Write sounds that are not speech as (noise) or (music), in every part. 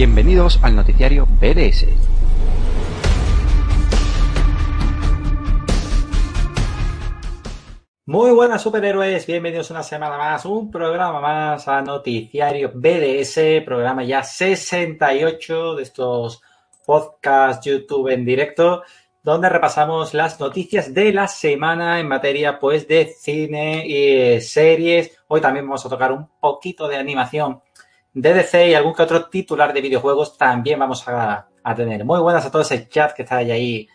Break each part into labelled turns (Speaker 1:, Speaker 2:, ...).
Speaker 1: Bienvenidos al noticiario BDS.
Speaker 2: Muy buenas superhéroes, bienvenidos una semana más, un programa más a Noticiario BDS, programa ya 68 de estos podcasts YouTube en directo, donde repasamos las noticias de la semana en materia pues de cine y series. Hoy también vamos a tocar un poquito de animación de DC y algún que otro titular de videojuegos también vamos a, a tener. Muy buenas a todos el chat que está ahí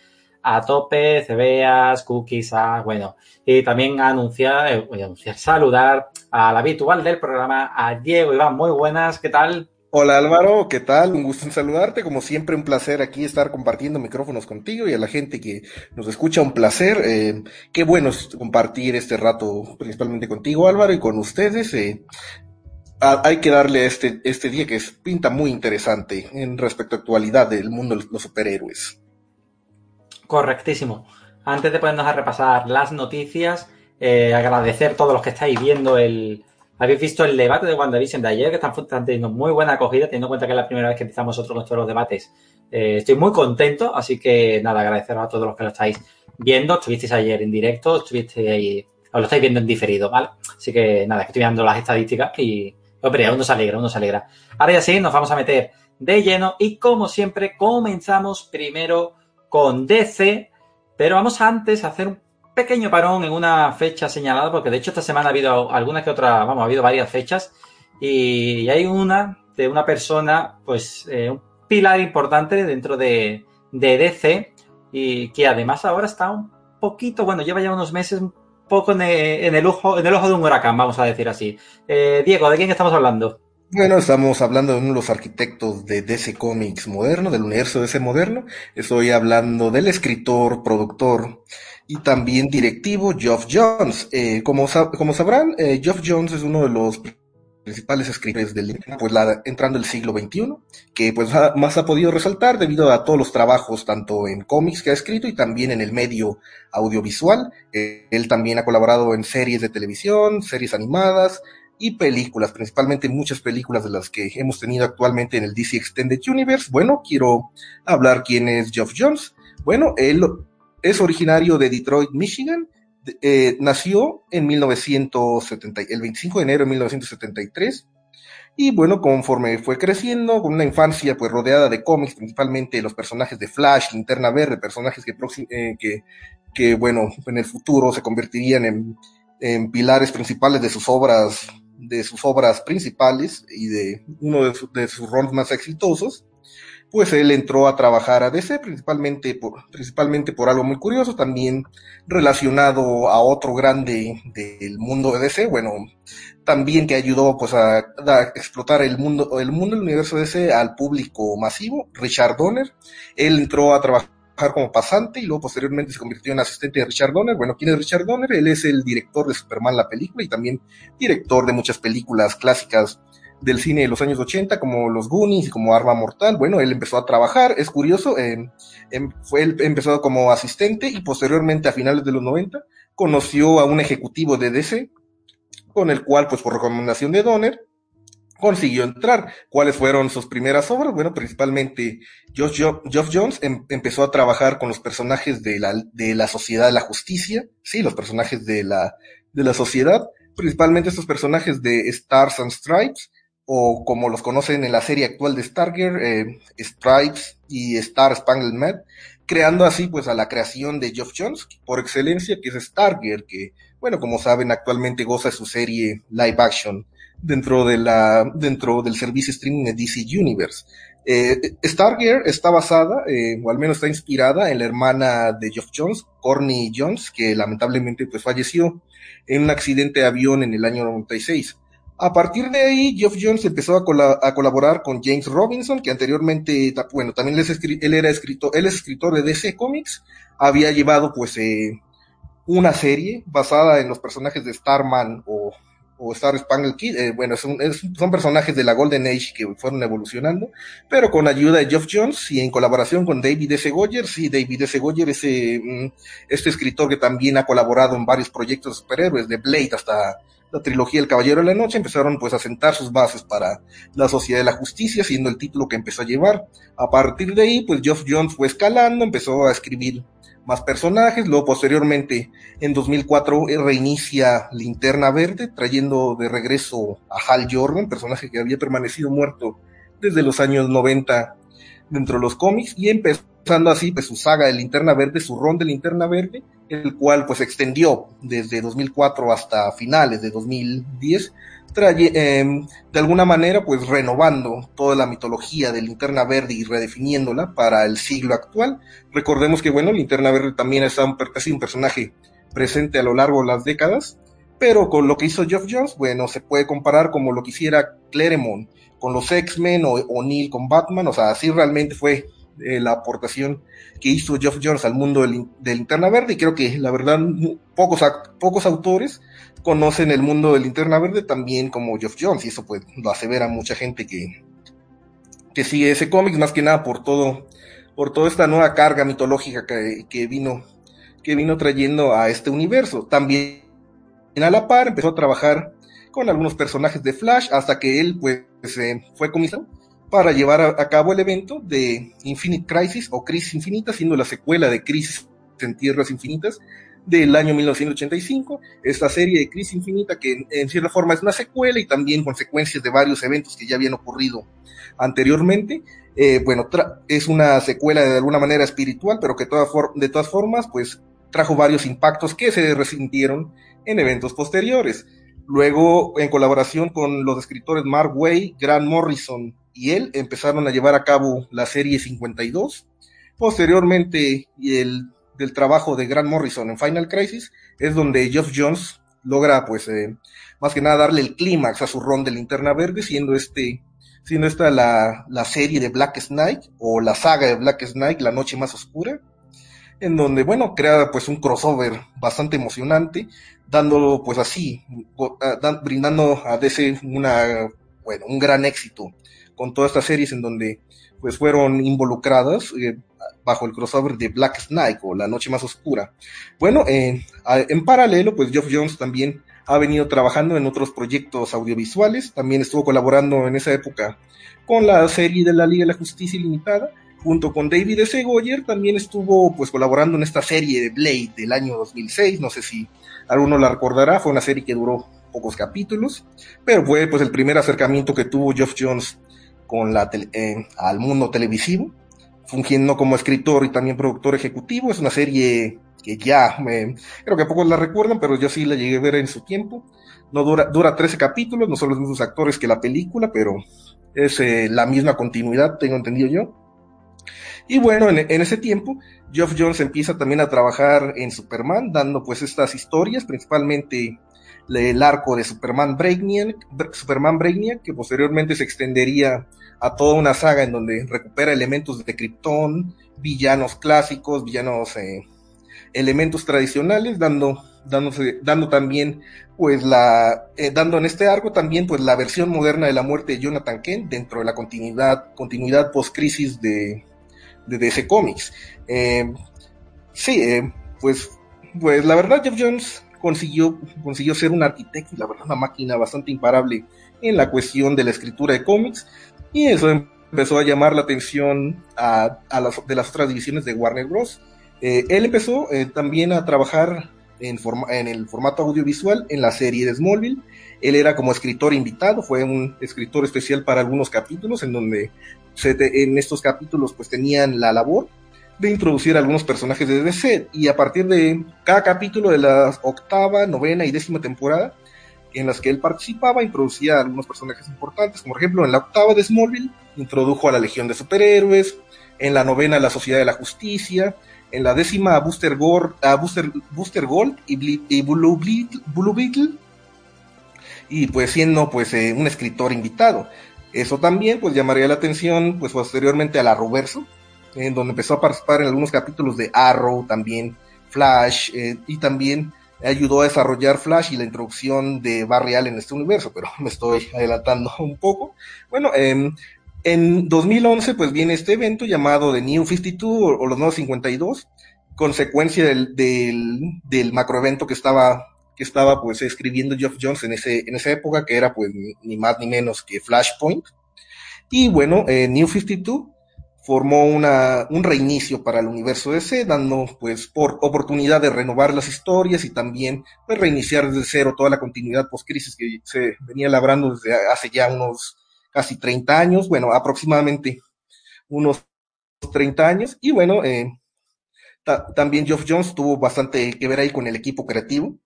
Speaker 2: a tope, Cebeas, Cookies, a, bueno, y también anunciar, eh, voy a anunciar, saludar al habitual del programa, a Diego Iván, muy buenas, ¿qué tal?
Speaker 3: Hola Álvaro, ¿qué tal? Un gusto en saludarte, como siempre un placer aquí estar compartiendo micrófonos contigo y a la gente que nos escucha un placer. Eh, qué bueno compartir este rato principalmente contigo Álvaro y con ustedes. Eh, hay que darle este, este día que es, pinta muy interesante en respecto a actualidad del mundo de los superhéroes.
Speaker 2: Correctísimo. Antes de ponernos a repasar las noticias, eh, agradecer a todos los que estáis viendo el... Habéis visto el debate de WandaVision de ayer, que están, están teniendo muy buena acogida, teniendo en cuenta que es la primera vez que empezamos nosotros todos los debates. Eh, estoy muy contento, así que nada, agradeceros a todos los que lo estáis viendo. Estuvisteis ayer en directo, estuvisteis ahí, os lo estáis viendo en diferido, ¿vale? Así que nada, estoy viendo las estadísticas y, hombre, uno se alegra, uno se alegra. Ahora ya sí, nos vamos a meter de lleno y como siempre comenzamos primero con DC, pero vamos antes a hacer un pequeño parón en una fecha señalada, porque de hecho esta semana ha habido alguna que otra, vamos, ha habido varias fechas, y hay una de una persona, pues, eh, un pilar importante dentro de, de, DC, y que además ahora está un poquito, bueno, lleva ya unos meses poco en el, en el ojo, en el ojo de un huracán, vamos a decir así. Eh, Diego, ¿de quién estamos hablando?
Speaker 3: Bueno, estamos hablando de uno de los arquitectos de DC Comics moderno, del universo DC moderno. Estoy hablando del escritor, productor y también directivo Geoff Jones. Eh, como, como sabrán, eh, Geoff Jones es uno de los principales escritores del pues la, entrando el siglo XXI, que pues más ha podido resaltar debido a todos los trabajos tanto en cómics que ha escrito y también en el medio audiovisual. Eh, él también ha colaborado en series de televisión, series animadas, y películas, principalmente muchas películas de las que hemos tenido actualmente en el DC Extended Universe. Bueno, quiero hablar quién es Geoff Jones. Bueno, él es originario de Detroit, Michigan. Eh, nació en 1970, el 25 de enero de 1973. Y bueno, conforme fue creciendo, con una infancia pues rodeada de cómics, principalmente los personajes de Flash, Linterna Verde, personajes que, eh, que, bueno, en el futuro se convertirían en, pilares principales de sus obras de sus obras principales y de uno de, sus roles más exitosos, pues él entró a trabajar a DC principalmente por, principalmente por algo muy curioso, también relacionado a otro grande del mundo de DC, bueno, también que ayudó pues a, explotar el mundo, el mundo del universo DC al público masivo, Richard Donner. Él entró a trabajar como pasante y luego posteriormente se convirtió en asistente de Richard Donner. Bueno, ¿quién es Richard Donner? Él es el director de Superman, la película, y también director de muchas películas clásicas del cine de los años 80, como Los Goonies y como Arma Mortal. Bueno, él empezó a trabajar, es curioso, eh, fue, él empezó como asistente y posteriormente a finales de los 90 conoció a un ejecutivo de DC, con el cual, pues por recomendación de Donner, consiguió entrar. ¿Cuáles fueron sus primeras obras? Bueno, principalmente Geoff Jones em, empezó a trabajar con los personajes de la, de la sociedad de la justicia, sí, los personajes de la, de la sociedad, principalmente estos personajes de Stars and Stripes, o como los conocen en la serie actual de Stargirl, eh, Stripes y Star Spangled Man, creando así pues a la creación de Geoff Jones, por excelencia, que es Stargirl, que, bueno, como saben, actualmente goza su serie live action dentro de la, dentro del servicio streaming de DC Universe. Eh, Stargirl está basada, eh, o al menos está inspirada en la hermana de Geoff Jones, Corny Jones, que lamentablemente pues falleció en un accidente de avión en el año 96. A partir de ahí, Geoff Jones empezó a, a colaborar con James Robinson, que anteriormente, bueno, también él, era escritor, él es escritor de DC Comics, había llevado pues eh, una serie basada en los personajes de Starman o Star Spangled Kid, eh, bueno, son, personajes de la Golden Age que fueron evolucionando, pero con ayuda de Geoff Jones y en colaboración con David S. Goyer, sí, David S. Goyer es mm, este escritor que también ha colaborado en varios proyectos de superhéroes, de Blade hasta, la trilogía El Caballero de la Noche, empezaron pues a sentar sus bases para la Sociedad de la Justicia, siendo el título que empezó a llevar. A partir de ahí, pues Geoff Jones fue escalando, empezó a escribir más personajes, luego posteriormente en 2004 reinicia Linterna Verde, trayendo de regreso a Hal Jordan, personaje que había permanecido muerto desde los años 90 dentro de los cómics, y empezando así pues su saga de Linterna Verde, su ron de Linterna Verde, el cual pues extendió desde 2004 hasta finales de 2010, em, de alguna manera pues renovando toda la mitología de Linterna Verde y redefiniéndola para el siglo actual. Recordemos que bueno, Linterna Verde también ha sido un personaje presente a lo largo de las décadas, pero con lo que hizo Geoff Jones, bueno, se puede comparar como lo que Claremont con los X-Men o Neil con Batman, o sea, así realmente fue eh, la aportación que hizo Geoff Jones al mundo del, Linterna Verde y creo que la verdad pocos, pocos autores conocen el mundo del Linterna Verde también como Geoff Jones y eso pues lo asevera mucha gente que, que sigue ese cómic más que nada por todo por toda esta nueva carga mitológica que, que vino que vino trayendo a este universo. También a la par empezó a trabajar con algunos personajes de Flash hasta que él pues fue comisado para llevar a, cabo el evento de Infinite Crisis o Crisis Infinita, siendo la secuela de Crisis en Tierras Infinitas del año 1985. Esta serie de Crisis Infinita que en, cierta forma es una secuela y también consecuencias de varios eventos que ya habían ocurrido anteriormente. Eh, bueno, es una secuela de alguna manera espiritual, pero que de todas formas, pues trajo varios impactos que se resintieron en eventos posteriores. Luego, en colaboración con los escritores Mark Way, Grant Morrison y él empezaron a llevar a cabo la serie 52. Posteriormente, y el del trabajo de Grant Morrison en Final Crisis, es donde Geoff Jones logra, pues, eh, más que nada darle el clímax a su ron de linterna verde, siendo este, siendo esta la, la serie de Black Knight, o la saga de Black Knight, La Noche Más Oscura, en donde, bueno, crea pues un crossover bastante emocionante, dándolo pues así, brindando a DC una, bueno, un gran éxito con todas estas series en donde pues fueron involucradas eh, bajo el crossover de Black Knight o La Noche Más Oscura. Bueno, en paralelo, pues Geoff Jones también ha venido trabajando en otros proyectos audiovisuales, también estuvo colaborando en esa época con la serie de la Liga de la Justicia Ilimitada, junto con David S. Goyer, también estuvo pues colaborando en esta serie de Blade del año 2006, no sé si alguno la recordará, fue una serie que duró pocos capítulos, pero fue pues el primer acercamiento que tuvo Geoff Jones con la eh, al mundo televisivo, fungiendo como escritor y también productor ejecutivo. Es una serie que ya, creo que pocos la recuerdan, pero yo sí la llegué a ver en su tiempo. No dura, dura 13 capítulos, no son los mismos actores que la película, pero es eh, la misma continuidad, tengo entendido yo. Y bueno, en, en, ese tiempo, Geoff Jones empieza también a trabajar en Superman, dando pues estas historias, principalmente el arco de Superman Brainiac, Superman que posteriormente se extendería a toda una saga en donde recupera elementos de Krypton, villanos clásicos, villanos eh, elementos tradicionales, dando, dándose, dando también, pues la, eh, dando en este arco también, pues la versión moderna de la muerte de Jonathan Kent dentro de la continuidad, continuidad post-crisis de, de DC Comics. Eh, sí, pues, pues la verdad, Jeff Jones consiguió, consiguió ser un arquitecto y la verdad una máquina bastante imparable en la cuestión de la escritura de cómics y eso empezó a llamar la atención a, de las otras divisiones de Warner Bros. Eh, él empezó eh, también a trabajar en, en el formato audiovisual en la serie de Smallville. Él era como escritor invitado, fue un escritor especial para algunos capítulos en donde se en estos capítulos pues tenían la labor de introducir algunos personajes de DC y a partir de cada capítulo de la octava, novena y décima temporada en las que él participaba, introducía algunos personajes importantes, como por ejemplo en la octava de Smallville, introdujo a la Legión de Superhéroes, en la novena la Sociedad de la Justicia, en la décima a Booster, Gold, a y Blue, Beetle, y pues siendo pues eh, un escritor invitado. Eso también pues llamaría la atención pues posteriormente a la Roverso, en donde empezó a participar en algunos capítulos de Arrow, también Flash, eh, y también ayudó a desarrollar Flash y la introducción de Barry Allen en este universo, pero (laughs) me estoy adelantando un poco. Bueno, eh, en 2011 pues viene este evento llamado The New 52 o, los nuevos 52, consecuencia del, del, del macroevento que estaba que estaba pues escribiendo Geoff Jones en, ese, en esa época, que era pues ni más ni menos que Flashpoint. Y bueno, eh, New 52 formó una, un reinicio para el universo DC, dando pues por oportunidad de renovar las historias y también pues reiniciar desde cero toda la continuidad post-crisis que se venía labrando desde hace ya unos casi 30 años, bueno, aproximadamente unos 30 años. Y bueno, eh, también Geoff Jones tuvo bastante que ver ahí con el equipo creativo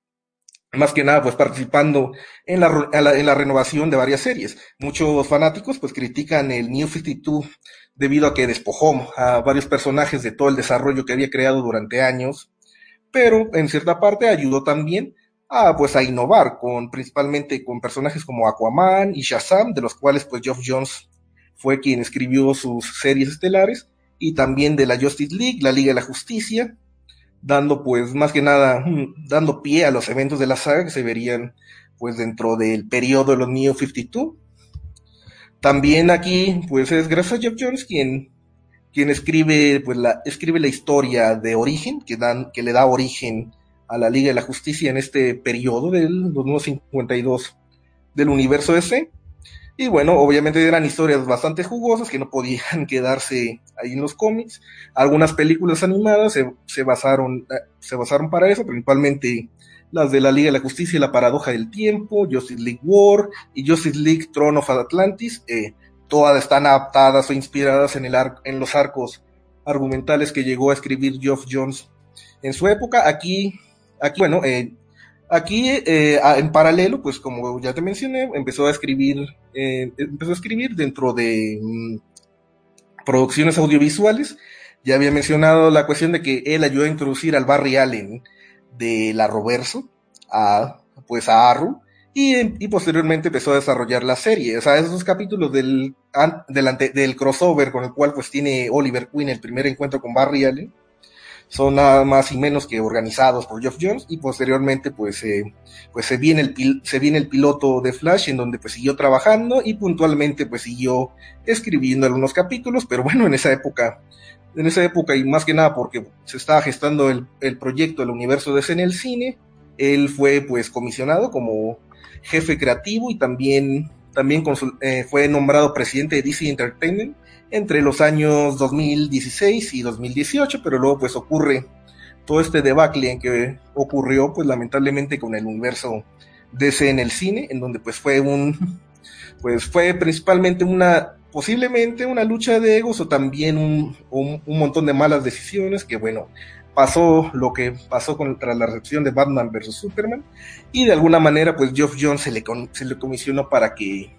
Speaker 3: más que nada pues participando en la, en la, renovación de varias series. Muchos fanáticos pues critican el New 52 debido a que despojó a varios personajes de todo el desarrollo que había creado durante años, pero en cierta parte ayudó también a pues a innovar con principalmente con personajes como Aquaman y Shazam, de los cuales pues Geoff Jones fue quien escribió sus series estelares y también de la Justice League, la Liga de la Justicia, dando pues más que nada, mm, dando pie a los eventos de la saga que se verían pues dentro del periodo de los New 52. También aquí pues es gracias a Jeff Jones quien, quien escribe pues la, escribe la historia de origen que, dan, que le da origen a la Liga de la Justicia en este periodo de los nuevos 52 del universo ese y bueno, obviamente eran historias bastante jugosas que no podían (laughs) quedarse ahí en los cómics. Algunas películas animadas se, se basaron, eh, se basaron para eso, principalmente las de la Liga de la Justicia y la Paradoja del Tiempo, Justice League War y Justice League Throne of Atlantis. Eh, todas están adaptadas o inspiradas en, el en los arcos argumentales que llegó a escribir Geoff Jones en su época. Aquí, aquí bueno, eh, Aquí, eh, en paralelo, pues como ya te mencioné, empezó a escribir, eh, empezó a escribir dentro de mm, producciones audiovisuales. Ya había mencionado la cuestión de que él ayudó a introducir al Barry Allen de la Roverso a, pues a Arrow y, posteriormente empezó a desarrollar la serie. O sea, esos capítulos del, del, del crossover con el cual pues tiene Oliver Queen el primer encuentro con Barry Allen son nada más y menos que organizados por Geoff Jones y posteriormente pues, eh, pues se, viene el se viene el piloto de Flash en donde pues siguió trabajando y puntualmente pues siguió escribiendo algunos capítulos, pero bueno, en esa época, en esa época y más que nada porque se estaba gestando el, el proyecto del universo de en el cine, él fue pues comisionado como jefe creativo y también, también eh, fue nombrado presidente de DC Entertainment entre los años 2016 y 2018, pero luego pues ocurre todo este debacle en que ocurrió pues lamentablemente con el universo DC en el cine, en donde pues fue un, pues fue principalmente una, posiblemente una lucha de egos o también un, un, montón de malas decisiones que bueno, pasó lo que pasó contra la recepción de Batman vs. Superman y de alguna manera pues Geoff Jones se le, se le comisionó para que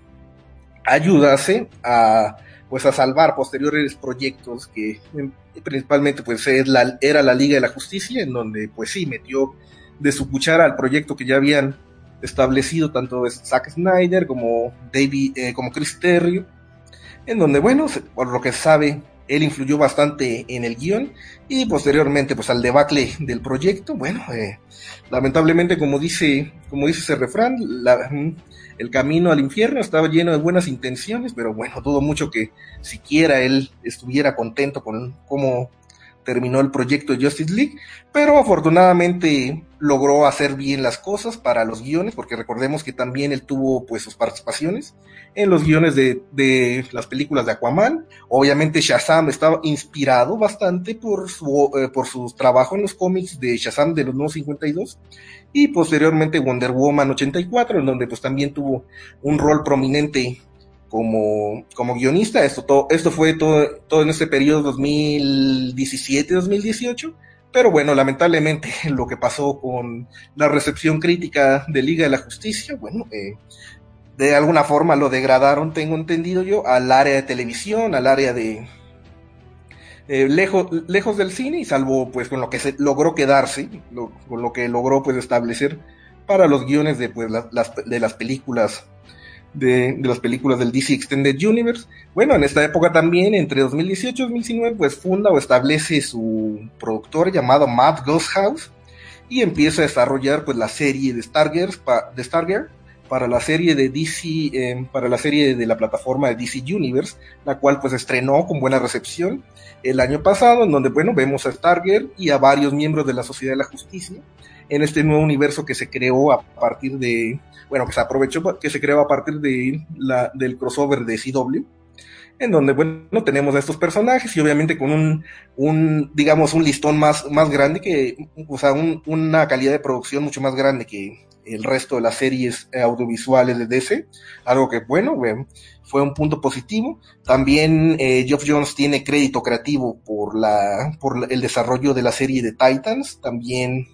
Speaker 3: ayudase a pues a salvar posteriores proyectos que em, principalmente pues era la Liga de la Justicia, en donde pues sí metió de su cuchara al proyecto que ya habían establecido tanto Zack Snyder como David, eh, como Chris Terrio, en donde bueno, por lo que sabe, él influyó bastante en el guion y posteriormente pues al debacle del proyecto, bueno, eh, lamentablemente como dice, como dice ese refrán, la, el camino al infierno estaba lleno de buenas intenciones, pero bueno, dudo mucho que siquiera él estuviera contento con cómo terminó el proyecto Justice League, pero afortunadamente logró hacer bien las cosas para los guiones, porque recordemos que también él tuvo pues sus participaciones en los guiones de, de las películas de Aquaman. Obviamente Shazam estaba inspirado bastante por su, eh, por su trabajo en los cómics de Shazam de los nuevos 52 y posteriormente Wonder Woman 84, en donde pues también tuvo un rol prominente como, como guionista. Esto, todo, esto fue todo, todo en ese periodo 2017-2018. Pero bueno, lamentablemente (laughs) lo que pasó con la recepción crítica de Liga de la Justicia, bueno, eh, de alguna forma lo degradaron, tengo entendido yo, al área de televisión, al área de, eh, lejos, lejos del cine y salvo pues con lo que se logró quedarse, con lo que logró pues establecer para los guiones de pues las, de las películas de, las películas del DC Extended Universe. Bueno, en esta época también, entre 2018 y 2019, pues funda o establece su productor llamado Matt Ghost House y empieza a desarrollar pues la serie de Stargirl, de Stargirl para la serie de DC, eh, para la serie de la plataforma de DC Universe, la cual pues estrenó con buena recepción el año pasado, en donde bueno, vemos a Stargirl y a varios miembros de la Sociedad de la Justicia en este nuevo universo que se creó a partir de, bueno, que se aprovechó, que se creó a partir de la, del crossover de CW, en donde, bueno, tenemos a estos personajes y obviamente con un, digamos, un listón más, más grande que, o sea, un, una calidad de producción mucho más grande que el resto de las series audiovisuales de DC, algo que, bueno, fue un punto positivo. También eh, Geoff Jones tiene crédito creativo por la, por el desarrollo de la serie de Titans, también,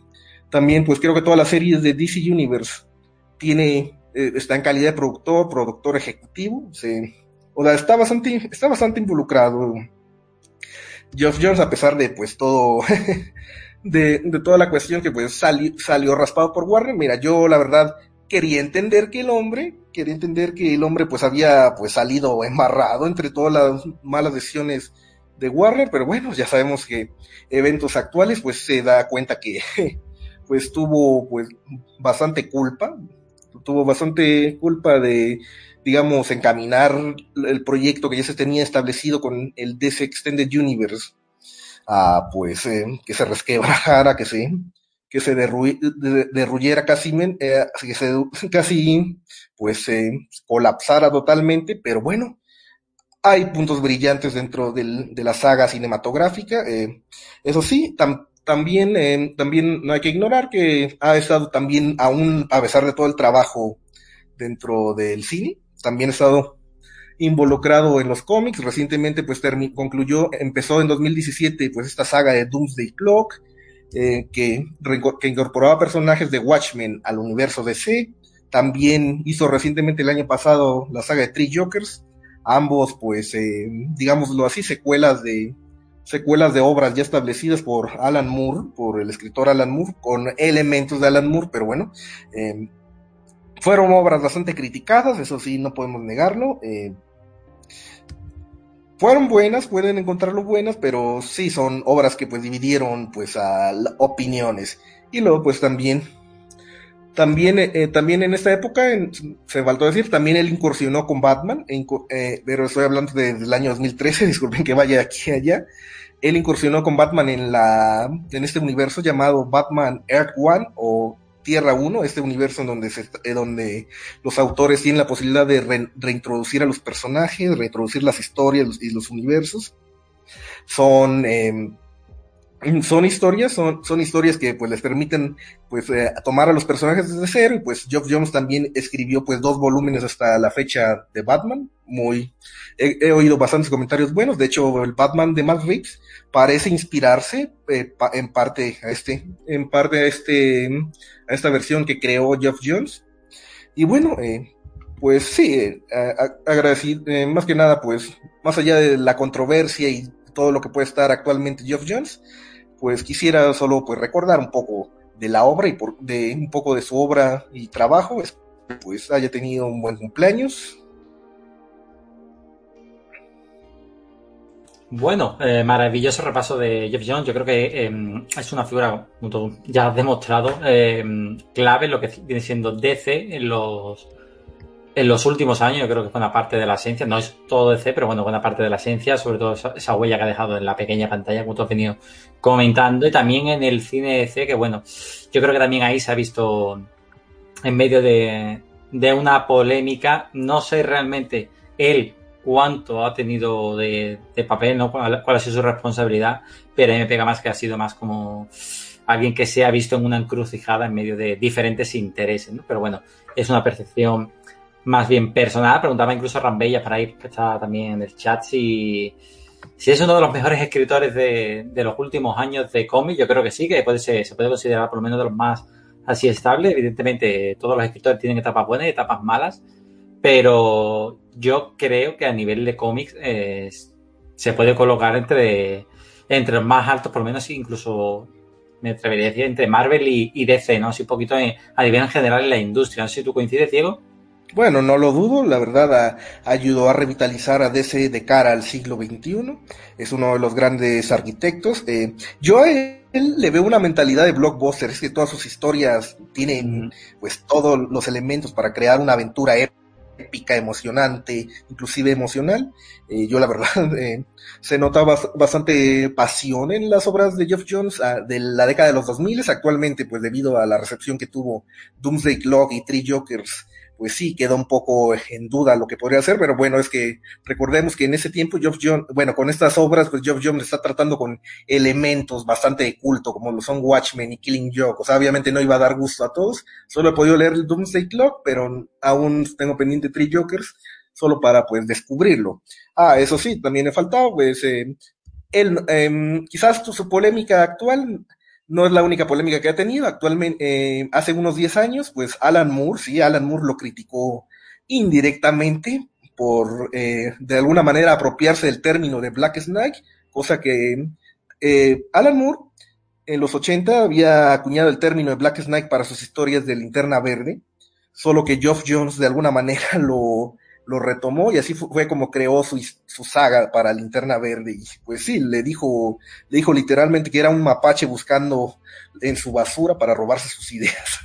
Speaker 3: también, pues creo que todas las series de DC Universe tiene, eh, está en calidad de productor, productor ejecutivo, se, o sea, está bastante, está bastante involucrado. Geoff Jones, a pesar de pues todo, (laughs) de, de, toda la cuestión que pues salió, salió raspado por Warner, mira, yo la verdad quería entender que el hombre, quería entender que el hombre pues había pues salido embarrado entre todas las malas decisiones de Warner, pero bueno, ya sabemos que eventos actuales pues se da cuenta que pues tuvo pues bastante culpa, tuvo bastante culpa de digamos, encaminar el proyecto que ya se tenía establecido con el DC Extended Universe a, pues, eh, que se resquebrajara, que se, que se derruyera casi, eh, que se casi, pues, eh, colapsara totalmente, pero bueno, hay puntos brillantes dentro del, de la saga cinematográfica. Eh, eso sí, tam, también, eh, también no hay que ignorar que ha estado también, aún a pesar de todo el trabajo dentro del cine, también ha estado involucrado en los cómics. Recientemente, pues concluyó, empezó en 2017, pues esta saga de Doomsday Clock, eh, que, que incorporaba personajes de Watchmen al universo DC. También hizo recientemente el año pasado la saga de Three Jokers. Ambos, pues, eh, digámoslo así, secuelas de, secuelas de obras ya establecidas por Alan Moore, por el escritor Alan Moore, con elementos de Alan Moore, pero bueno, eh, fueron obras bastante criticadas, eso sí, no podemos negarlo. Eh, fueron buenas, pueden encontrarlo buenas, pero sí son obras que pues dividieron pues a opiniones. Y luego pues también, también, eh, también en esta época, se faltó decir, también él incursionó con Batman, eh, pero estoy hablando del año 2013, (laughs) disculpen que vaya aquí allá. Él incursionó con Batman en la, en este universo llamado Batman Earth One o Tierra 1, este universo en donde, se, eh, donde los autores tienen la posibilidad de reintroducir a los personajes, reintroducir las historias y los universos. Son, eh, son historias, son, son historias que pues les permiten pues eh, tomar a los personajes desde cero y pues Geoff Jones también escribió pues dos volúmenes hasta la fecha de Batman, muy, he, oído bastantes comentarios buenos, de hecho el Batman de Matt Reeves parece inspirarse eh, en parte a este, en parte a este, a esta versión que creó Geoff Jones. Y bueno, eh, pues sí, eh, agradecido, más que nada pues más allá de la controversia y todo lo que puede estar actualmente Geoff Jones, pues quisiera solo pues recordar un poco de la obra y por, de un poco de su obra y trabajo, pues haya tenido un buen cumpleaños.
Speaker 2: Bueno, eh, maravilloso repaso de Jeff Jones. Yo creo que eh, es una figura, como tú ya has demostrado, eh, clave en lo que viene siendo DC en los en los últimos años, yo creo que fue una parte de la esencia, no es todo DC, pero bueno, buena parte de la esencia, sobre todo esa, huella que ha dejado en la pequeña pantalla, como tú has venido comentando, y también en el cine DC, que bueno, yo creo que también ahí se ha visto en medio de, de una polémica, no sé realmente él cuánto ha tenido de, de papel, ¿no? Cuál, cuál, ha sido su responsabilidad, pero a mí me pega más que ha sido más como alguien que se ha visto en una encrucijada en medio de diferentes intereses, ¿no? Pero bueno, es una percepción más bien personal. Preguntaba incluso a Rambella para ir, que está también en el chat, si, si es uno de los mejores escritores de, de los últimos años de cómic. Yo creo que sí, que puede ser, se puede considerar por lo menos de los más así estables. Evidentemente, todos los escritores tienen etapas buenas y etapas malas, pero yo creo que a nivel de cómics eh, se puede colocar entre, entre los más altos, por lo menos incluso me atrevería a decir entre Marvel y, DC, ¿no? Así un poquito a nivel en general en la industria. No sé si tú coincides, Diego.
Speaker 3: Bueno, no lo dudo, la verdad a, ayudó a revitalizar a DC de cara al siglo XXI, es uno de los grandes arquitectos. Eh, yo a él le veo una mentalidad de blockbuster, es que todas sus historias tienen pues todos los elementos para crear una aventura épica emocionante, inclusive emocional. Eh, yo la (laughs) verdad eh, se notaba bastante pasión en las obras de Jeff Jones ah, de la década de los 2000, actualmente pues debido a la recepción que tuvo Doomsday Clock y Three Jokers pues sí, queda un poco en duda lo que podría hacer, pero bueno, es que recordemos que en ese tiempo Geoff Jones, bueno, con estas obras, pues Geoff Jones está tratando con elementos bastante de culto, como lo son Watchmen y Killing Joke, o sea, obviamente no iba a dar gusto a todos, solo he podido leer el Doomsday Clock, pero aún tengo pendiente Three Jokers, solo para pues descubrirlo. Ah, eso sí, también he faltado, pues, eh, eh, quizás su polémica actual no es la única polémica que ha tenido. Actualmente, eh, hace unos 10 años, pues Alan Moore, sí, Alan Moore lo criticó indirectamente por eh, de alguna manera apropiarse del término de Black Snake, cosa que eh, Alan Moore en los 80 había acuñado el término de Black Snake para sus historias de linterna verde, solo que Geoff Jones de alguna manera (laughs) lo, lo retomó y así fue, como creó su, su, saga para Linterna Verde. Y pues sí, le dijo, le dijo literalmente que era un mapache buscando en su basura para robarse sus ideas.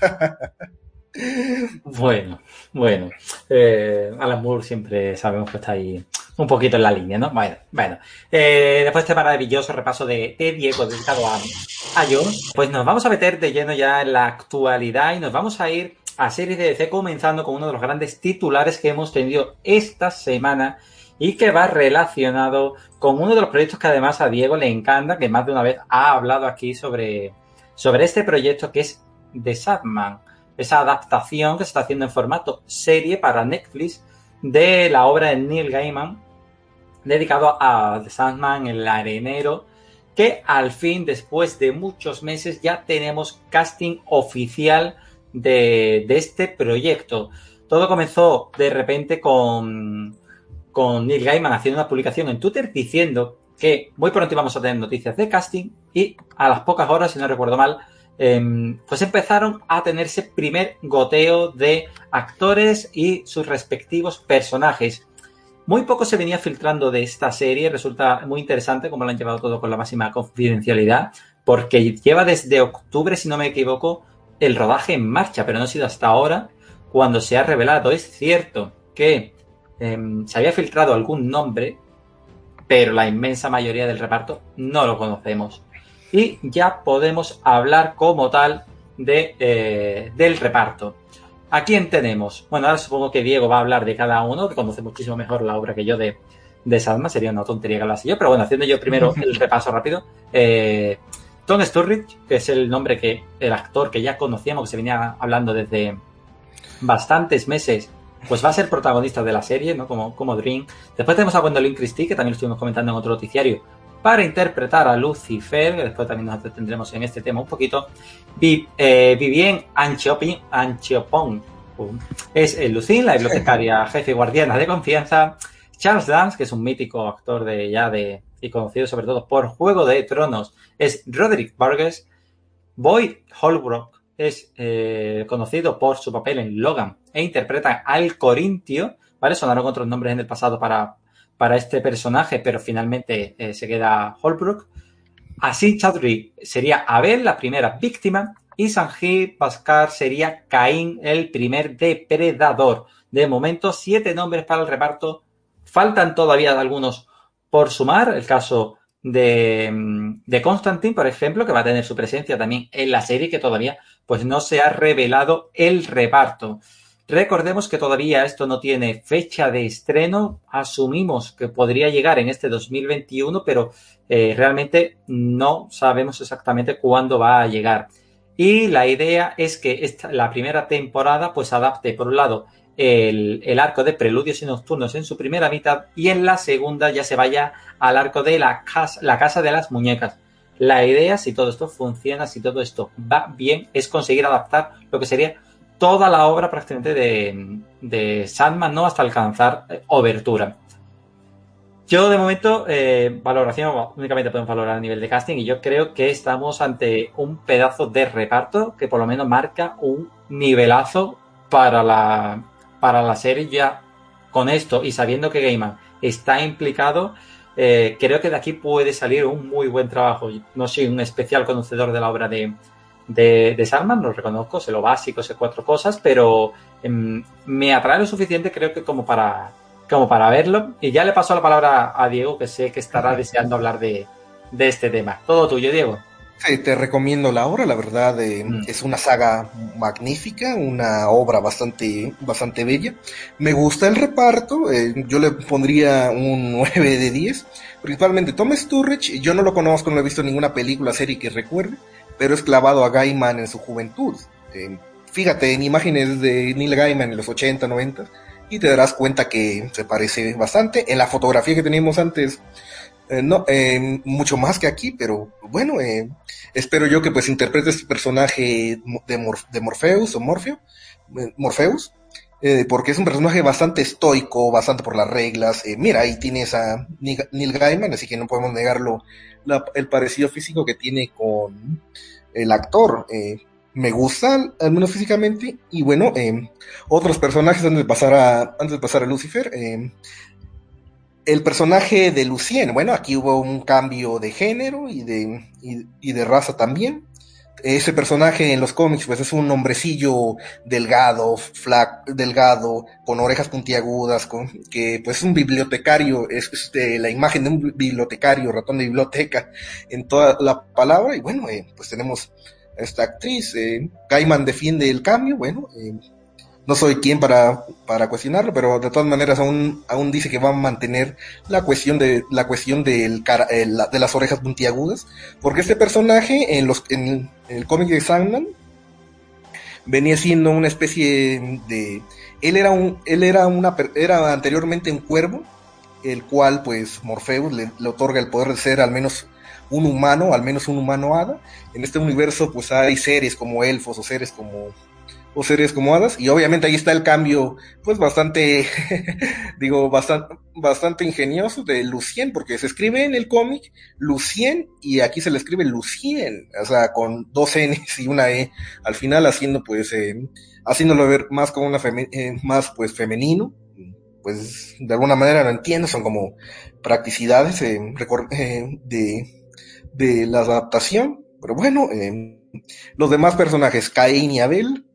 Speaker 3: (laughs)
Speaker 2: bueno, bueno. Eh, Alan Moore siempre sabemos que está ahí un poquito en la línea, ¿no? Bueno, bueno. Eh, después de este maravilloso repaso de, de Diego dedicado a, a Jones, pues nos vamos a meter de lleno ya en la actualidad y nos vamos a ir a series DC, comenzando con uno de los grandes titulares que hemos tenido esta semana y que va relacionado con uno de los proyectos que además a Diego le encanta, que más de una vez ha hablado aquí sobre, sobre este proyecto que es The Sadman, esa adaptación que se está haciendo en formato serie para Netflix de la obra de Neil Gaiman, dedicado a The Sandman, el arenero, que al fin, después de muchos meses, ya tenemos casting oficial de, este proyecto. Todo comenzó de repente con, con Neil Gaiman haciendo una publicación en Twitter diciendo que muy pronto íbamos a tener noticias de casting y a las pocas horas, si no recuerdo mal, em, pues empezaron a tenerse primer goteo de actores y sus respectivos personajes. Muy poco se venía filtrando de esta serie, resulta muy interesante como lo han llevado todo con la máxima confidencialidad, porque lleva desde octubre, si no me equivoco, el rodaje en marcha, pero no ha sido hasta ahora cuando se ha revelado. Es cierto que em, se había filtrado algún nombre, pero la inmensa mayoría del reparto no lo conocemos. Y ya podemos hablar como tal de, eh, del reparto. ¿A quién tenemos? Bueno, ahora supongo que Diego va a hablar de cada uno, que conoce muchísimo mejor la obra que yo de, de Salma, sería una tontería que hablase yo, pero bueno, haciendo yo primero (laughs) el repaso rápido. Eh, Tom Sturridge, que es el nombre que el actor que ya conocíamos, que se venía hablando desde bastantes meses, pues va a ser protagonista de la serie, ¿no? Como, como Dream. Después tenemos a Gwendolyn Christie, que también lo estuvimos comentando en otro noticiario, para interpretar a Lucifer, que después también nos detendremos en este tema un poquito. Eh, Vivien Anchiopon es el Lucille, la bibliotecaria jefe guardiana de confianza. Charles Dance, que es un mítico actor de ya de y conocido sobre todo por Juego de Tronos, es Roderick Burgess. Boyd Holbrook es eh, conocido por su papel en Logan e interpreta al Corintio, ¿vale? Sonaron otros nombres en el pasado para, para este personaje, pero finalmente eh, se queda Holbrook. Así Chadwick sería Abel, la primera víctima, y Sanjit Pascar sería Caín, el primer depredador. De momento, siete nombres para el reparto. Faltan todavía algunos por sumar, el caso de, de Constantine, por ejemplo, que va a tener su presencia también en la serie, que todavía pues no se ha revelado el reparto. Recordemos que todavía esto no tiene fecha de estreno. Asumimos que podría llegar en este 2021, pero eh, realmente no sabemos exactamente cuándo va a llegar. Y la idea es que esta, la primera temporada pues adapte, por un lado, el, arco de Preludios y Nocturnos en su primera mitad y en la segunda ya se vaya al arco de la casa, la casa de las muñecas. La idea, si todo esto funciona, si todo esto va bien, es conseguir adaptar lo que sería toda la obra prácticamente de, de Sandman, ¿no? Hasta alcanzar eh, obertura. Yo de momento, eh, valoración, únicamente podemos valorar a nivel de casting y yo creo que estamos ante un pedazo de reparto que por lo menos marca un nivelazo para la, para la serie ya con esto y sabiendo que Gaiman está implicado, eh, creo que de aquí puede salir un muy buen trabajo. No soy un especial conocedor de la obra de, de, de Sandman, lo reconozco, sé lo básico, sé cuatro cosas, pero em, me atrae lo suficiente creo que como para, como para verlo. Y ya le paso la palabra a Diego, que sé que estará deseando hablar de, de este tema. Todo tuyo, Diego.
Speaker 3: Sí, te recomiendo la obra, la verdad eh, mm. es una saga magnífica, una obra bastante, bastante bella. Me gusta el reparto, eh, yo le pondría un (laughs) 9 de 10, principalmente Tom Sturridge, yo no lo conozco, no he visto ninguna película, serie que recuerde, pero es clavado a Gaiman en su juventud. Eh, fíjate en imágenes de Neil Gaiman en los 80, 90 y te darás cuenta que se parece bastante. En la fotografía que teníamos antes eh, no, eh, mucho más que aquí, pero bueno, eh, espero yo que pues interprete este personaje de, de Morpheus o Morfeo, Morpheus, porque es un personaje bastante estoico, bastante por las reglas. mira, ahí tienes a Neil Gaiman, así que no podemos negarlo el parecido físico que tiene con el actor. me gusta, al menos físicamente, y bueno, otros personajes antes de pasar antes de pasar a Lucifer, el personaje de Lucien, bueno, aquí hubo un cambio de género y de, y, de raza también. Ese personaje en los cómics, pues es un hombrecillo delgado, flac, delgado, con orejas puntiagudas, con, que pues es un bibliotecario, es este, la imagen de un bibliotecario, ratón de biblioteca, en toda la palabra. Y bueno, eh, pues tenemos a esta actriz, eh, defiende el cambio, bueno, eh, no soy quien para, para cuestionarlo, pero de todas maneras aún, aún dice que va a mantener la cuestión de la cuestión del eh, de las orejas puntiagudas, porque este personaje en los en, el cómic de Sandman venía siendo una especie de él era un él era una era anteriormente un cuervo, el cual pues Morpheus le, le otorga el poder de ser al menos un humano, al menos un humano hada. En este universo pues hay seres como elfos o seres como o series como hadas. Y obviamente ahí está el cambio, pues bastante, (laughs) digo, bastante, bastante ingenioso de Lucien, porque se escribe en el cómic Lucien y aquí se le escribe Lucien, o sea, con dos N's y una E al final, haciendo pues, eh, haciéndolo ver más como una eh, más pues femenino. Pues de alguna manera lo entiendo, son como practicidades eh, de, de la adaptación. Pero bueno, los demás personajes, Cain y Abel,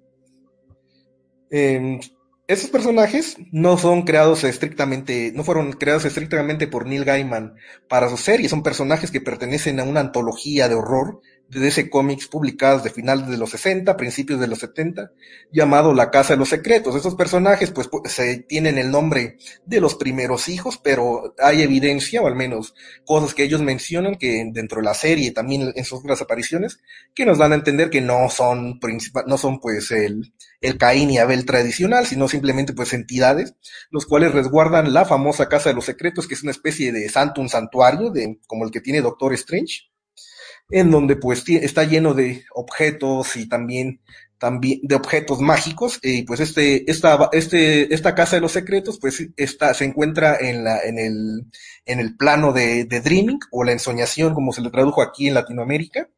Speaker 3: eh, esos personajes no son creados estrictamente, no fueron creados estrictamente por Neil Gaiman para su serie, son personajes que pertenecen a una antología de horror de DC Comics publicadas de finales de los 60, principios de los 70, llamado La Casa de los Secretos. Estos personajes pues se tienen el nombre de los primeros hijos, pero hay evidencia, o al menos cosas que ellos mencionan que dentro de la serie, también en sus otras apariciones, que nos dan a entender que no son no son pues el, el Caín y Abel tradicional, sino simplemente pues entidades, los cuales resguardan la famosa Casa de los Secretos, que es una especie de santo, un santuario, de, como el que tiene Doctor Strange en donde pues está lleno de objetos y también, también de objetos mágicos y pues este, esta, este, esta casa de los secretos pues está, se encuentra en la, en el, en el plano de, de dreaming o la ensoñación como se le tradujo aquí en Latinoamérica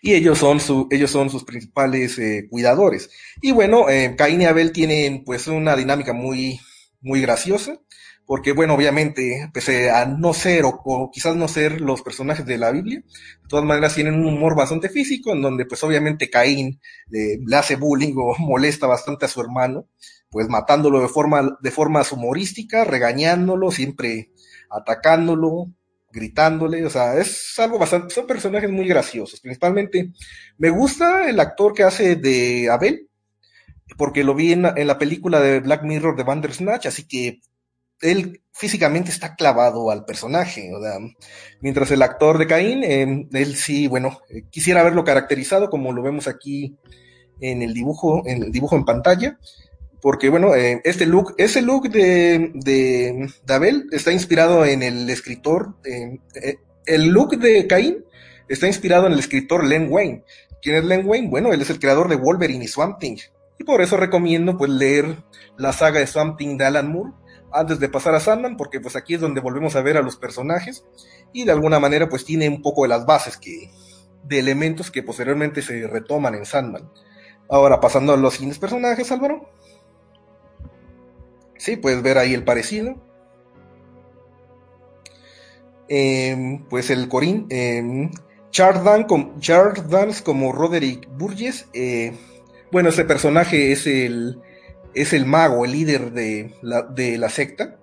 Speaker 3: y ellos son su, ellos son sus principales eh, cuidadores. Y bueno, eh, Caín y Abel tienen pues una dinámica muy, muy graciosa porque bueno, obviamente, pese a no ser o, quizás no ser los personajes de la Biblia, de todas maneras tienen un humor bastante físico, en donde pues obviamente Caín le hace bullying o (laughs) molesta bastante a su hermano, pues matándolo de forma, de forma humorística, regañándolo, siempre atacándolo, gritándole, o sea, es algo bastante, son personajes muy graciosos, principalmente me gusta el actor que hace de Abel, porque lo vi en, en la película de Black Mirror de Bandersnatch, así que él físicamente está clavado al personaje, mientras el actor de Caín, eh, él sí, bueno, eh, quisiera verlo caracterizado como lo vemos aquí en el dibujo, en el dibujo en pantalla, porque bueno, eh, este look, ese look de, de, Abel está inspirado en el escritor, el look de Caín está inspirado en el escritor Len Wayne. ¿Quién es Len Wayne? Bueno, él es el creador de Wolverine y Swamp Thing. Y por eso recomiendo pues leer la saga de Swamp Thing de Alan Moore antes de pasar a Sandman, porque pues aquí es donde volvemos a ver a los personajes y de alguna manera pues tiene un poco de las bases que, de elementos que posteriormente se retoman en Sandman. Ahora pasando a los siguientes personajes, Álvaro. Sí, puedes ver ahí el parecido. Em, pues el Corín, eh, Charles Dance como Roderick Burgess. Eh, bueno, este personaje es el, es el mago, el líder de la, de la secta,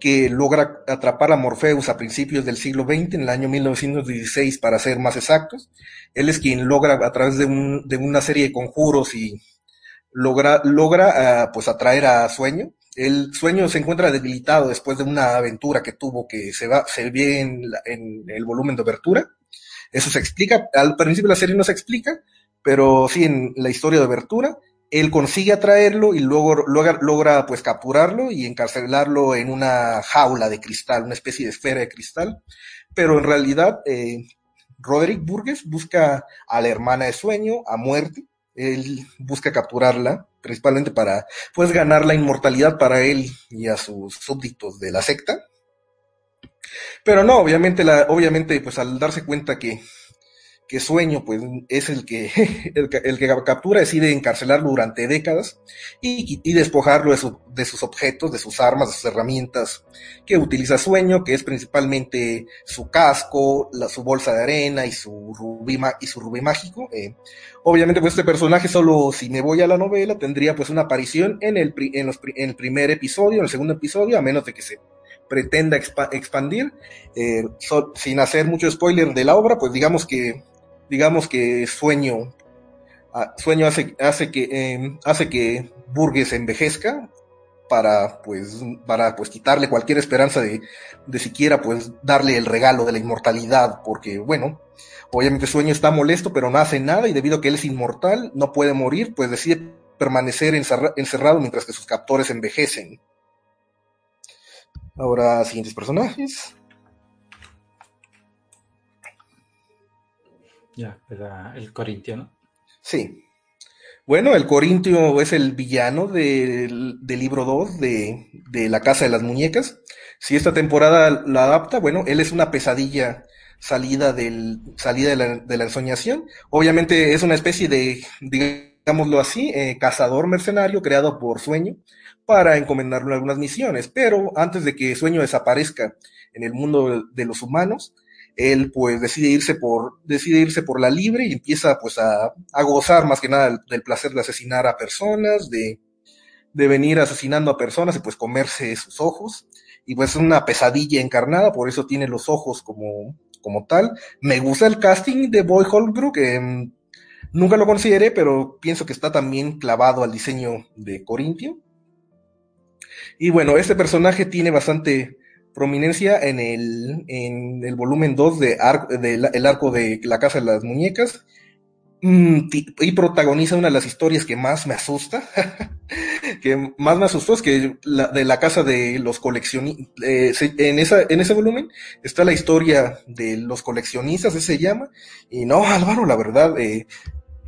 Speaker 3: que logra atrapar a Morpheus a principios del siglo XX, en el año 1916 para ser más exactos. Él es quien logra a través de, un, de una serie de conjuros y logra, logra uh, pues atraer a Sueño. El Sueño se encuentra debilitado después de una aventura que tuvo que se, va, se ve en, en el volumen de abertura. Eso se explica, al principio de la serie no se explica, pero sí en la historia de abertura él consigue atraerlo y luego logra, pues capturarlo y encarcelarlo en una jaula de cristal, una especie de esfera de cristal. Pero en realidad, eh, Roderick Burgess busca a la hermana de sueño, a muerte. Él busca capturarla, principalmente para, pues, ganar la inmortalidad para él y a sus súbditos de la secta. Pero no, obviamente, obviamente, pues al darse cuenta que que Sueño pues es (laughs) el que, el, que captura, decide encarcelarlo durante décadas y, y despojarlo de, su, de, sus objetos, de sus armas, de sus herramientas que utiliza Sueño, que es principalmente su casco, su bolsa de arena y su rubí, y su rubí mágico. Eh, obviamente pues este personaje solo si me voy a la novela tendría pues una aparición en el, en, los, en el primer episodio, en el segundo episodio, a menos de que se pretenda expa expandir, eh, sin hacer mucho spoiler de la obra, pues digamos que digamos que Sueño, ah, Sueño hace, hace, que, eh, hace que Burgess envejezca para pues, para pues quitarle cualquier esperanza de, de siquiera pues darle el regalo de la inmortalidad, porque bueno, obviamente Sueño está molesto, pero no hace nada y debido a que él es inmortal, no puede morir, pues decide permanecer encerrado mientras que sus captores envejecen. Ahora, siguientes personajes.
Speaker 2: Ya, el Corintio, ¿no?
Speaker 3: Sí. Bueno, el Corintio es el villano del, del libro 2 de, de, La Casa de las Muñecas. Si esta temporada la adapta, bueno, él es una pesadilla salida, del, salida de, la, de la ensoñación. Obviamente es una especie de, digámoslo así, eh, cazador mercenario creado por Sueño para encomendarle algunas misiones. Pero antes de que Sueño desaparezca en el mundo de los humanos, él pues decide irse por, decide irse por la libre y empieza pues a, a gozar más que nada del, placer de asesinar a personas, de, de venir asesinando a personas y pues comerse sus ojos. Y pues es una pesadilla encarnada, por eso tiene los ojos como, como tal. Me gusta el casting de Boy Holbrook, eh, nunca lo consideré, pero pienso que está también clavado al diseño de Corintio. Y bueno, este personaje tiene bastante prominencia en el, en el volumen 2 de, Ar de la, El Arco de la Casa de las Muñecas. Mm, y protagoniza una de las historias que más me asusta, (laughs) que más me asustó es que la, de la casa de los coleccionistas, eh, en, en ese volumen está la historia de los coleccionistas, ese se llama, y no, Álvaro, la verdad, eh,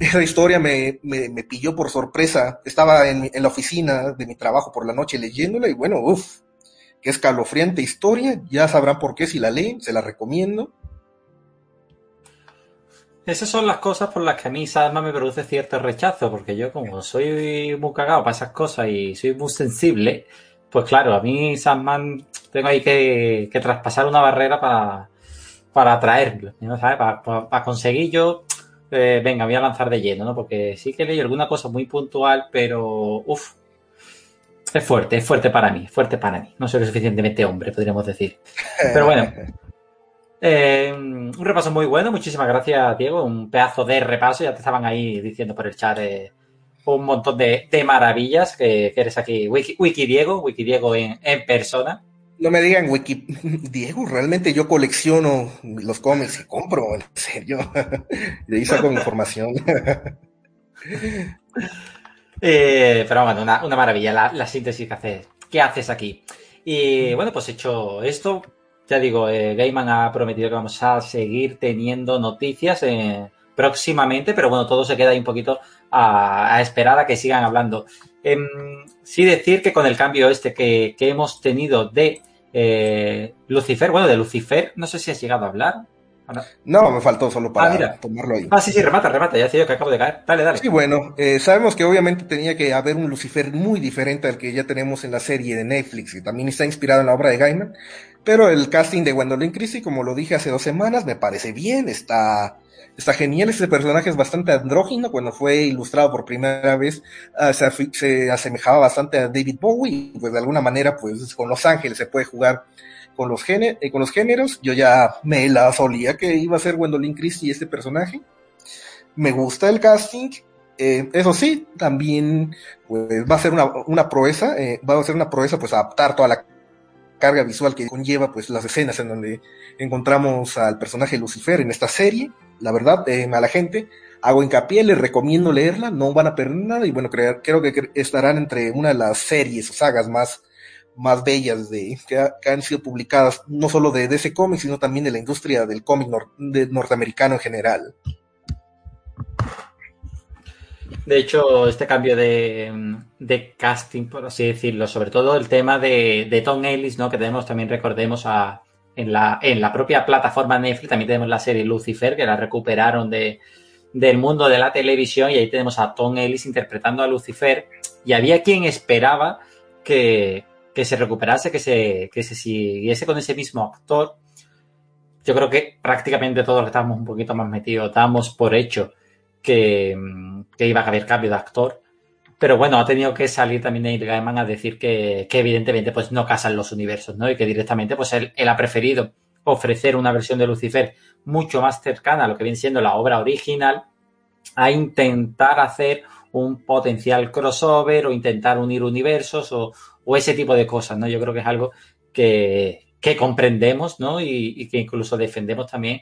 Speaker 3: esa historia me, me, me, pilló por sorpresa, estaba en, en, la oficina de mi trabajo por la noche leyéndola y bueno, uff, escalofriante historia, ya sabrán por qué si la leen, se la recomiendo.
Speaker 2: Esas son las cosas por las que a mí Sadman me produce cierto rechazo, porque yo como soy muy cagado para esas cosas y soy muy sensible, pues claro, a mí Sadman tengo ahí que, que traspasar una barrera para, para atraerlo, ¿no? para, para conseguir yo, eh, venga, voy a lanzar de lleno, ¿no? Porque sí que leí alguna cosa muy puntual, pero, uff, es fuerte, es fuerte para mí, fuerte para mí. No soy lo suficientemente hombre, podríamos decir. Pero bueno. (laughs) Eh, un repaso muy bueno. Muchísimas gracias, Diego. Un pedazo de repaso. Ya te estaban ahí diciendo por el chat eh, un montón de, de maravillas que, que, eres aquí. Wiki, Wiki Diego, Wiki Diego en, en, persona.
Speaker 3: No me digan Wiki (laughs) Diego, realmente yo colecciono los cómics y compro, en serio. (laughs) De ahí saco información.
Speaker 2: Eh, pero bueno, una, una maravilla la, la, síntesis que haces, que haces aquí. Y bueno, pues hecho esto, ya digo, eh, Gaiman ha prometido que vamos a seguir teniendo noticias eh, próximamente, pero bueno, todo se queda ahí un poquito a, a esperar a que sigan hablando. Eh, sí decir que con el cambio este que, que hemos tenido de eh, Lucifer, bueno, de Lucifer, no sé si has llegado a hablar.
Speaker 3: No, me faltó solo para ah, tomarlo ahí.
Speaker 2: Ah, sí, sí, remata, remata, ya sé yo que acabo de caer. Dale, dale.
Speaker 3: Sí, bueno, eh, sabemos que obviamente tenía que haber un Lucifer muy diferente al que ya tenemos en la serie de Netflix, que también está inspirado en la obra de Gaiman. Pero el casting de Gwendolyn Christie, como lo dije hace dos semanas, me parece bien, está, está genial. Este personaje es bastante andrógino. Cuando fue ilustrado por primera vez, uh, se, se, asemejaba bastante a David Bowie. Pues de alguna manera, pues con Los Ángeles se puede jugar con los, eh, con los géneros. Yo ya me la solía que iba a ser Gwendolyn Christie este personaje. Me gusta el casting. Eh, eso sí, también pues, va a ser una, una proeza, eh, va a ser una proeza pues adaptar toda la carga visual que conlleva pues las escenas en donde encontramos al personaje Lucifer en esta serie. La verdad, a la gente hago hincapié, les recomiendo leerla, no van a perder nada y bueno, creo, creo que estarán entre una de las series o sagas más, más bellas de, que, han sido publicadas, no solo de DC Comics, sino también de la industria del cómic norteamericano en general.
Speaker 2: De hecho, este cambio de, de, casting, por así decirlo, sobre todo el tema de, de, Tom Ellis, ¿no? Que tenemos también, recordemos, a, en, la, en la propia plataforma Netflix, también tenemos la serie Lucifer, que la recuperaron de, del mundo de la televisión, y ahí tenemos a Tom Ellis interpretando a Lucifer, y había quien esperaba que, que se recuperase, que se, que se siguiese con ese mismo actor. Yo creo que prácticamente todos los que estábamos un poquito más metidos damos por hecho que, que, iba a haber cambio de actor. Pero bueno, ha tenido que salir también Neil Gaiman a decir que, que, evidentemente pues no casan los universos, ¿no? Y que directamente pues él, él, ha preferido ofrecer una versión de Lucifer mucho más cercana a lo que viene siendo la obra original a intentar hacer un potencial crossover o intentar unir universos o, o ese tipo de cosas, ¿no? Yo creo que es algo que, que comprendemos, ¿no? Y, que incluso defendemos también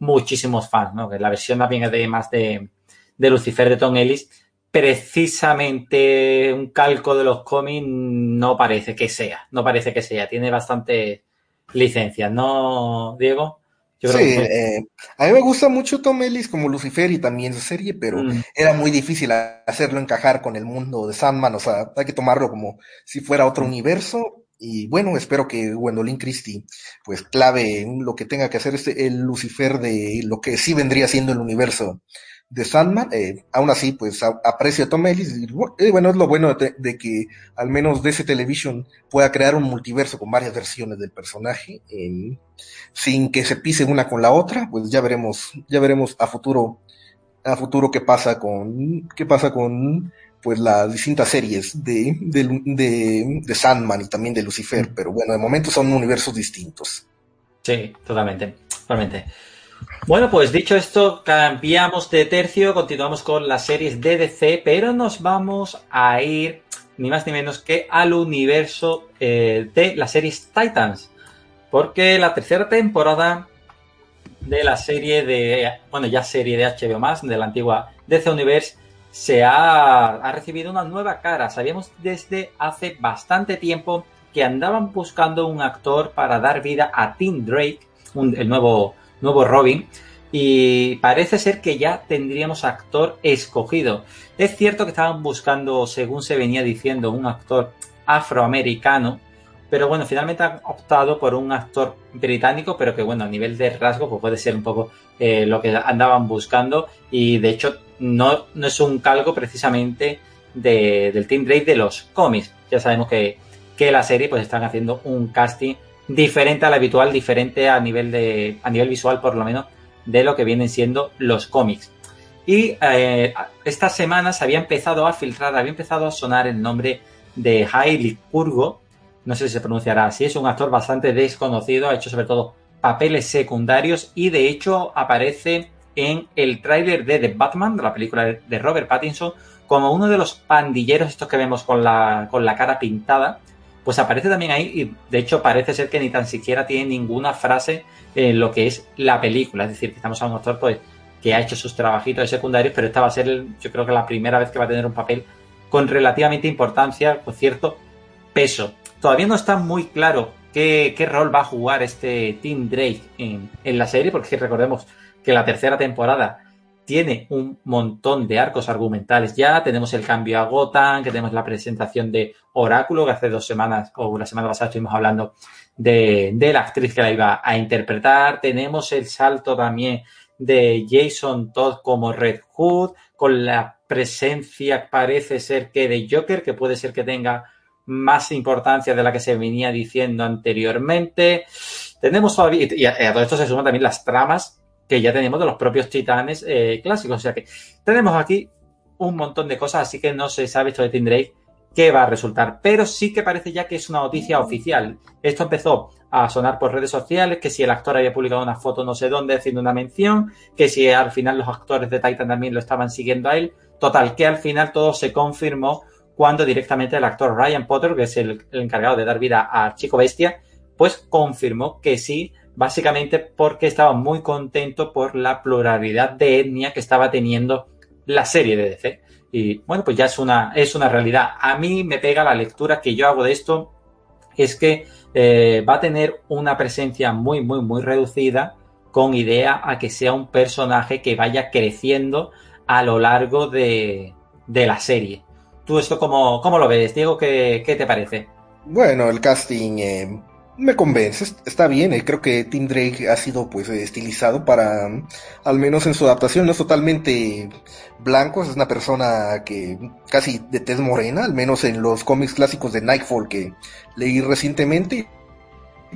Speaker 2: muchísimos fans, ¿no? Que la versión más bien es de más de, de Lucifer de Tom Ellis, precisamente un calco de los cómics no parece que sea, no parece que sea, tiene bastante licencias, ¿no, Diego?
Speaker 3: Yo sí, eh, a mí me gusta mucho Tom Ellis como Lucifer y también su serie, pero mm. era muy difícil hacerlo encajar con el mundo de Sandman, o sea, hay que tomarlo como si fuera otro mm. universo y bueno, espero que Gwendolyn Christie pues clave lo que tenga que hacer este, el Lucifer de lo que sí vendría siendo el universo de Sandman. Eh, aún así, pues a, aprecio a Tom Ellis. Y, bueno, es lo bueno de, de, que al menos DC Television pueda crear un multiverso con varias versiones del personaje eh, sin que se pise una con la otra. Pues ya veremos, ya veremos a futuro, a futuro qué pasa con, qué pasa con pues las distintas series de, de, de, de Sandman y también de Lucifer, pero bueno, de momento son universos distintos.
Speaker 2: Sí, totalmente, totalmente. Bueno, pues dicho esto, cambiamos de tercio, continuamos con las series de DC, pero nos vamos a ir ni más ni menos que al universo eh, de las series Titans, porque la tercera temporada de la serie de, bueno, ya serie de HBO más, de la antigua DC Universe, se ha, ha, recibido una nueva cara. Sabíamos desde hace bastante tiempo que andaban buscando un actor para dar vida a Tim Drake, un, el nuevo, nuevo Robin, y parece ser que ya tendríamos actor escogido. Es cierto que estaban buscando, según se venía diciendo, un actor afroamericano, pero bueno, finalmente han optado por un actor británico, pero que bueno, a nivel de rasgo pues puede ser un poco eh, lo que andaban buscando y de hecho no, no es un calco precisamente de, del Team Drake de los cómics. Ya sabemos que, que la serie pues están haciendo un casting diferente al habitual, diferente a nivel de a nivel visual por lo menos de lo que vienen siendo los cómics. Y eh, estas semanas había empezado a filtrar, había empezado a sonar el nombre de Hailey Kurgo, no sé si se pronunciará así, es un actor bastante desconocido, ha hecho sobre todo papeles secundarios y de hecho aparece en el tráiler de The Batman, de la película de Robert Pattinson, como uno de los pandilleros estos que vemos con la, con la cara pintada, pues aparece también ahí y de hecho parece ser que ni tan siquiera tiene ninguna frase en lo que es la película, es decir, que estamos a un actor pues que ha hecho sus trabajitos de secundarios, pero esta va a ser yo creo que la primera vez que va a tener un papel con relativamente importancia, con cierto peso. Todavía no está muy claro qué, rol va a jugar este Tim Drake en, en la serie, porque recordemos que la tercera temporada tiene un montón de arcos argumentales ya. Tenemos el cambio a Gotham, que tenemos la presentación de Oráculo, que hace dos semanas o la semana pasada estuvimos hablando de, de, la actriz que la iba a interpretar. Tenemos el salto también de Jason Todd como Red Hood, con la presencia parece ser que de Joker, que puede ser que tenga más importancia de la que se venía diciendo anteriormente. Tenemos todavía, y a, todo esto se suman también las tramas que ya tenemos de los propios titanes eh, clásicos. O sea que tenemos aquí un montón de cosas, así que no se sabe esto de Tim Drake qué va a resultar. Pero sí que parece ya que es una noticia oficial. Esto empezó a sonar por redes sociales, que si el actor había publicado una foto no sé dónde haciendo una mención, que si al final los actores de Titan también lo estaban siguiendo a él. Total, que al final todo se confirmó cuando directamente el actor Ryan Potter, que es el, encargado de dar vida a Chico Bestia, pues confirmó que sí, básicamente porque estaba muy contento por la pluralidad de etnia que estaba teniendo la serie de DC. Y bueno, pues ya es una, es una realidad. A mí me pega la lectura que yo hago de esto, es que eh, va a tener una presencia muy, muy, muy reducida con idea a que sea un personaje que vaya creciendo a lo largo de, la serie. ¿Tú esto cómo, cómo, lo ves, Diego? ¿Qué, qué te parece?
Speaker 3: Bueno, el casting eh, me convence, está bien, eh, creo que Tim Drake ha sido pues estilizado para, al menos en su adaptación, no es totalmente blanco, es una persona que casi de tez morena, al menos en los cómics clásicos de Nightfall que leí recientemente,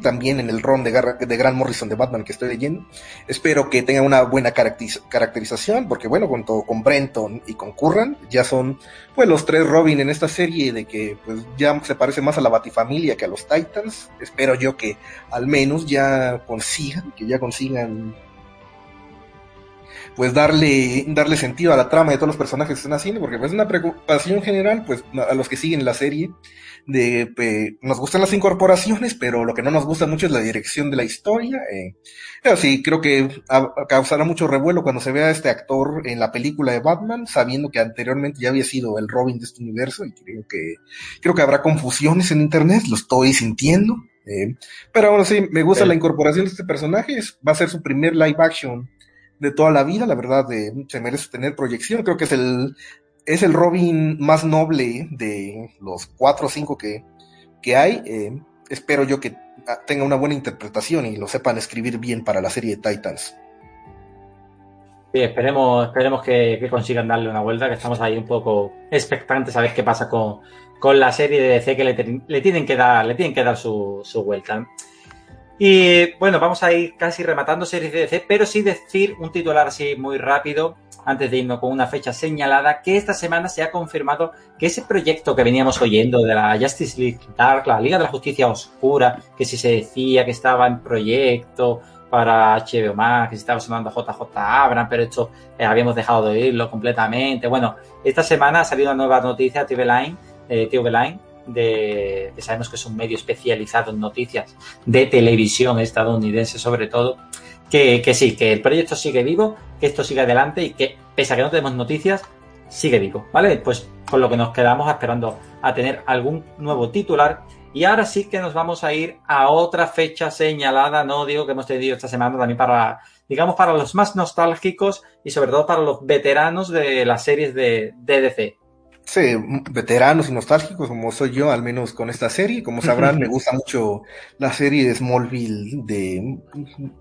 Speaker 3: también en el ron de, de Grant Morrison de Batman que estoy leyendo. Espero que tenga una buena caracterización, porque bueno, junto con Brenton y con Curran, ya son pues los tres Robin en esta serie de que pues ya se parece más a la Batifamilia que a los Titans. Espero yo que al menos ya consigan, que ya consigan pues darle, darle sentido a la trama de todos los personajes que están haciendo, porque pues, es una preocupación general, pues a los que siguen la serie, de nos gustan las incorporaciones, pero lo que no nos gusta mucho es la dirección de la historia. Eh. Pero sí, creo que causará mucho revuelo cuando se vea a este actor en la película de Batman, sabiendo que anteriormente ya había sido el Robin de este universo, y creo que, creo que habrá confusiones en internet, lo estoy sintiendo. Eh. Pero bueno, sí, me gusta la incorporación de este personaje, va a ser su primer live action de toda la vida, la verdad, de, se merece tener proyección, creo que es el es el Robin más noble de los cuatro o cinco que, que hay. Eh, espero yo que tenga una buena interpretación y lo sepan escribir bien para la serie de Titans.
Speaker 2: Sí, esperemos, esperemos que, consigan darle una vuelta, que estamos ahí un poco expectantes a ver qué pasa con, con la serie de DC que le, tienen que dar, le tienen que dar su, su vuelta. Y bueno, vamos a ir casi rematando series de DC, pero sí decir un titular así muy rápido antes de irnos con una fecha señalada, que esta semana se ha confirmado que ese proyecto que veníamos oyendo de la Justice League Dark, la Liga de la Justicia Oscura, que si se decía que estaba en proyecto para HBO Max, que se estaba sonando JJ Abram, pero esto eh, habíamos dejado de oírlo completamente. Bueno, esta semana ha salido una nueva noticia, TV Line, eh, TV Line de, que sabemos que es un medio especializado en noticias de televisión estadounidense sobre todo, que, sí, que el proyecto sigue vivo, que esto sigue adelante y que, pese a que no tenemos noticias, sigue vivo, ¿vale? Pues con lo que nos quedamos esperando a tener algún nuevo titular. Y ahora sí que nos vamos a ir a otra fecha señalada, no digo que hemos tenido esta semana también para, digamos, para los más nostálgicos y sobre todo para los veteranos de las series de DDC.
Speaker 3: Sí, veteranos y nostálgicos como soy yo, al menos con esta serie. Como sabrán, me gusta mucho la serie de Smallville de,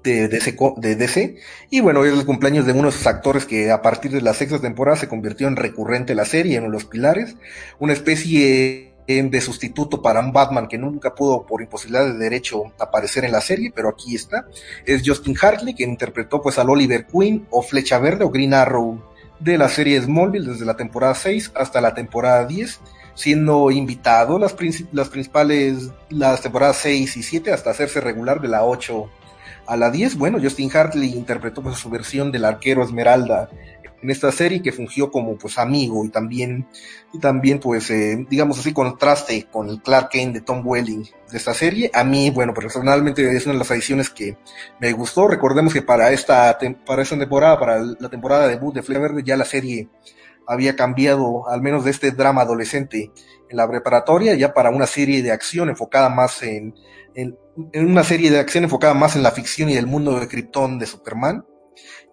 Speaker 3: de, DC, de DC. Y bueno, hoy es el cumpleaños de uno de sus actores que a partir de la sexta temporada se convirtió en recurrente la serie, en uno de los pilares. Una especie de sustituto para un Batman que nunca pudo por imposibilidad de derecho aparecer en la serie, pero aquí está. Es Justin Hartley, que interpretó pues al Oliver Queen o Flecha Verde o Green Arrow de la serie Smallville desde la temporada 6 hasta la temporada 10, siendo invitado las, las principales, las temporadas 6 y 7 hasta hacerse regular de la 8 a la 10. Bueno, Justin Hartley interpretó pues, su versión del arquero Esmeralda en esta serie que fungió como pues amigo y también y también pues eh, digamos así contraste con el Clark Kent de Tom Welling de esta serie. A mí bueno personalmente es una de las ediciones que me gustó. Recordemos que para esta para esta temporada para la temporada debut de Flecha Verde ya la serie había cambiado al menos de este drama adolescente en la preparatoria ya para una serie de acción enfocada más en, en, en una serie de acción enfocada más en la ficción y el mundo de Krypton de Superman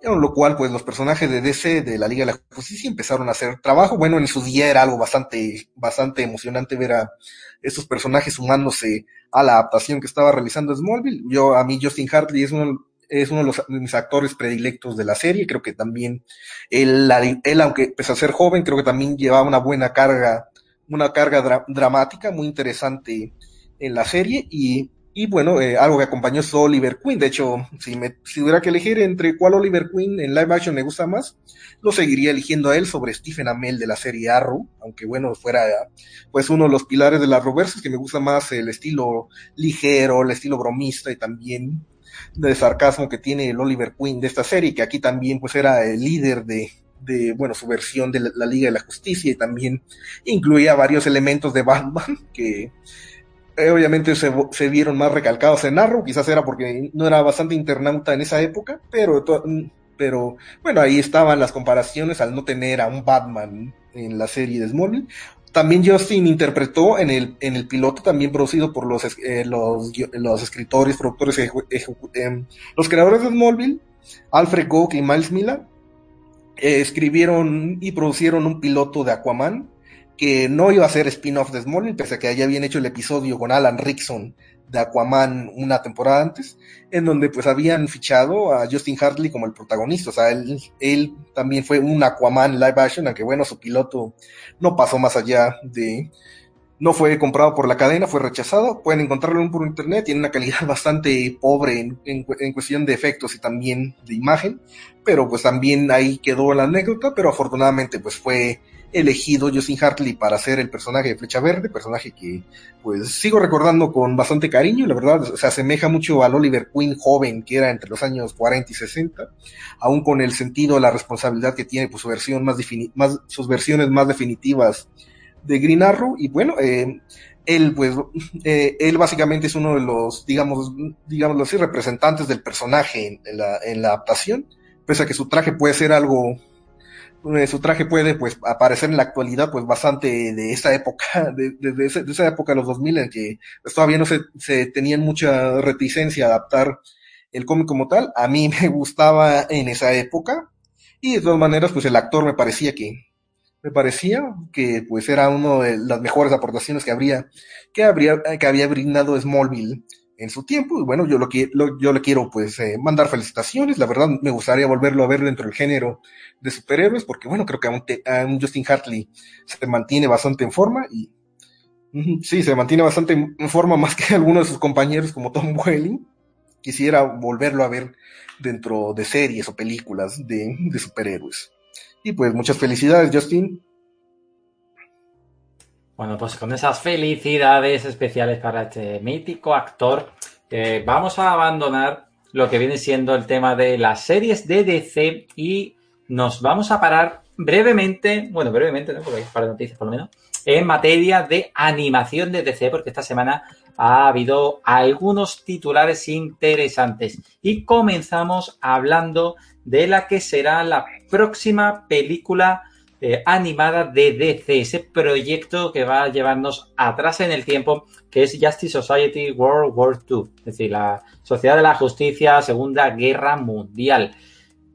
Speaker 3: lo cual pues los personajes de DC de la Liga de la Justicia empezaron a hacer trabajo. Bueno, en su día era algo bastante, bastante emocionante ver a estos personajes sumándose a la adaptación que estaba realizando Smallville. Yo, a mí Justin Hartley es uno, es uno de, los, mis actores predilectos de la serie. Creo que también él, él, aunque pese a ser joven, creo que también llevaba una buena carga una carga dramática muy interesante en la serie y y bueno, eh, algo que acompañó es Oliver Queen. De hecho, si, me, si tuviera que elegir entre cuál Oliver Queen en live action me gusta más, lo seguiría eligiendo a él sobre Stephen Amell de la serie Arrow, aunque bueno, fuera pues uno de los pilares de las Roverses, que me gusta más el estilo ligero, el estilo bromista y también de sarcasmo que tiene el Oliver Queen de esta serie, que aquí también pues era el líder de, de bueno, su versión de la, la Liga de la Justicia y también incluía varios elementos de Batman (laughs) que obviamente se, se, vieron más recalcados en Arrow, quizás era porque no era bastante internauta en esa época, pero, pero bueno, ahí estaban las comparaciones al no tener a un Batman en la serie de Smallville. También Justin interpretó en el, en el piloto, también producido por los, eh, los, los, escritores, productores, eh, los creadores de Smallville, Alfred Gook y Miles Miller, escribieron y producieron un piloto de Aquaman, que no iba a ser spin-off de Smallville, pese a que ya habían hecho el episodio con Alan Rickson de Aquaman una temporada antes, en donde pues habían fichado a Justin Hartley como el protagonista, o sea, él, él también fue un Aquaman live action, aunque bueno, su piloto no pasó más allá de, no fue comprado por la cadena, fue rechazado, pueden encontrarlo por internet, tiene una calidad (laughs) bastante pobre en, en, en, cuestión de efectos y también de imagen, pero pues también ahí quedó la anécdota, pero afortunadamente pues fue elegido Justin Hartley para ser el personaje de Flecha Verde, personaje que pues sigo recordando con bastante cariño, la verdad se asemeja mucho al Oliver Queen joven que era entre los años 40 y 60, aún con el sentido, la responsabilidad que tiene pues su versión más, sus versiones más definitivas de Green Arrow y bueno, eh, él pues eh, él básicamente es uno de los digamos digamos así representantes del personaje en la, en la adaptación, pese a que su traje puede ser algo su traje puede pues aparecer en la actualidad pues bastante de esa época, (laughs) de, de esa, época de los 2000 en que pues, todavía no se, se tenían mucha reticencia a adaptar el cómic como tal. A mí (laughs) me gustaba en esa época y de todas maneras pues el actor me parecía que me parecía que pues era una de las mejores aportaciones que habría que habría que había brindado Smallville en su tiempo. Y bueno, yo lo, lo yo le quiero pues eh, mandar felicitaciones. La verdad me gustaría volverlo a ver dentro del género de superhéroes, porque bueno, creo que aún, te, aún Justin Hartley se mantiene bastante en forma y sí, se mantiene bastante en forma más que (laughs) algunos de sus compañeros como Tom Welling. Quisiera volverlo a ver dentro de series o películas de, de superhéroes. Y pues muchas felicidades, Justin.
Speaker 2: Bueno, pues con esas felicidades especiales para este mítico actor, eh, vamos a abandonar lo que viene siendo el tema de las series de DC y nos vamos a parar brevemente, bueno, brevemente, ¿no? porque hay un par de noticias por lo menos, en materia de animación de DC, porque esta semana ha habido algunos titulares interesantes. Y comenzamos hablando de la que será la próxima película eh, animada de DC, ese proyecto que va a llevarnos atrás en el tiempo, que es Justice Society World War II, es decir, la Sociedad de la Justicia Segunda Guerra Mundial.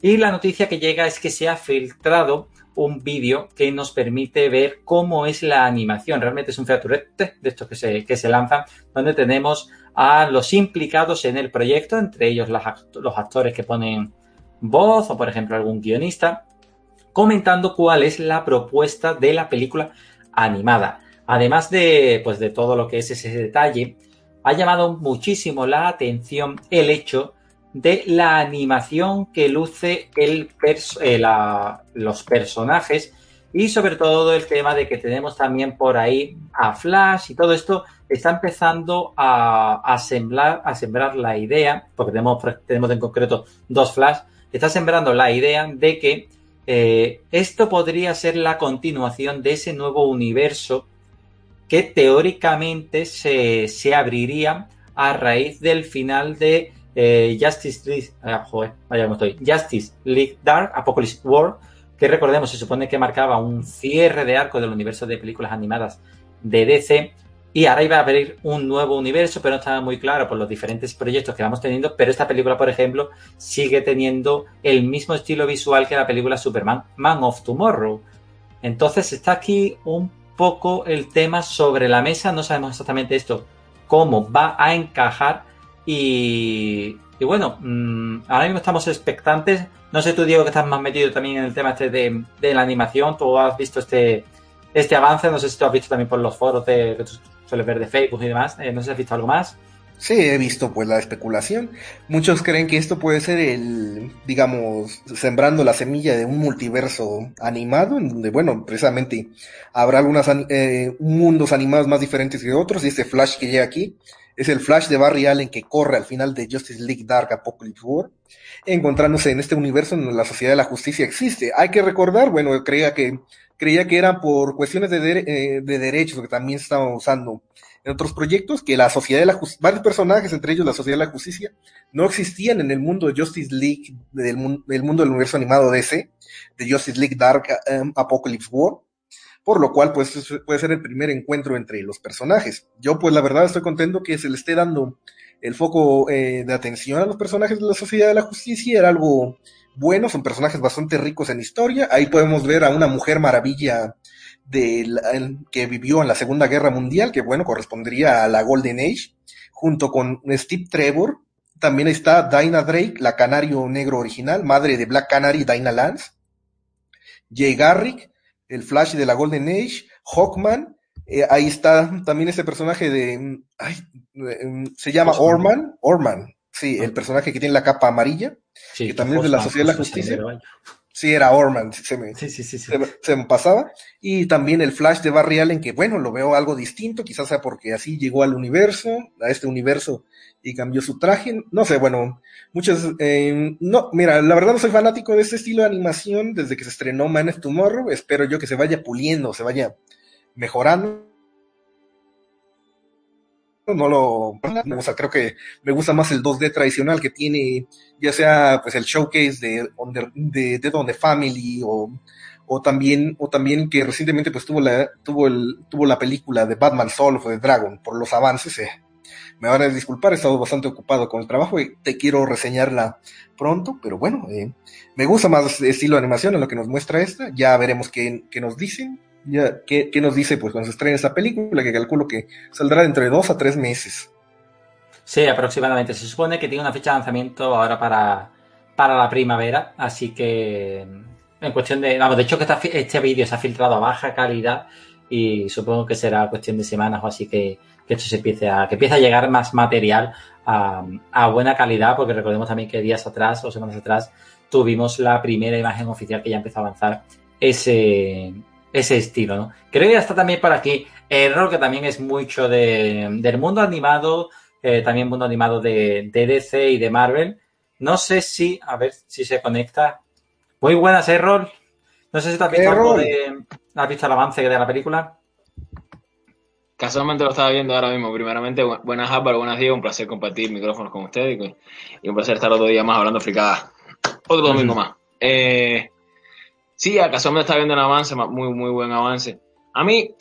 Speaker 2: Y la noticia que llega es que se ha filtrado un vídeo que nos permite ver cómo es la animación. Realmente es un featurette de estos que se, que se lanzan, donde tenemos a los implicados en el proyecto, entre ellos los actores que ponen voz o, por ejemplo, algún guionista, comentando cuál es la propuesta de la película animada. Además de, pues, de todo lo que es ese detalle, ha llamado muchísimo la atención el hecho de la animación que luce el eh, la, los personajes y sobre todo el tema de que tenemos también por ahí a Flash y todo esto está empezando a, a, sembrar, a sembrar la idea, porque tenemos, tenemos en concreto dos Flash, está sembrando la idea de que eh, esto podría ser la continuación de ese nuevo universo que teóricamente se, se abriría a raíz del final de eh, Justice League, ah, joder, vaya estoy, Justice League Dark, Apocalypse War, que recordemos, se supone que marcaba un cierre de arco del universo de películas animadas de DC y ahora iba a abrir un nuevo universo, pero no estaba muy claro por los diferentes proyectos que vamos teniendo. Pero esta película, por ejemplo, sigue teniendo el mismo estilo visual que la película Superman, Man of Tomorrow. Entonces está aquí un poco el tema sobre la mesa. No sabemos exactamente esto, cómo va a encajar. Y, y bueno, mmm, ahora mismo estamos expectantes. No sé tú, Diego, que estás más metido también en el tema este de, la animación. Tú has visto este, este avance. No sé si tú has visto también por los foros de, sueles ver de Facebook y demás. Eh, no sé si has visto algo más.
Speaker 3: Sí, he visto pues la especulación. Muchos creen que esto puede ser el, digamos, sembrando la semilla de un multiverso animado, en donde, bueno, precisamente habrá algunos eh, mundos animados más diferentes que otros, y este Flash que llega aquí es el Flash de Barry Allen que corre al final de Justice League Dark Apocalypse War, encontrándose en este universo en donde la Sociedad de la Justicia existe. Hay que recordar, bueno, creía que, creía que era por cuestiones de, eh, de derechos que también se estaban usando en otros proyectos, que la Sociedad de la Justicia, varios personajes, entre ellos la Sociedad de la Justicia, no existían en el mundo de Justice League, del, mundo del universo animado DC, de Justice League Dark um, Apocalypse War, por lo cual pues puede ser el primer encuentro entre los personajes. Yo pues la verdad estoy contento que se le esté dando el foco eh, de atención a los personajes de la Sociedad de la Justicia, era algo bueno, son personajes bastante ricos en historia, ahí podemos ver a una mujer maravilla que vivió en la Segunda Guerra Mundial, que bueno, correspondería a la Golden Age, junto con Steve Trevor. También está Dinah Drake, la canario negro original, madre de Black Canary, Dinah Lance. Jay Garrick, el Flash de la Golden Age. Hawkman, eh, ahí está también ese personaje de. Ay, mm, se llama Orman. Orman, sí, el personaje que tiene la capa amarilla, que también es de la Sociedad de la Justicia. Sí, era Orman, se me, sí, sí, sí, se, me pasaba. Y también el Flash de Barry Allen, que bueno, lo veo algo distinto, quizás sea porque así llegó al universo, a este universo, y cambió su traje. No sé, bueno, muchos, eh, no, mira, la verdad no soy fanático de este estilo de animación desde que se estrenó Man of Tomorrow. Espero yo que se vaya puliendo, se vaya mejorando no lo, o sea, creo que me gusta más el 2D tradicional que tiene, ya sea pues el showcase de, de Dead on the Family o, o también, o también que recientemente pues tuvo la, tuvo el, tuvo la película de Batman Soul of the Dragon por los avances, eh. me van a disculpar, he estado bastante ocupado con el trabajo y te quiero reseñarla pronto, pero bueno, eh, me gusta más el estilo de animación en lo que nos muestra esta, ya veremos qué, qué nos dicen, ya, ¿qué, nos dice pues cuando se estrene esa película? Que calculo que saldrá dentro de dos a tres meses.
Speaker 2: Sí, aproximadamente. Se supone que tiene una fecha de lanzamiento ahora para, para la primavera, así que en cuestión de... Vamos, de hecho que este vídeo se ha filtrado a baja calidad y supongo que será cuestión de semanas o así que, que esto se empiece a... que empiece a llegar más material a, a buena calidad, porque recordemos también que días atrás o semanas atrás tuvimos la primera imagen oficial que ya empezó a avanzar ese, ese estilo, ¿no? Creo que ya está también por aquí Error, que también es mucho de, del mundo animado, eh, también mundo animado de, DC y de Marvel. No sé si, a ver si se conecta. Muy buenas, Error. No sé si te has visto algo de, ¿Has visto el avance de la película?
Speaker 4: Casualmente lo estaba viendo ahora mismo. Primeramente, buenas Álvaro, buenas días. Un placer compartir micrófonos con ustedes y, un placer estar otro día más hablando fricada. Otro domingo más. Eh, Sí, acaso me está viendo un avance, muy, muy buen avance. A mí,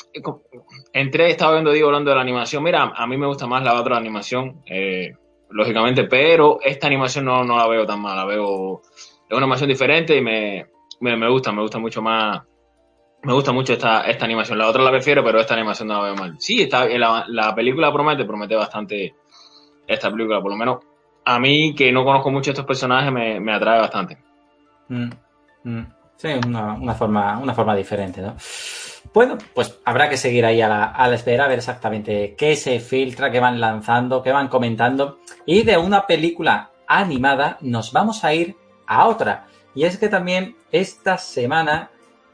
Speaker 4: entré, estaba viendo, digo, hablando de la animación. Mira, a mí me gusta más la otra animación, eh, lógicamente, pero esta animación no, no la veo tan mal. La veo, es una animación diferente y me, me, gusta, me gusta mucho más. Me gusta mucho esta, esta animación. La otra la prefiero, pero esta animación no la veo mal. Sí, está, la, la película promete, promete bastante esta película. Por lo menos a mí, que no conozco mucho estos personajes, me, me atrae bastante.
Speaker 2: Mm, mm. Sí, una, forma, una forma diferente, ¿no? Bueno, pues habrá que seguir ahí a la, espera, a ver exactamente qué se filtra, qué van lanzando, qué van comentando. Y de una película animada nos vamos a ir a otra. Y es que también esta semana,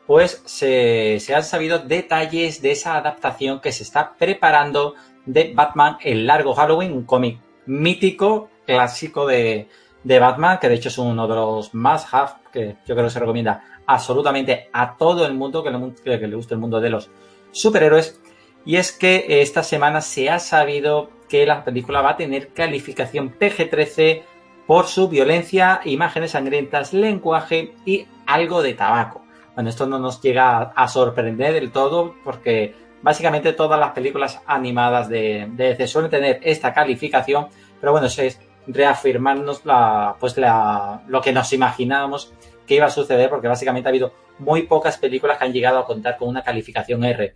Speaker 2: pues se, se han sabido detalles de esa adaptación que se está preparando de Batman El Largo Halloween, un cómic mítico, clásico de, de Batman, que de hecho es uno de los más have que yo creo que se recomienda absolutamente a todo el mundo que le, que le guste el mundo de los superhéroes. Y es que esta semana se ha sabido que la película va a tener calificación PG-13 por su violencia, imágenes sangrientas, lenguaje y algo de tabaco. Bueno, esto no nos llega a sorprender del todo porque básicamente todas las películas animadas de, de DC suelen tener esta calificación, pero bueno, eso es reafirmarnos la, pues la, lo que nos imaginábamos que iba a suceder, porque básicamente ha habido muy pocas películas que han llegado a contar con una calificación R.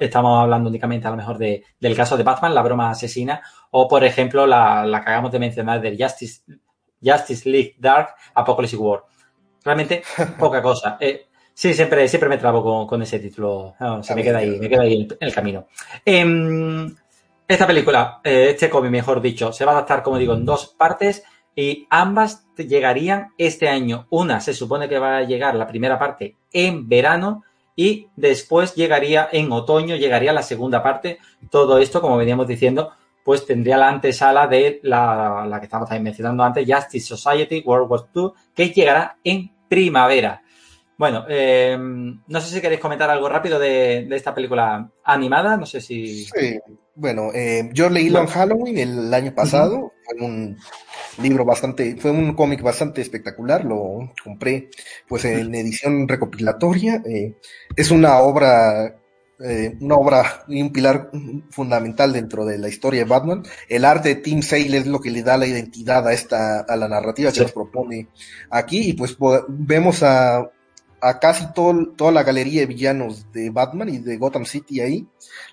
Speaker 2: estamos hablando únicamente a lo mejor de, del caso de Batman, la broma asesina, o por ejemplo la, la que acabamos de mencionar del Justice, Justice League Dark Apocalypse War. Realmente poca (laughs) cosa. Eh, Sí, siempre, siempre me trabo con, con ese título. No, se me queda ahí, me queda ahí en el camino. Em, esta película, eh, este cómic, mejor dicho, se va a adaptar, como digo, en dos partes y ambas llegarían este año. Una se supone que va a llegar la primera parte en verano y después llegaría en otoño, llegaría la segunda parte. Todo esto, como veníamos diciendo, pues tendría la antesala de la, la que estamos también mencionando antes, Justice Society World War II, que llegará en primavera. Bueno, eh, no sé si queréis comentar algo rápido de, de, esta película animada, no sé si...
Speaker 3: Sí, bueno, eh, yo leí bueno. en Halloween el año pasado, uh -huh. fue un libro bastante, fue un cómic bastante espectacular, lo compré pues en edición recopilatoria, eh, es una obra eh, una obra y un pilar fundamental dentro de la historia de Batman. El arte de Tim Sale es lo que le da la identidad a esta, a la narrativa que nos propone aquí, y pues vemos a, a casi todo, toda la galería de villanos de Batman y de Gotham City ahí.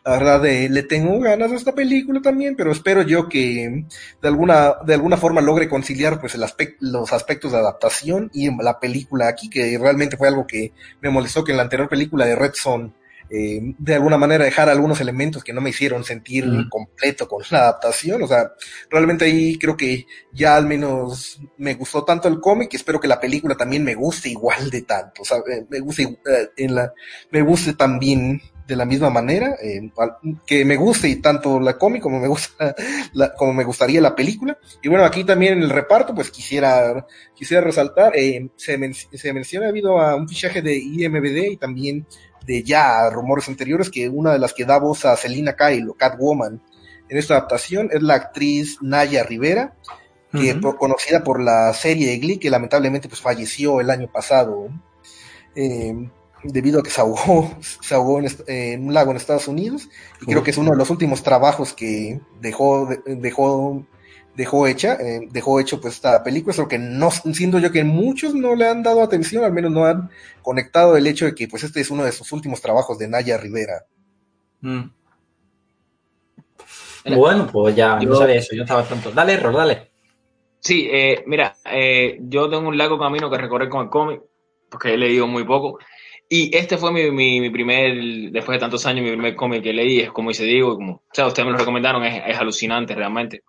Speaker 3: La verdad, eh, le tengo ganas a esta película también, pero espero yo que de alguna, de alguna forma logre conciliar pues el aspecto, los aspectos de adaptación y la película aquí, que realmente fue algo que me molestó que en la anterior película de Red Son eh, de alguna manera dejar algunos elementos que no me hicieron sentir mm. completo con la adaptación. O sea, realmente ahí creo que ya al menos me gustó tanto el cómic, espero que la película también me guste igual de tanto. O sea, eh, me guste eh, en la, me guste también de la misma manera, eh, que me guste y tanto la cómic como me gusta, (laughs) la, como me gustaría la película. Y bueno, aquí también en el reparto, pues quisiera, quisiera resaltar, eh, se, men se menciona debido a un fichaje de IMBD y también de ya rumores anteriores que una de las que da voz a Selina Kyle o Catwoman en esta adaptación es la actriz Naya Rivera, que uh -huh. por, conocida por la serie Glee, que lamentablemente pues falleció el año pasado eh, debido a que se ahogó, (laughs) se ahogó en, en, un lago en Estados Unidos y uh -huh. creo que es uno de los últimos trabajos que dejó, dejó dejó hecha, eh, dejó hecho pues esta película, es lo que no, siento yo que muchos no le han dado atención, al menos no han conectado el hecho de que pues este es uno de sus últimos trabajos de Naya Rivera.
Speaker 2: Mm. Bueno, pues ya yo, no sabía eso, yo estaba tonto. Dale, error, dale.
Speaker 4: Sí, eh, mira, eh, yo tengo un largo camino que recorrer con el cómic, porque he leído muy poco, y este fue mi, mi, mi, primer, después de tantos años, mi primer cómic que leí, es como dice digo, como, o sea, ustedes me lo recomendaron, es, es alucinante realmente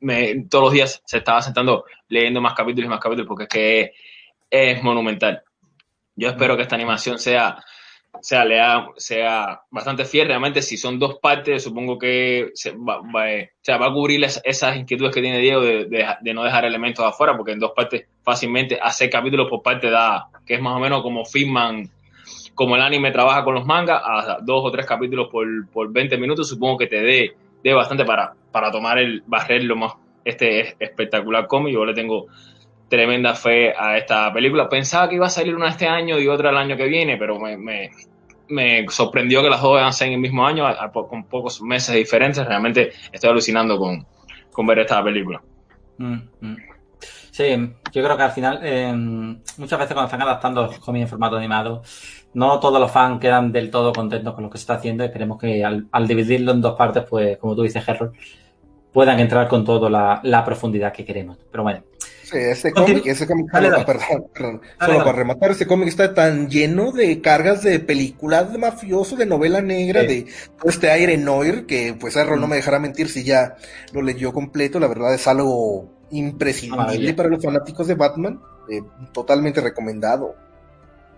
Speaker 4: me, todos los días se estaba sentando leyendo más capítulos y más capítulos porque es que es monumental. Yo espero que esta animación sea, sea, sea bastante fiel. Realmente, si son dos partes, supongo que va, va, o sea, va a cubrir esas inquietudes que tiene Diego de, de, no dejar elementos afuera, porque en dos partes fácilmente hacer capítulos por parte da, que es más o menos como Fitman, como el anime trabaja con los mangas, a dos o tres capítulos por, por 20 minutos, supongo que te dé de bastante para, para tomar el barrerlo más este espectacular cómic. Yo le tengo tremenda fe a esta película. Pensaba que iba a salir una este año y otra el año que viene, pero me, me, me sorprendió que las dos ser en el mismo año, a, con pocos meses de diferencia. Realmente estoy alucinando con, con ver esta película.
Speaker 2: Mm, mm. Sí, yo creo que al final, eh, muchas veces cuando están adaptando los cómics en formato animado, no todos los fans quedan del todo contentos con lo que se está haciendo. Esperemos que al, al dividirlo en dos partes, pues, como tú dices, Harold, puedan entrar con toda la, la, profundidad que queremos. Pero bueno.
Speaker 3: Sí, ese cómic, ese cómic, dale, dale. perdón, perdón. Dale, solo para rematar, ese cómic está tan lleno de cargas de películas de mafioso, de novela negra, sí. de todo este aire noir, que pues Errol mm. no me dejará mentir si ya lo leyó completo, la verdad es algo imprescindible para los fanáticos de Batman, eh, totalmente recomendado.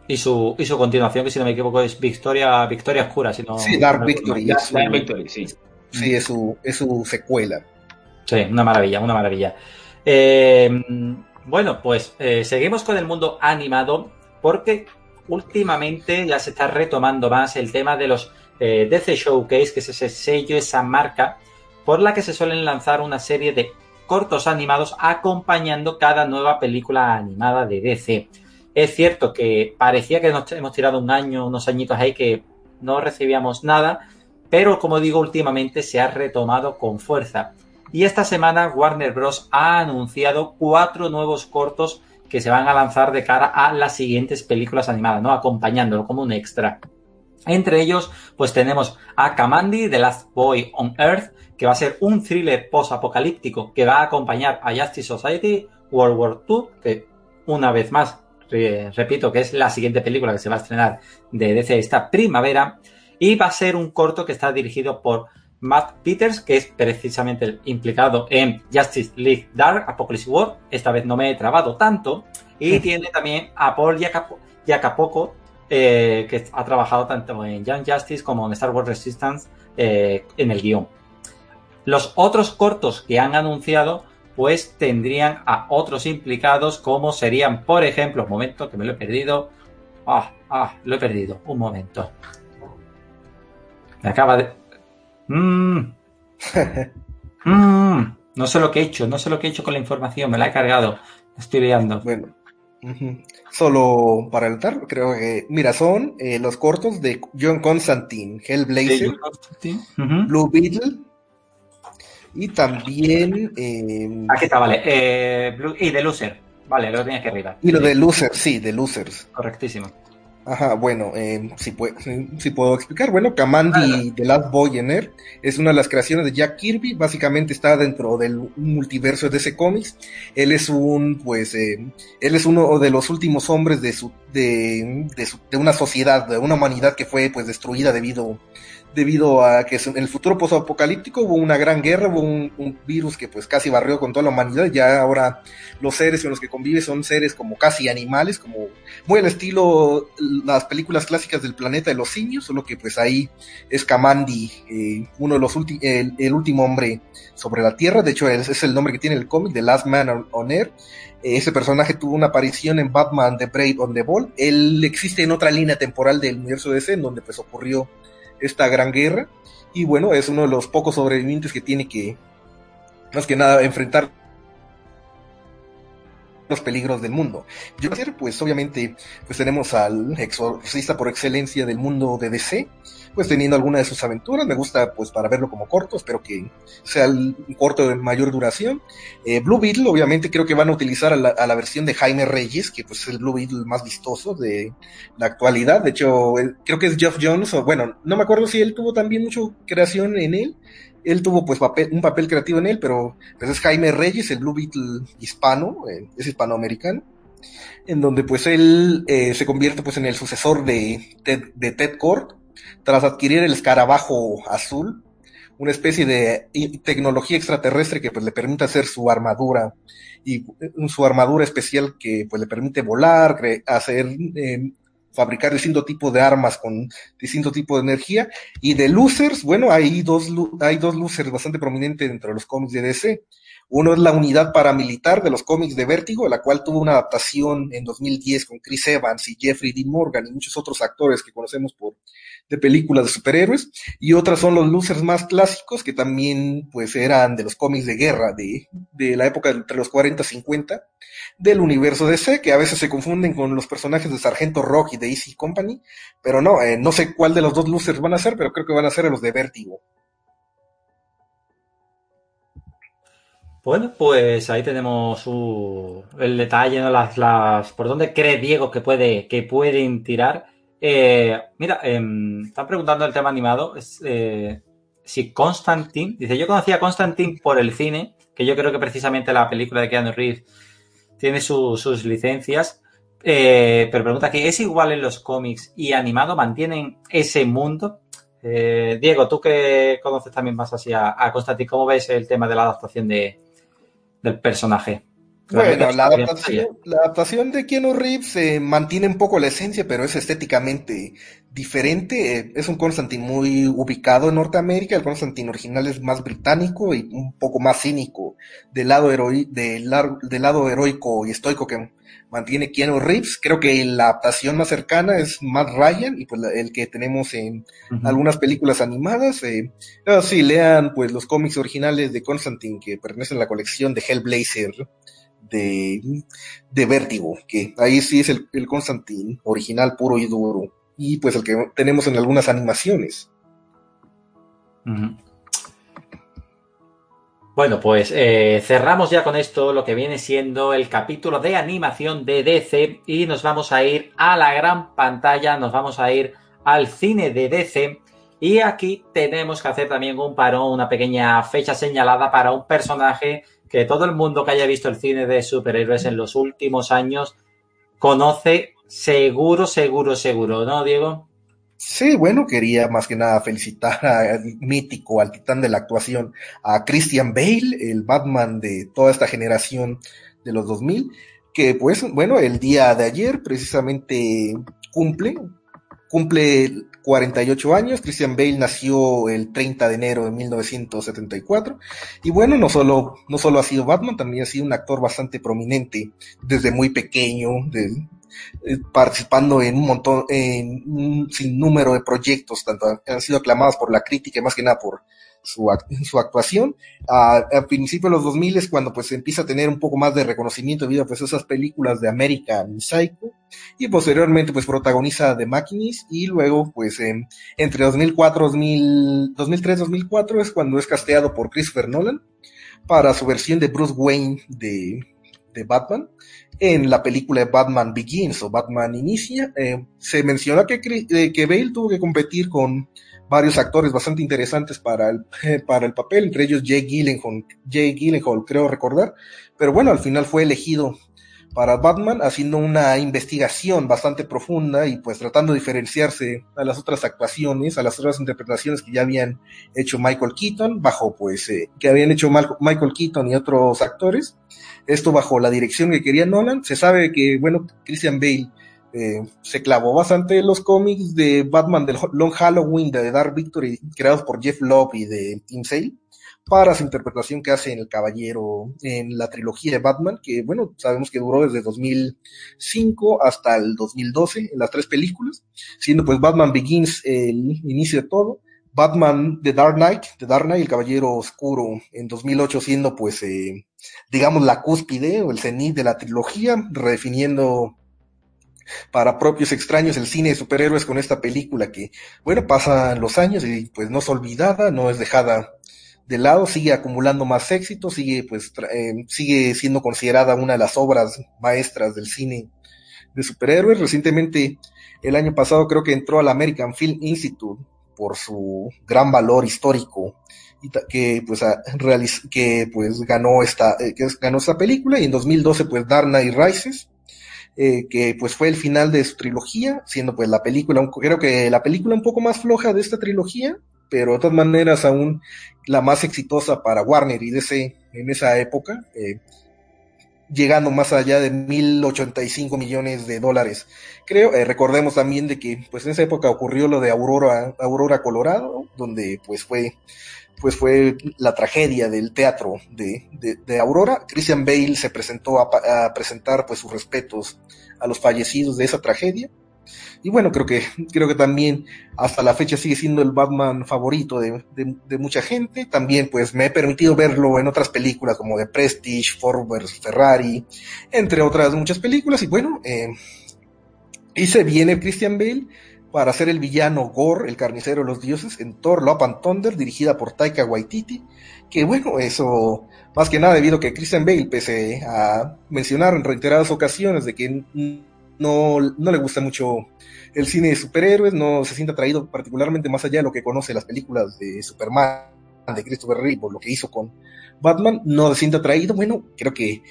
Speaker 2: Y su, y su continuación, que si no me equivoco es Victoria, Victoria Oscura, si no,
Speaker 3: Sí, Dark Victory.
Speaker 4: Dark Victory, sí.
Speaker 3: Sí, es su, es su secuela.
Speaker 2: Sí, una maravilla, una maravilla. Eh, bueno, pues eh, seguimos con el mundo animado porque últimamente ya se está retomando más el tema de los eh, DC Showcase, que es ese sello, esa marca por la que se suelen lanzar una serie de cortos animados acompañando cada nueva película animada de DC. Es cierto que parecía que nos hemos tirado un año, unos añitos ahí que no recibíamos nada, pero como digo, últimamente se ha retomado con fuerza. Y esta semana Warner Bros. ha anunciado cuatro nuevos cortos que se van a lanzar de cara a las siguientes películas animadas, ¿no? Acompañándolo como un extra. Entre ellos, pues tenemos a Kamandi, The Last Boy on Earth, que va a ser un thriller post-apocalíptico que va a acompañar a Justice Society, World War II, que una vez más repito que es la siguiente película que se va a estrenar de DC esta primavera. Y va a ser un corto que está dirigido por Matt Peters, que es precisamente el implicado en Justice League Dark, Apocalypse War. Esta vez no me he trabado tanto. Y tiene también a Paul Jacapoco, eh, que ha trabajado tanto en Young Justice como en Star Wars Resistance eh, en el guion. Los otros cortos que han anunciado, pues tendrían a otros implicados, como serían, por ejemplo, un momento que me lo he perdido. Ah, ah, lo he perdido. Un momento. Me acaba de. Mmm. mmm. (laughs) No sé lo que he hecho, no sé lo que he hecho con la información, me la he cargado. Estoy liando.
Speaker 3: Bueno, Solo para el tarde, creo que, mira, son eh, los cortos de John Constantine, Hellblazer, Blue Beetle y también...
Speaker 2: Eh, Aquí está, vale. Eh, y The Loser, vale, lo tenía que arriba.
Speaker 3: Y lo de Losers, sí, de Losers.
Speaker 2: Correctísimo.
Speaker 3: Ajá, bueno, eh, si, puedo explicar. Bueno, Kamandi The Last Voyager es una de las creaciones de Jack Kirby. Básicamente está dentro del multiverso de ese cómics. Él es un, pues, eh, él es uno de los últimos hombres de su, de, de, de una sociedad, de una humanidad que fue, pues, destruida debido debido a que en el futuro post-apocalíptico hubo una gran guerra, hubo un, virus que pues casi barrió con toda la humanidad, ya ahora los seres con los que convive son seres como casi animales, como muy al estilo las películas clásicas del planeta de los simios, solo que pues ahí es Kamandi, eh, uno de los últimos, el, último hombre sobre la Tierra, de hecho es, es el nombre que tiene el cómic, The Last Man on, Earth, ese personaje tuvo una aparición en Batman The Brave on the Ball. Él existe en otra línea temporal del universo DC, en donde pues ocurrió esta gran guerra. Y bueno, es uno de los pocos sobrevivientes que tiene que, más que nada, enfrentar los peligros del mundo. Yo, pues obviamente, pues tenemos al exorcista por excelencia del mundo de DC, pues teniendo alguna de sus aventuras. Me gusta pues para verlo como corto, espero que sea un corto de mayor duración. Eh, Blue Beetle, obviamente creo que van a utilizar a la, versión de Jaime Reyes, que pues es el Blue Beetle más vistoso de la actualidad. De hecho, creo que es Jeff Jones, o bueno, no me acuerdo si él tuvo también mucha creación en él. Él tuvo pues un papel creativo en él, pero pues es Jaime Reyes, el Blue Beetle hispano, eh, es hispanoamericano en donde pues él eh, se convierte pues en el sucesor de Ted, de Ted Kord, tras adquirir el escarabajo azul, una especie de tecnología extraterrestre que pues le permite hacer su armadura y eh, su armadura especial que pues le permite volar, hacer em, fabricar distinto tipo de armas con distinto tipo de energía y de losers, bueno, hay dos hay dos losers bastante prominentes dentro de los cómics de DC. Uno es la unidad paramilitar de los cómics de Vértigo, la cual tuvo una adaptación en 2010 con Chris Evans y Jeffrey Dean Morgan y muchos otros actores que conocemos por de películas de superhéroes. Y otras son los losers más clásicos que también pues eran de los cómics de guerra de, de la época entre los 40 y 50 del universo DC, que a veces se confunden con los personajes de Sargento Rock y de Easy Company, pero no, eh, no sé cuál de los dos losers van a ser, pero creo que van a ser los de Vértigo.
Speaker 2: Bueno, pues ahí tenemos el detalle, las, las, por dónde cree Diego que puede, que pueden tirar. Eh, mira, em, están preguntando el tema animado. Eh, si Constantine, dice, yo conocía a Constantine por el cine, que yo creo que precisamente la película de Keanu Reeves tiene sus licencias. Eh, pero pregunta que es igual en los cómics y animado, ¿mantienen ese mundo? Diego, tú que conoces también más así a, a Constantine, ¿cómo ves el tema de la adaptación de, del personaje.
Speaker 3: Bueno, la adaptación, la adaptación, de Keanu Reeves eh, mantiene un poco la esencia, pero es estéticamente diferente. Es un Constantine muy ubicado en Norteamérica. El Constantine original es más británico y un poco más cínico del lado, del, lado heroico y estoico que mantiene Keanu Reeves. Creo que la adaptación más cercana es Matt Ryan y pues el que tenemos en algunas películas animadas. Eh, sí, lean pues los cómics originales de Constantine que pertenecen a la colección de Hellblazer de, de Vértigo, que ahí sí es el, el Constantine original puro y duro. Y pues el que tenemos en algunas animaciones.
Speaker 2: Bueno, pues eh, cerramos ya con esto lo que viene siendo el capítulo de animación de DC y nos vamos a ir a la gran pantalla, nos vamos a ir al cine de DC y aquí tenemos que hacer también un parón, una pequeña fecha señalada para un personaje que todo el mundo que haya visto el cine de superhéroes en los últimos años conoce seguro, seguro, seguro, ¿no, Diego?
Speaker 3: Sí, bueno, quería más que nada felicitar al mítico, al titán de la actuación, a Christian Bale, el Batman de toda esta generación de los 2000, que pues, bueno, el día de ayer precisamente cumple, cumple 48 años, Christian Bale nació el 30 de enero de 1974 y bueno, no solo, no solo ha sido Batman, también ha sido un actor bastante prominente desde muy pequeño, eh, participando en un montón, en un sinnúmero de proyectos, tanto han sido aclamados por la crítica y más que nada por su, (laughs) su actuación. A, principios de los 2000 es cuando pues empieza a tener un poco más de reconocimiento debido a pues esas películas de American Psycho y posteriormente pues protagoniza The Machinist y luego pues entre 2004, 2000, 2003, 2004 es cuando es casteado por Christopher Nolan para su versión de Bruce Wayne de, de Batman en la película de Batman Begins o Batman Inicia. Eh, se menciona que, eh, que Bale tuvo que competir con varios actores bastante interesantes para el, (laughs) para el papel, entre ellos Jay Gyllenhaal, Jay Gyllenhaal, creo recordar, pero bueno, al final fue elegido para Batman haciendo una investigación bastante profunda y pues tratando de diferenciarse a las otras actuaciones, a las otras interpretaciones que ya habían hecho Michael Keaton, bajo pues, eh, que habían hecho Michael Keaton y otros actores, esto bajo la dirección que quería Nolan, se sabe que, bueno, Christian Bale eh, se clavó bastante en los cómics de Batman del Long Halloween de Dark Victory creados por Jeff Love y de Tim Sale para su interpretación que hace en El Caballero en la trilogía de Batman, que bueno, sabemos que duró desde 2005 hasta el 2012 en las tres películas, siendo pues Batman Begins el inicio de todo, Batman The Dark Knight, The Dark Knight, El Caballero Oscuro en 2008 siendo pues eh, digamos la cúspide o el cenit de la trilogía, redefiniendo para propios extraños el cine de superhéroes con esta película que, bueno, pasan los años y pues no es olvidada, no es dejada de lado, sigue acumulando más éxito, sigue pues eh, sigue siendo considerada una de las obras maestras del cine de superhéroes. Recientemente, el año pasado creo que entró al American Film Institute por su gran valor histórico y que pues que pues ganó esta eh, que ganó esta película y en 2012 pues Darna y Rises eh, que pues fue el final de su trilogía, siendo pues la película, creo que la película un poco más floja de esta trilogía, pero de todas maneras aún la más exitosa para Warner y DC en esa época, eh, llegando más allá de 1085 millones de dólares. Creo, eh, recordemos también de que pues en esa época ocurrió lo de Aurora, Aurora Colorado, donde pues fue pues fue la tragedia del teatro de, de, Aurora. Christian Bale se presentó a, presentar pues sus respetos a los fallecidos de esa tragedia. Y bueno, creo que, creo que también hasta la fecha sigue siendo el Batman favorito de, de, mucha gente. También pues me he permitido verlo en otras películas como The Prestige, Ford vs. Ferrari, entre otras muchas películas. Y bueno, eh, y se viene Christian Bale para ser el villano Gore, el carnicero de los dioses, en Thor Love and Thunder, dirigida por Taika Waititi, que bueno, eso más que nada debido a que Christian Bale, pese a mencionar en reiteradas ocasiones de que no, no le gusta mucho el cine de superhéroes, no se siente atraído particularmente más allá de lo que conoce las películas de Superman, de Christopher Reeve, lo que hizo con Batman, no se siente atraído, bueno, creo que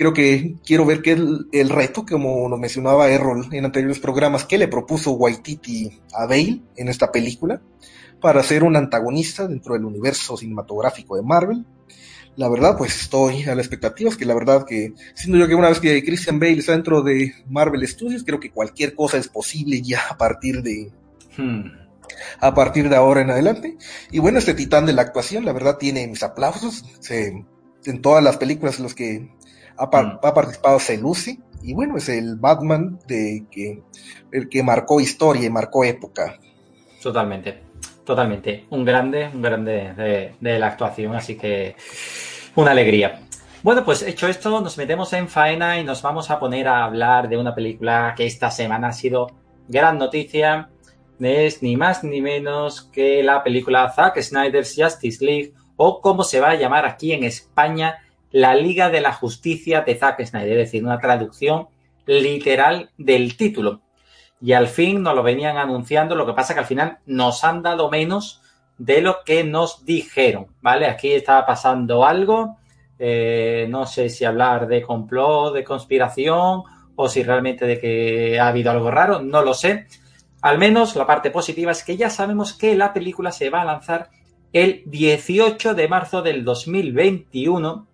Speaker 3: creo que quiero ver qué es el, reto, como nos mencionaba Errol en anteriores programas, que le propuso Waititi a Bale en esta película para ser un antagonista dentro del universo cinematográfico de Marvel. La verdad, pues estoy a la expectativa, es que la verdad que, siendo yo que una vez que Christian Bale está dentro de Marvel Studios, creo que cualquier cosa es posible ya a partir de... Hmm. A partir de ahora en adelante. Y bueno, este titán de la actuación, la verdad, tiene mis aplausos. en todas las películas en las que Mm. ha, participado Lucy y bueno, es el Batman de que, el que marcó historia y marcó época.
Speaker 2: Totalmente, totalmente. Un grande, un grande de, la actuación, así que una alegría. Bueno, pues hecho esto, nos metemos en faena y nos vamos a poner a hablar de una película que esta semana ha sido gran noticia. Es ni más ni menos que la película Zack Snyder's Justice League o como se va a llamar aquí en España, la Liga de la Justicia de Zack Snyder, es decir, una traducción literal del título. Y al fin nos lo venían anunciando, lo que pasa que al final nos han dado menos de lo que nos dijeron, ¿vale? Aquí estaba pasando algo, eh, no sé si hablar de complot, de conspiración o si realmente de que ha habido algo raro, no lo sé. Al menos la parte positiva es que ya sabemos que la película se va a lanzar el 18 de marzo del 2021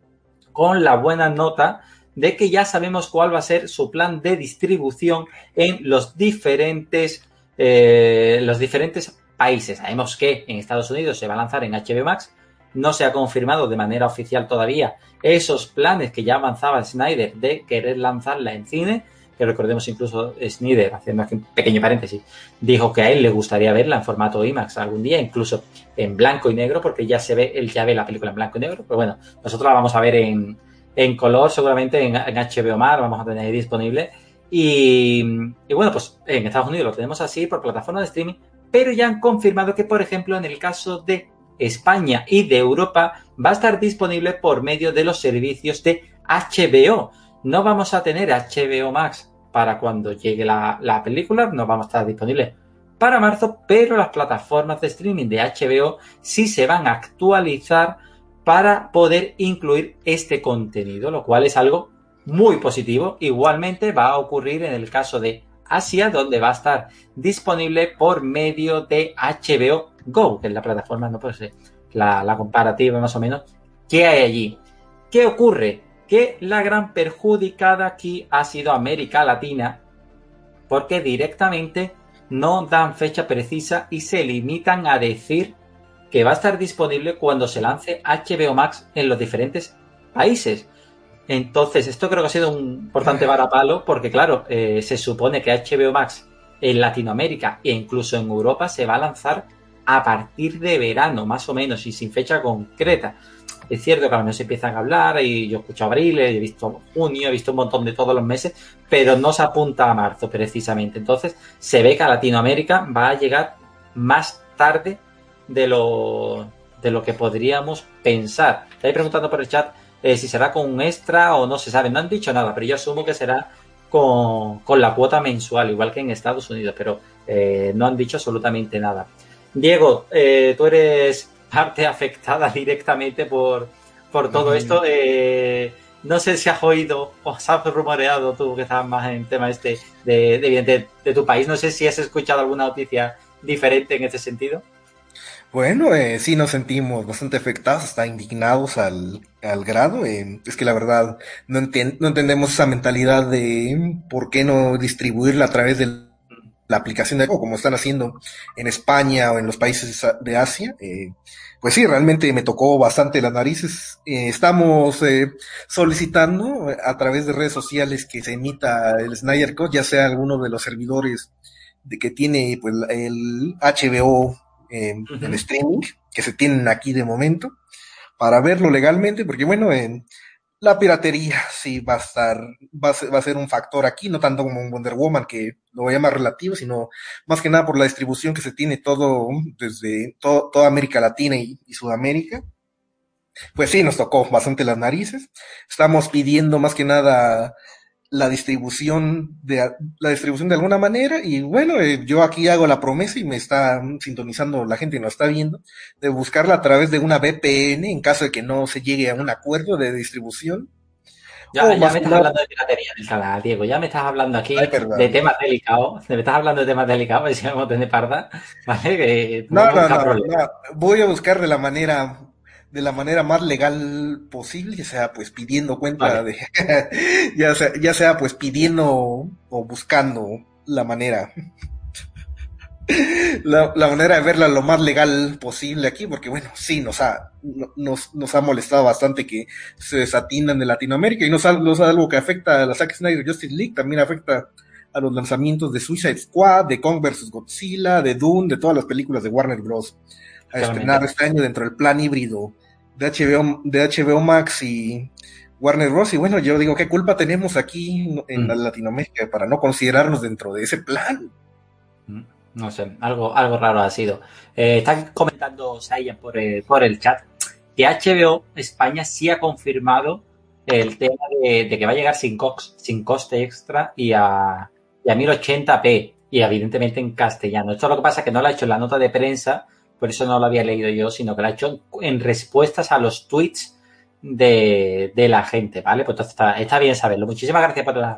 Speaker 2: con la buena nota de que ya sabemos cuál va a ser su plan de distribución en los diferentes, eh, los diferentes países. Sabemos que en Estados Unidos se va a lanzar en HBO Max. No se ha confirmado de manera oficial todavía esos planes que ya avanzaba Snyder de querer lanzarla en cine, que recordemos incluso Snyder, haciendo aquí un pequeño paréntesis, dijo que a él le gustaría verla en formato IMAX algún día, incluso en blanco y negro, porque ya se ve, él ya ve la película en blanco y negro, pero bueno, nosotros la vamos a ver en, en color, seguramente en, HBO Mar, vamos a tener disponible. Y, y, bueno, pues en Estados Unidos lo tenemos así por plataforma de streaming, pero ya han confirmado que, por ejemplo, en el caso de España y de Europa, va a estar disponible por medio de los servicios de HBO. No vamos a tener HBO Max para cuando llegue la, la película, no vamos a estar disponible para marzo, pero las plataformas de streaming de HBO sí se van a actualizar para poder incluir este contenido, lo cual es algo muy positivo. Igualmente va a ocurrir en el caso de Asia, donde va a estar disponible por medio de HBO Go, que es la plataforma, no puede ser la, la comparativa más o menos, ¿qué hay allí? ¿Qué ocurre? Que la gran perjudicada aquí ha sido América Latina, porque directamente no dan fecha precisa y se limitan a decir que va a estar disponible cuando se lance HBO Max en los diferentes países. Entonces, esto creo que ha sido un importante (laughs) varapalo porque, claro, eh, se supone que HBO Max en Latinoamérica e incluso en Europa se va a lanzar a partir de verano, más o menos, y sin fecha concreta. Es cierto que a lo mejor se empiezan a hablar y yo he escuchado abril, he visto junio, he visto un montón de todos los meses, pero no se apunta a marzo precisamente. Entonces, se ve que a Latinoamérica va a llegar más tarde de lo, de lo que podríamos pensar. Estáis preguntando por el chat eh, si será con un extra o no se sabe. No han dicho nada, pero yo asumo que será con, con la cuota mensual, igual que en Estados Unidos, pero eh, no han dicho absolutamente nada. Diego, eh, tú eres parte afectada directamente por, por todo esto. Eh, no sé si has oído o has rumoreado tú que estás más en tema este de, de, de, tu país. No sé si has escuchado alguna noticia diferente en este sentido.
Speaker 3: Bueno, eh, sí nos sentimos bastante afectados, hasta indignados al, al grado. Eh, es que la verdad no, no entendemos esa mentalidad de por qué no distribuirla a través de la aplicación de como están haciendo en España o en los países de Asia. Eh, pues sí, realmente me tocó bastante las narices. Eh, estamos eh, solicitando a través de redes sociales que se emita el Snyder Code, ya sea alguno de los servidores de que tiene pues el HBO en, uh streaming, que se tienen aquí de momento, para verlo legalmente, porque bueno, en la piratería sí va a estar, va a, ser, va a ser un factor aquí, no tanto como en Wonder Woman, que lo voy a llamar relativo, sino más que nada por la distribución que se tiene todo, desde toda América Latina y, y Sudamérica. Pues sí, nos tocó bastante las narices. Estamos pidiendo más que nada la distribución de la distribución de alguna manera y bueno eh, yo aquí hago la promesa y me está sintonizando la gente y nos está viendo de buscarla a través de una VPN en caso de que no se llegue a un acuerdo de distribución
Speaker 2: ya, ya me estás hablando de piratería Diego. Ya me estás hablando aquí de temas delicados. Me estás hablando de temas delicados, si vamos a tener parda. ¿Vale?
Speaker 3: no, no, no, no, Voy a buscar de la manera de la manera más legal posible, ya sea pues pidiendo cuenta vale. de, (laughs) ya sea, ya sea pues pidiendo o buscando la manera, (laughs) la, la, manera de verla lo más legal posible aquí, porque bueno, sí, nos ha, nos, nos ha molestado bastante que se desatinan de Latinoamérica y no es algo, algo que afecta a la Zack Snyder Justice League, también afecta a los lanzamientos de Suicide Squad, de Kong vs. Godzilla, de Dune, de todas las películas de Warner Bros. A estrenar este año dentro del plan híbrido de HBO, de HBO Max y Warner Bros. Y bueno, yo digo, ¿qué culpa tenemos aquí en mm. Latinoamérica para no considerarnos dentro de ese plan?
Speaker 2: Mm, no sé, algo, algo raro ha sido. Eh, están comentando Sayan por el, por el chat que HBO España sí ha confirmado el tema de, de que va a llegar sin, cox, sin coste extra y a, y a 1080p y evidentemente en castellano. Esto es lo que pasa que no lo ha hecho en la nota de prensa, por eso no lo había leído yo, sino que lo ha hecho en respuestas a los tweets de, de la gente, ¿vale? Pues está, está bien saberlo. Muchísimas gracias por la,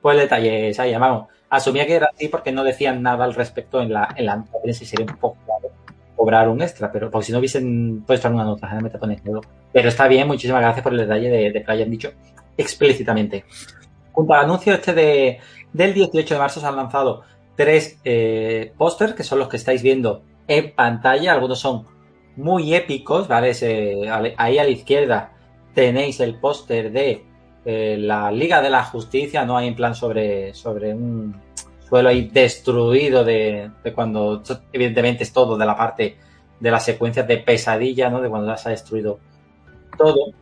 Speaker 2: pues el detalle ahí, vamos. Asumía que era así porque no decían nada al respecto en la, en la prensa y sería un poco claro cobrar un extra, pero porque si no hubiesen puesto alguna nota, generalmente ponen Pero está bien, muchísimas gracias por el detalle de, de que lo hayan dicho explícitamente. Junto al anuncio este de, del 18 de marzo se han lanzado tres eh, pósters, que son los que estáis viendo en pantalla. Algunos son muy épicos, ¿vale? ahí a la izquierda tenéis el póster de eh, la Liga de la Justicia, no hay en plan sobre, sobre un suelo ahí destruido de, cuando, evidentemente es todo de la parte de las secuencias de pesadilla, ¿no? De cuando ya se ha destruido todo.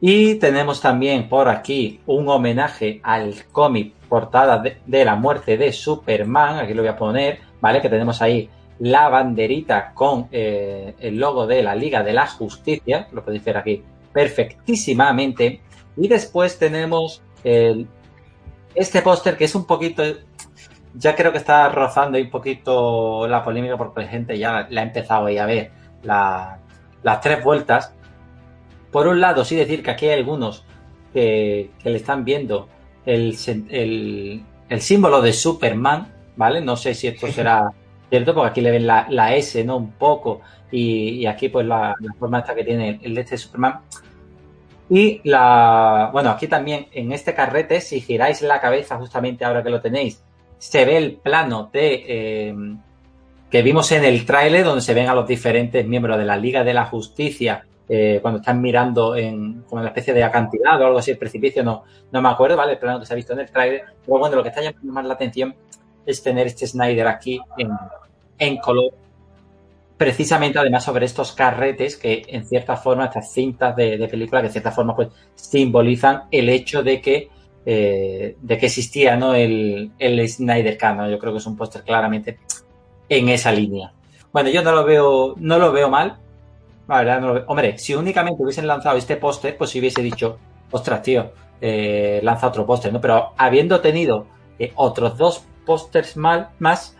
Speaker 2: Y tenemos también por aquí un homenaje al cómic portada de, la muerte de Superman, aquí lo voy a poner, ¿vale? Que tenemos ahí la banderita con eh, el logo de la Liga de la Justicia, lo podéis ver aquí perfectísimamente. Y después tenemos este póster que es un poquito, ya creo que está rozando un poquito la polémica porque la gente ya la ha empezado a ver las tres vueltas por un lado, sí decir que aquí hay algunos que, le están viendo el, símbolo de Superman, ¿vale? No sé si esto será cierto, porque aquí le ven la, S, ¿no? Un poco, y, aquí pues la, forma esta que tiene el de este Superman. Y la, bueno, aquí también en este carrete, si giráis la cabeza justamente ahora que lo tenéis, se ve el plano de eh, que vimos en el tráiler donde se ven a los diferentes miembros de la Liga de la Justicia eh, cuando están mirando en como una especie de acantilado o algo así, el precipicio, no, no me acuerdo, ¿vale? El plano que se ha visto en el trailer. Pero bueno, lo que está llamando más la atención es tener este Snyder aquí en, color. Precisamente, además, sobre estos carretes que, en cierta forma, estas cintas de, película, que en cierta forma, pues, simbolizan el hecho de que, eh, de que existía, ¿no? El, el Snyder Cut, Yo creo que es un póster claramente en esa línea. Bueno, yo no lo veo, no lo veo mal. Hombre, si únicamente hubiesen lanzado este póster, pues si hubiese dicho, ostras, tío, eh, lanza otro póster, ¿no? Pero habiendo tenido eh, otros dos pósters más,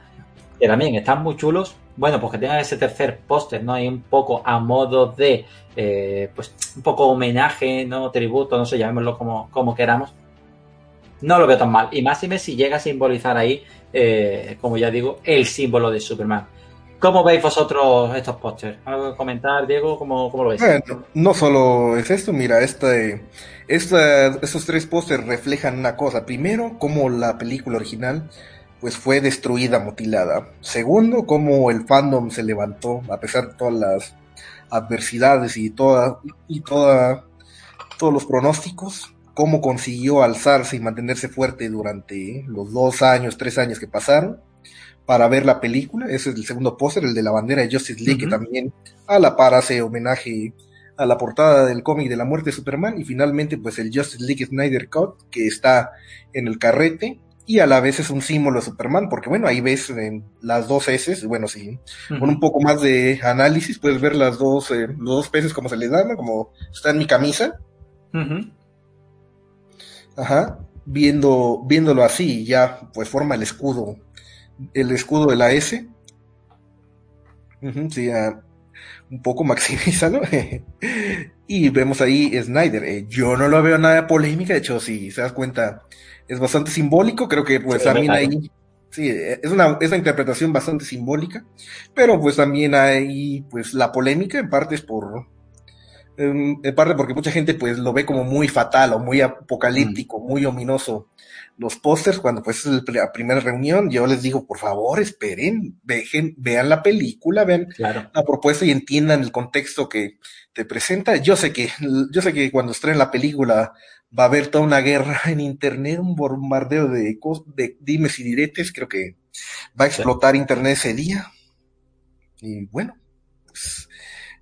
Speaker 2: que también están muy chulos, bueno, pues que tengan ese tercer póster, ¿no? Hay un poco a modo de, eh, pues, un poco homenaje, ¿no? Tributo, no sé, llamémoslo como, como queramos. No lo veo tan mal. Y más si llega a simbolizar ahí, como ya digo, el símbolo de Superman. ¿Cómo veis vosotros estos pósters? ¿Algo que comentar, Diego? ¿Cómo, lo veis?
Speaker 3: Bueno, no solo es esto, mira, este, estos tres pósters reflejan una cosa. Primero, cómo la película original pues fue destruida, mutilada. Segundo, cómo el fandom se levantó a pesar de todas las adversidades y toda y toda todos los pronósticos, cómo consiguió alzarse y mantenerse fuerte durante los dos años, tres años que pasaron para ver la película. Ese es el segundo póster, el de la bandera de Justice League, que también a la par hace homenaje a la portada del cómic de la muerte de Superman. Y finalmente, pues el Justice League Snyder Cut, que está en el carrete. Y a la vez es un símbolo de Superman, porque bueno, ahí ves las dos S, bueno, sí, con un poco más de análisis puedes ver las dos, eh, los dos peces como se les dan, como está en mi camisa. Ajá, viendo, viéndolo así, ya pues forma el escudo el escudo de la S. sí, un poco maximizado. (laughs) y vemos ahí Snyder. Eh, yo no lo veo nada polémica, de hecho, si se das cuenta, es bastante simbólico. Creo que pues también ahí. Sí, es una, es una interpretación bastante simbólica, pero pues también hay pues la polémica en parte es por, en parte porque mucha gente pues lo ve como muy fatal o muy apocalíptico, muy ominoso los pósters, cuando pues es la primera reunión, yo les digo, por favor, esperen, vean, vean la película, vean la propuesta y entiendan el contexto que te presenta. Yo sé que, yo sé que cuando estrenen la película va a haber toda una guerra en internet, un bombardeo de, de dimes y diretes, creo que va a explotar internet ese día. Y bueno, pues,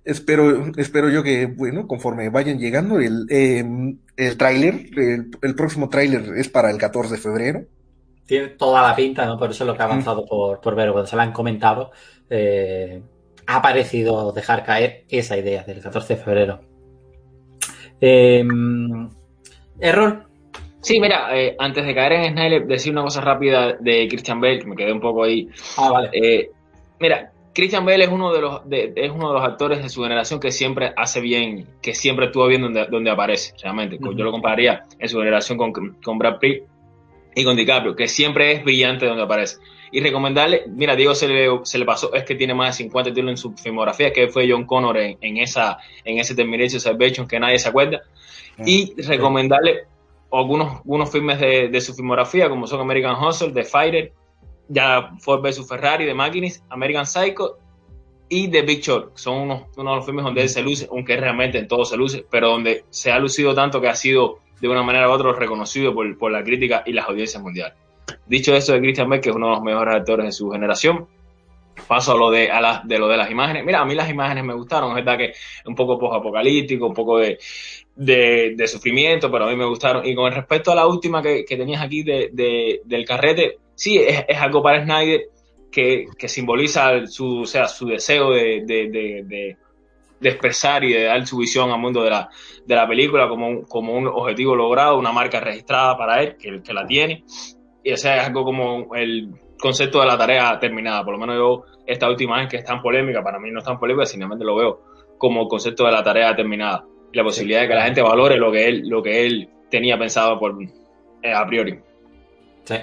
Speaker 3: espero, espero yo que, bueno, conforme vayan llegando, el, eh, el tráiler, el, próximo tráiler es para el 14 de febrero.
Speaker 2: Tiene toda la pinta, ¿no? Por eso es lo que ha avanzado por, por ver, cuando se lo han comentado, eh, ha parecido dejar caer esa idea del 14 de febrero. Em, ¿Error?
Speaker 4: Sí, mira, eh, antes de caer en Snyder, decir una cosa rápida de Christian Bale, que me quedé un poco ahí.
Speaker 2: Ah, vale.
Speaker 4: Eh, mira, Christian Bale es uno de los es uno de los actores de su generación que siempre hace bien, que siempre estuvo bien donde, donde aparece, realmente. Yo lo compararía en su generación con, con Brad Pitt. y con DiCaprio, que siempre es brillante donde aparece. Y recomendarle, mira, Diego se le, se le pasó, es que tiene más de 50 títulos en su filmografía, que fue John Connor en, esa, en ese Terminator Salvation que nadie se acuerda. Ah, y recomendarle algunos, unos filmes de, de, su filmografía, como son American Hustle, The Fighter, ya Ford vs Ferrari, The Machinis, American Psycho y The Big Short. Son uno de los filmes donde él se luce, aunque realmente en todo se luce, pero donde se ha lucido tanto que ha sido de una manera u otra reconocido por, la crítica y las audiencias mundiales. Dicho esto de Christian Bale, que es uno de los mejores actores de su generación, paso a lo de, de lo de las imágenes. Mira, a mí las imágenes me gustaron, es verdad que un poco post-apocalíptico, un poco de, de, sufrimiento, pero a mí me gustaron. Y con respecto a la última que, que tenías aquí de, del carrete, sí, es, es, algo para Snyder que, que simboliza su, o sea, su deseo de, de, expresar y de dar su visión al mundo de la, de la película como un, como un objetivo logrado, una marca registrada para él, que, que la tiene. Y o sea, es algo como el concepto de la tarea terminada. Por lo menos yo, esta última vez que es tan polémica, para mí no es tan polémica, simplemente lo veo como el concepto de la tarea terminada la posibilidad de que la gente valore lo que él, lo que él tenía pensado por, eh, a priori.
Speaker 2: Sí,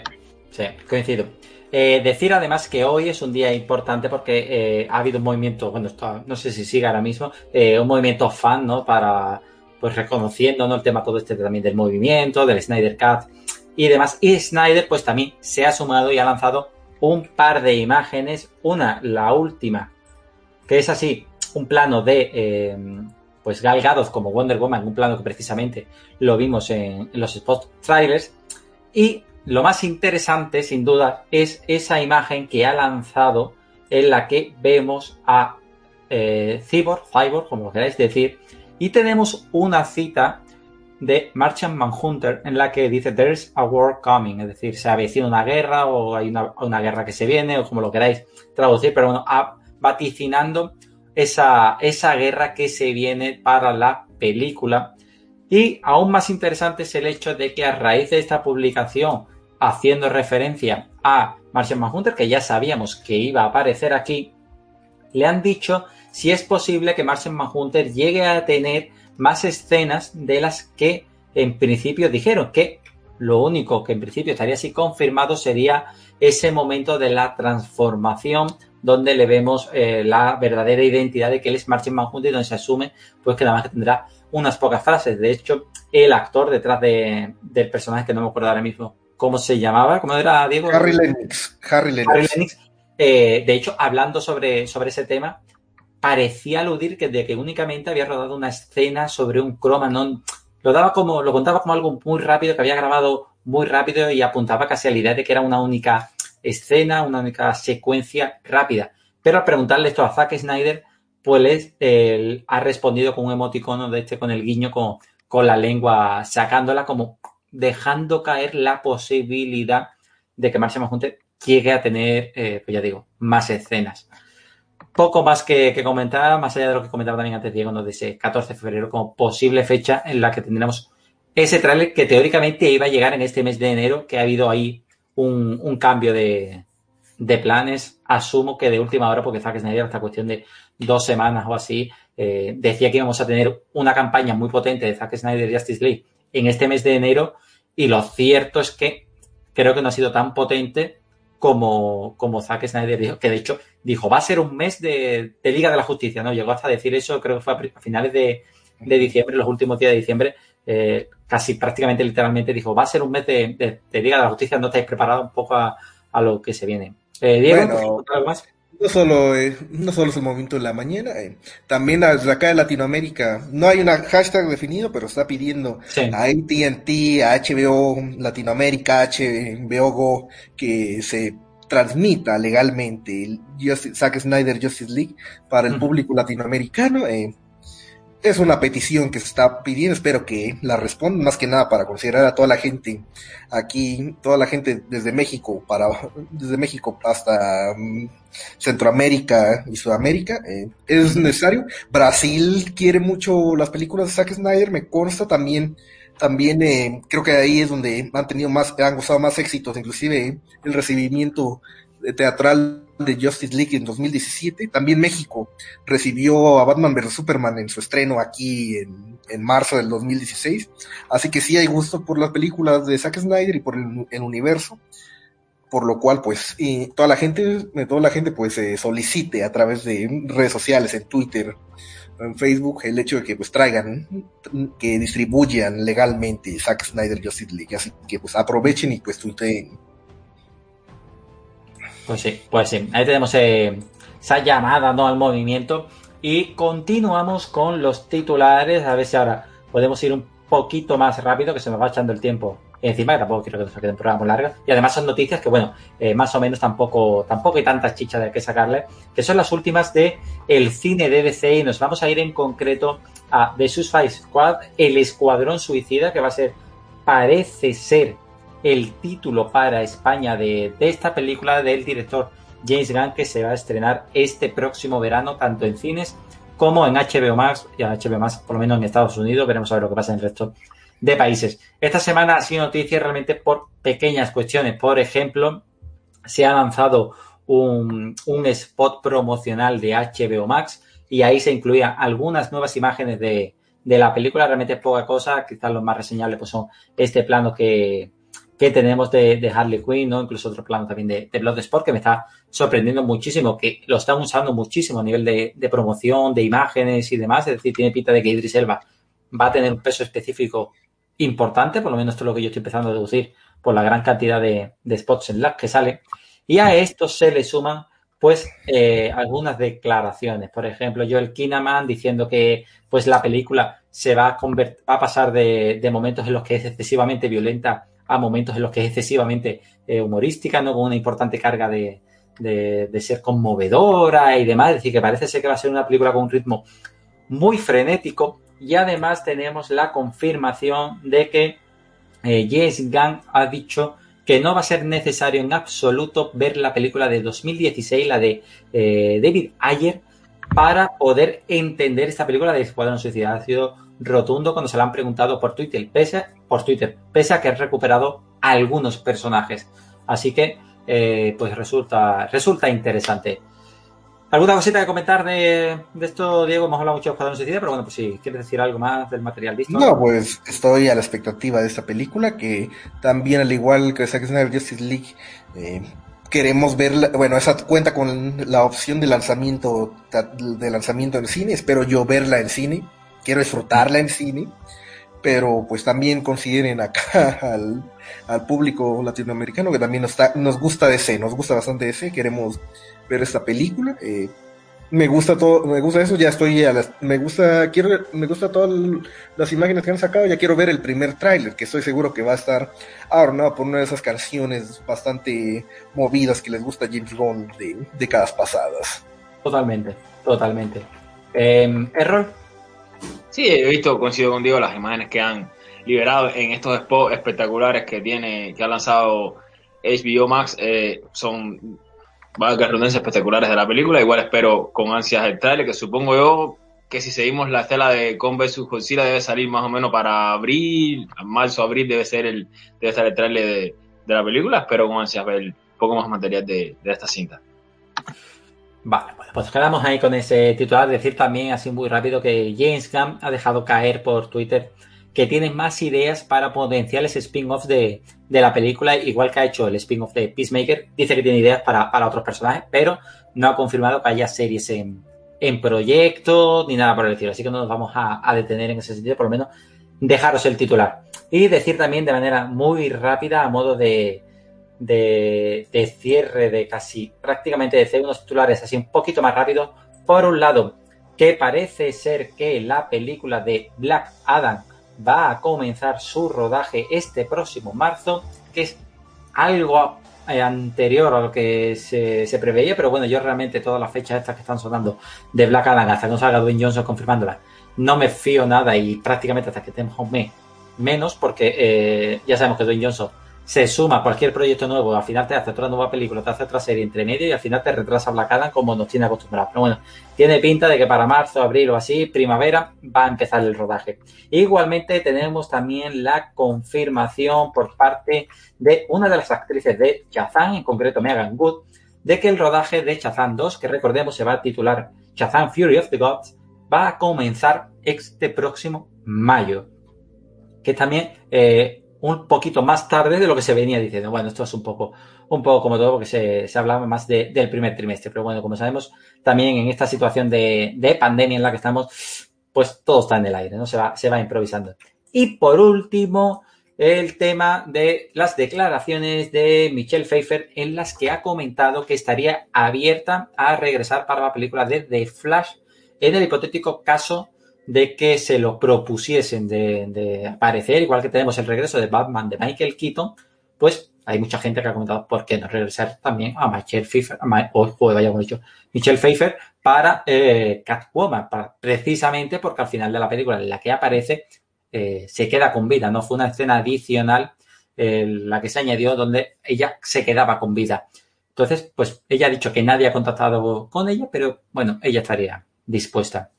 Speaker 2: sí, coincido. Eh, decir además que hoy es un día importante porque eh, ha habido un movimiento, bueno, no sé si sigue ahora mismo, un movimiento fan, ¿no? Para, pues reconociendo, ¿no? El tema todo este también del movimiento, del Snyder Cut y demás. Y Snyder, pues también se ha sumado y ha lanzado un par de imágenes. Una, la última, que es así, un plano de pues Gal Gadot como Wonder Woman, un plano que precisamente lo vimos en, los spot trailers. Y lo más interesante, sin duda, es esa imagen que ha lanzado en la que vemos a eh, Cyborg, Cyborg, como lo queráis decir, y tenemos una cita de Martian Manhunter en la que dice There's a war coming, es decir, se avecina una guerra o hay una, una, guerra que se viene o como lo queráis traducir, pero bueno, vaticinando esa, esa guerra que se viene para la película. Y aún más interesante es el hecho de que a raíz de esta publicación, haciendo referencia a Martian Manhunter, que ya sabíamos que iba a aparecer aquí, le han dicho si es posible que Martian Manhunter llegue a tener más escenas de las que en principio dijeron, que lo único que en principio estaría así confirmado sería ese momento de la transformación donde le vemos eh, la verdadera identidad de que él es Martin Manhunter y donde se asume pues que nada más que tendrá unas pocas frases. De hecho, el actor detrás de, del personaje, que no me acuerdo ahora mismo cómo se llamaba, ¿cómo era Diego?
Speaker 3: Harry Lennox. Harry Lennox.
Speaker 2: Eh, de hecho, hablando sobre, sobre ese tema, parecía aludir que de que únicamente había rodado una escena sobre un croma, no lo daba como, lo contaba como algo muy rápido, que había grabado muy rápido y apuntaba casi a la idea de que era una única escena, una única secuencia rápida. Pero al preguntarle esto a Zack Snyder, pues él ha respondido con un emoticono de este, con el guiño, con, con la lengua sacándola, como dejando caer la posibilidad de que Marcia Mahunter llegue a tener, eh, pues ya digo, más escenas. Poco más que, comentar, más allá de lo que comentaba también antes Diego, ¿no? de ese 14 de febrero como posible fecha en la que tendremos ese tráiler que teóricamente iba a llegar en este mes de enero, que ha habido ahí un, cambio de, planes. Asumo que de última hora, porque Zack Snyder, esta cuestión de dos semanas o así, eh, decía que íbamos a tener una campaña muy potente de Zack Snyder Justice League en este mes de enero. Y lo cierto es que creo que no ha sido tan potente como, como Zack Snyder dijo, que de hecho dijo, va a ser un mes de, Liga de la Justicia, ¿no? Llegó hasta decir eso, creo que fue a, finales de, diciembre, los últimos días de diciembre, eh, casi prácticamente literalmente dijo, va a ser un mes de, de, Liga de la Justicia, no estáis preparados un poco a, lo que se viene. Eh, Diego,
Speaker 3: ¿algo más? No solo, eh, no solo es el momento de la mañana, eh, también acá de Latinoamérica, no hay una hashtag definido, pero está pidiendo a AT&T, a HBO Latinoamérica, HBO Go, que se transmita legalmente el Zack Snyder Justice League para el público latinoamericano. Eh, es una petición que se está pidiendo, espero que la respondan, más que nada para considerar a toda la gente aquí, toda la gente desde México, para, desde México hasta mm, Centroamérica y Sudamérica, eh, es necesario. Brasil quiere mucho las películas de Zack Snyder, me consta también, también eh, creo que ahí es donde han tenido más, han gozado más éxitos, inclusive el recibimiento teatral de Justice League en 2017. También México recibió a Batman vs. Superman en su estreno aquí en, en marzo del 2016. Así que sí hay gusto por las películas de Zack Snyder y por el, el universo. Por lo cual, pues, y toda la gente, toda la gente, pues, eh, solicite a través de redes sociales, en Twitter, en Facebook, el hecho de que, pues, traigan, que distribuyan legalmente Zack Snyder Justice League. Así que, pues, aprovechen y, pues, tuiteen
Speaker 2: pues sí, pues sí. Ahí tenemos eh, esa llamada ¿no? al movimiento. Y continuamos con los titulares. A ver si ahora podemos ir un poquito más rápido, que se nos va echando el tiempo encima, que tampoco quiero que nos queden programas muy largos. Y además son noticias que, bueno, eh, más o menos tampoco, tampoco hay tanta chicha de que sacarle, que son las últimas de el cine de DC y nos vamos a ir en concreto a The Suicide Squad, el Escuadrón Suicida, que va a ser, parece ser, el título para España de, esta película del director James Gunn que se va a estrenar este próximo verano tanto en cines como en HBO Max y en HBO Max por lo menos en Estados Unidos veremos a ver lo que pasa en el resto de países. Esta semana ha sido noticia realmente por pequeñas cuestiones. Por ejemplo se ha lanzado un, spot promocional de HBO Max y ahí se incluían algunas nuevas imágenes de, de la película. Realmente es poca cosa quizás lo más reseñable pues son este plano que que tenemos de, Harley Quinn. Incluso otro plano también de, de Bloodsport que me está sorprendiendo muchísimo, que lo están usando muchísimo a nivel de, promoción, de imágenes y demás. Es decir, tiene pinta de que Idris Elba va a tener un peso específico importante, por lo menos esto es lo que yo estoy empezando a deducir por la gran cantidad de, spots en las que sale. Y a esto se le suman, pues, eh, algunas declaraciones. Por ejemplo, Joel Kinnaman diciendo que, pues, la película se va a, va a pasar de momentos en los que es excesivamente violenta a momentos en los que es excesivamente eh, humorística, ¿no? Con una importante carga de, de, ser conmovedora y demás. Es decir, que parece ser que va a ser una película con un ritmo muy frenético. Y además tenemos la confirmación de que eh, James Gunn ha dicho que no va a ser necesario en absoluto ver la película de 2016, la de eh, David Ayer, para poder entender esta película de Escuadrón Suicida. Ha sido rotundo cuando se lo han preguntado por Twitter, pese, por Twitter, pese a que ha recuperado algunos personajes. Así que, eh, pues resulta, resulta interesante. ¿Alguna cosita que comentar de, esto, Diego? Hemos hablado mucho de Escuadrón Suicida, pero bueno, pues si quieres decir algo más del material visto.
Speaker 3: No, pues estoy a la expectativa de esta película, que también, al igual que Zack Snyder Justice League, eh, queremos verla, bueno, esa cuenta con la opción de lanzamiento, de lanzamiento en cine, espero yo verla en cine quiero disfrutarla en cine, pero pues también consideren acá (laughs) al, público latinoamericano que también nos, está, nos gusta DC, nos gusta bastante DC, queremos ver esta película. Eh, me gusta todo, me gusta eso, ya estoy a las, me gusta, quiero, me gusta todas las imágenes que han sacado, ya quiero ver el primer tráiler, que estoy seguro que va a estar adornado por una de esas canciones bastante movidas que les gusta James Gunn de décadas pasadas.
Speaker 2: Totalmente, totalmente. Eh, error,
Speaker 4: Sí, he visto, coincido contigo, las imágenes que han liberado en estos spots espectaculares que tiene, que ha lanzado HBO Max, eh, son valga espectaculares de la película. Igual espero con ansias el trailer, que supongo yo que si seguimos la estela de Kong vs Godzilla debe salir más o menos para abril, marzo, abril debe ser el, debe estar el trailer de, la película. Espero con ansias ver un poco más material de, de esta cinta.
Speaker 2: Vale, pues quedamos ahí con ese titular. Decir también, así muy rápido, que James Gunn ha dejado caer por Twitter que tiene más ideas para potenciales spin-offs de, la película, igual que ha hecho el spin-off de Peacemaker. Dice que tiene ideas para, otros personajes, pero no ha confirmado que haya series en, proyecto ni nada por el estilo. Así que no nos vamos a detener en ese sentido, por lo menos dejaros el titular. Y decir también de manera muy rápida, a modo de, de, cierre de casi prácticamente de unos titulares así un poquito más rápido. Por un lado, que parece ser que la película de Black Adam va a comenzar su rodaje este próximo marzo, que es algo eh, anterior a lo que se, se, preveía, pero bueno, yo realmente todas las fechas estas que están sonando de Black Adam hasta que no salga Dwayne Johnson confirmándola, no me fío nada y prácticamente hasta que tenemos un mes menos, porque eh, ya sabemos que Dwayne Johnson se suma cualquier proyecto nuevo, al final te hace otra nueva película, te hace otra serie entre medio y al final te retrasa Black Adam como nos tiene acostumbrados. Pero bueno, tiene pinta de que para marzo, abril o así, primavera, va a empezar el rodaje. Igualmente tenemos también la confirmación por parte de una de las actrices de Shazam, en concreto Megan Good, de que el rodaje de Shazam 2, que recordemos se va a titular Shazam Fury of the Gods, va a comenzar este próximo mayo. Que también eh, un poquito más tarde de lo que se venía diciendo. Bueno, esto es un poco, un poco como todo, porque se, se hablaba más de, del primer trimestre. Pero bueno, como sabemos, también en esta situación de, de, pandemia en la que estamos, pues todo está en el aire, ¿no? Se va, se va improvisando. Y por último, el tema de las declaraciones de Michelle Pfeiffer en las que ha comentado que estaría abierta a regresar para la película de The Flash en el hipotético caso de que se lo propusiesen de, aparecer, igual que tenemos el regreso de Batman de Michael Keaton, pues hay mucha gente que ha comentado por qué no regresar también a Michelle Pfeiffer, o vaya dicho, Michelle Pfeiffer para eh, Catwoman, precisamente porque al final de la película en la que aparece eh, se queda con vida, no fue una escena adicional eh, la que se añadió donde ella se quedaba con vida. Entonces, pues ella ha dicho que nadie ha contactado con ella, pero bueno, ella estaría dispuesta.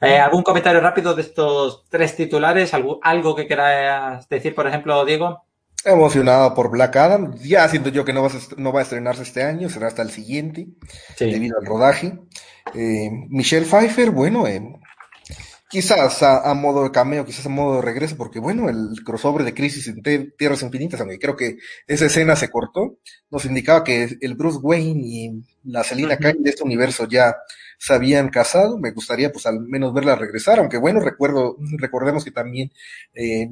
Speaker 2: Eh, ¿Algún comentario rápido de estos tres titulares? ¿Algo, algo que quieras decir, por ejemplo, Diego?
Speaker 3: Emocionado por Black Adam. Ya siento yo que no va a, no va a estrenarse este año, será hasta el siguiente, sí. debido al rodaje. Eh, Michelle Pfeiffer, bueno, eh, quizás a, a, modo de cameo, quizás a modo de regreso, porque bueno, el crossover de Crisis en Tierras Infinitas, aunque creo que esa escena se cortó, nos indicaba que el Bruce Wayne y la Selina uh -huh. Kyle de este universo ya se habían casado, me gustaría pues al menos verla regresar, aunque bueno, recuerdo, recordemos que también eh,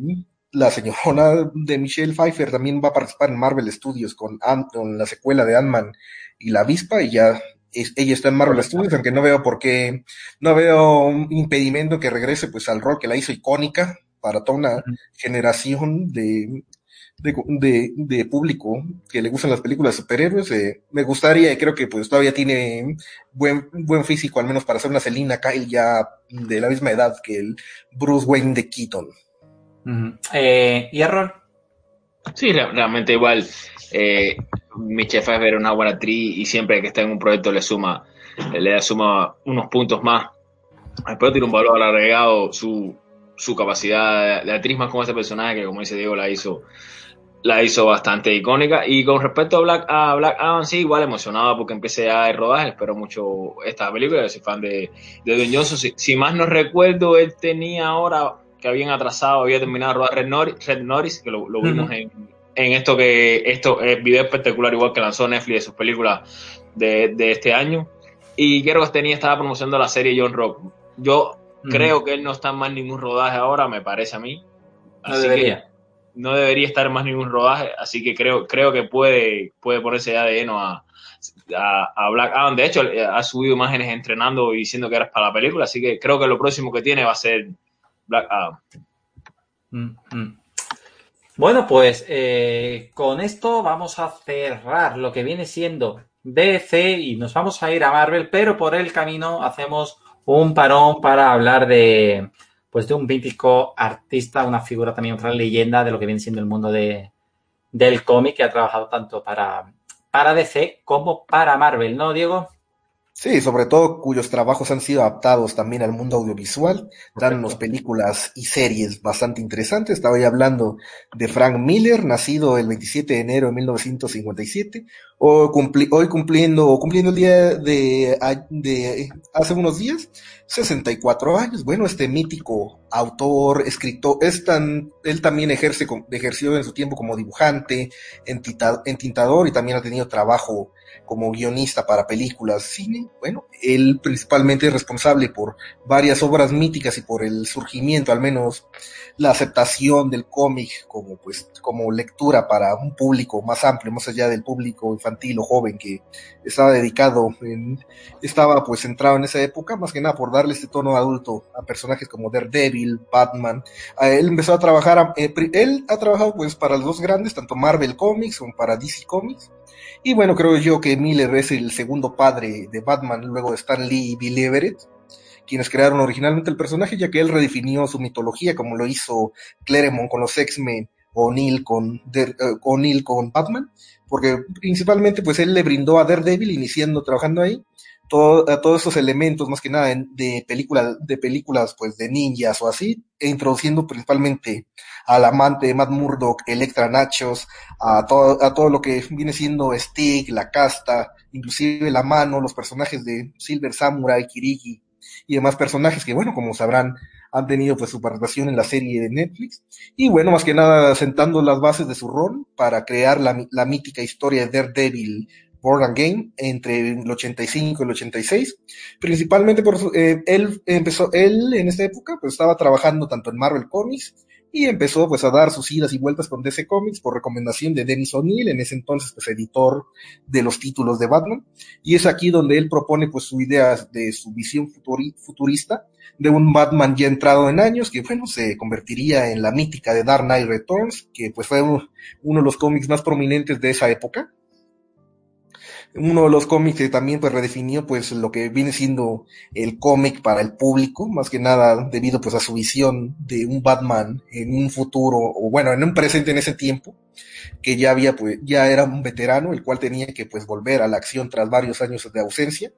Speaker 3: la señora de Michelle Pfeiffer también va a participar en Marvel Studios con, con la secuela de Ant-Man y la avispa y ya es, ella está en Marvel Studios, aunque no veo por qué, no veo un impedimento que regrese pues al rol que la hizo icónica para toda una uh -huh. generación de de, de, de, público que le gustan las películas de superhéroes, eh, me gustaría, y creo que pues todavía tiene buen, buen físico, al menos para ser una Selina Kyle ya de la misma edad que el Bruce Wayne de Keaton.
Speaker 2: Uh -huh. eh, ¿Y error?
Speaker 4: Sí, realmente igual. Eh, Michelle Pfeiffer es una buena actriz y siempre que está en un proyecto le suma, le suma unos puntos más. Después tiene un valor agregado su, su capacidad de actriz más como ese personaje que como dice Diego la hizo la hizo bastante icónica. Y con respecto a Black, a Black Adam, sí, igual emocionado porque empecé a rodaje, espero mucho esta película, yo soy fan de, de Dwayne Johnson. Si, si, más no recuerdo, él tenía ahora que habían atrasado, había terminado de rodar Red Norris, Red Norris que lo, lo vimos uh -huh. en, en, esto que esto es video espectacular, igual que lanzó Netflix de sus películas de, de este año. Y creo que tenía, estaba promocionando la serie John Rock. Yo uh -huh. creo que él no está en más ningún rodaje ahora, me parece a mí.
Speaker 2: Así no debería.
Speaker 4: Que, no debería estar más ningún rodaje, así que creo, creo que puede, puede ponerse ya de a, a, Black Adam. De hecho, ha subido imágenes entrenando y diciendo que era para la película, así que creo que lo próximo que tiene va a ser Black Adam.
Speaker 2: Mm -hmm. Bueno, pues eh, con esto vamos a cerrar lo que viene siendo DC y nos vamos a ir a Marvel, pero por el camino hacemos un parón para hablar de, pues de un mítico artista, una figura también, otra leyenda de lo que viene siendo el mundo de, del cómic, que ha trabajado tanto para, para DC como para Marvel, ¿no, Diego?
Speaker 3: Sí, sobre todo cuyos trabajos han sido adaptados también al mundo audiovisual, dándonos películas y series bastante interesantes. Estaba hoy hablando de Frank Miller, nacido el 27 de enero de 1957, o cumpli hoy cumpliendo, o cumpliendo el día de, de, hace unos días, 64 años. Bueno, este mítico autor, escritor, es tan, él también ejerce, ejerció en su tiempo como dibujante, entintador y también ha tenido trabajo como guionista para películas, cine, bueno, él principalmente es responsable por varias obras míticas y por el surgimiento, al menos la aceptación del cómic como pues como lectura para un público más amplio, más allá del público infantil o joven que estaba dedicado, en, estaba pues centrado en esa época, más que nada por darle este tono adulto a personajes como Daredevil, Batman. Él empezó a trabajar, eh, él ha trabajado pues para los dos grandes, tanto Marvel Comics como para DC Comics y bueno, creo yo que Miller es el segundo padre de Batman luego de Stan Lee y Bill Everett, quienes crearon originalmente el personaje, ya que él redefinió su mitología como lo hizo Claremont con los X-Men o Neil con, Neil con Batman, porque principalmente pues él le brindó a Daredevil iniciando trabajando ahí todo, a todos esos elementos, más que nada de películas, de películas pues de ninjas o así, e introduciendo principalmente al amante de Matt Murdock, Electra Nachos, a todo, a todo lo que viene siendo Stick, la casta, inclusive la mano, los personajes de Silver Samurai, Kirigi y demás personajes que, bueno, como sabrán, han tenido pues su participación en la serie de Netflix. Y bueno, más que nada sentando las bases de su rol para crear la, la mítica historia de Daredevil Born Game entre el 85 y el 86, principalmente por eh, él empezó, él en esta época pues estaba trabajando tanto en Marvel Comics y empezó pues a dar sus idas y vueltas con DC Comics por recomendación de Dennis O'Neill, en ese entonces pues editor de los títulos de Batman, y es aquí donde él propone pues su idea de su visión futurista de un Batman ya entrado en años, que bueno, se convertiría en la mítica de Dark Knight Returns, que pues fue uno de los cómics más prominentes de esa época uno de los cómics que también pues redefinió pues lo que viene siendo el cómic para el público, más que nada debido pues a su visión de un Batman en un futuro, o bueno, en un presente en ese tiempo, que ya había pues, ya era un veterano, el cual tenía que pues volver a la acción tras varios años de ausencia,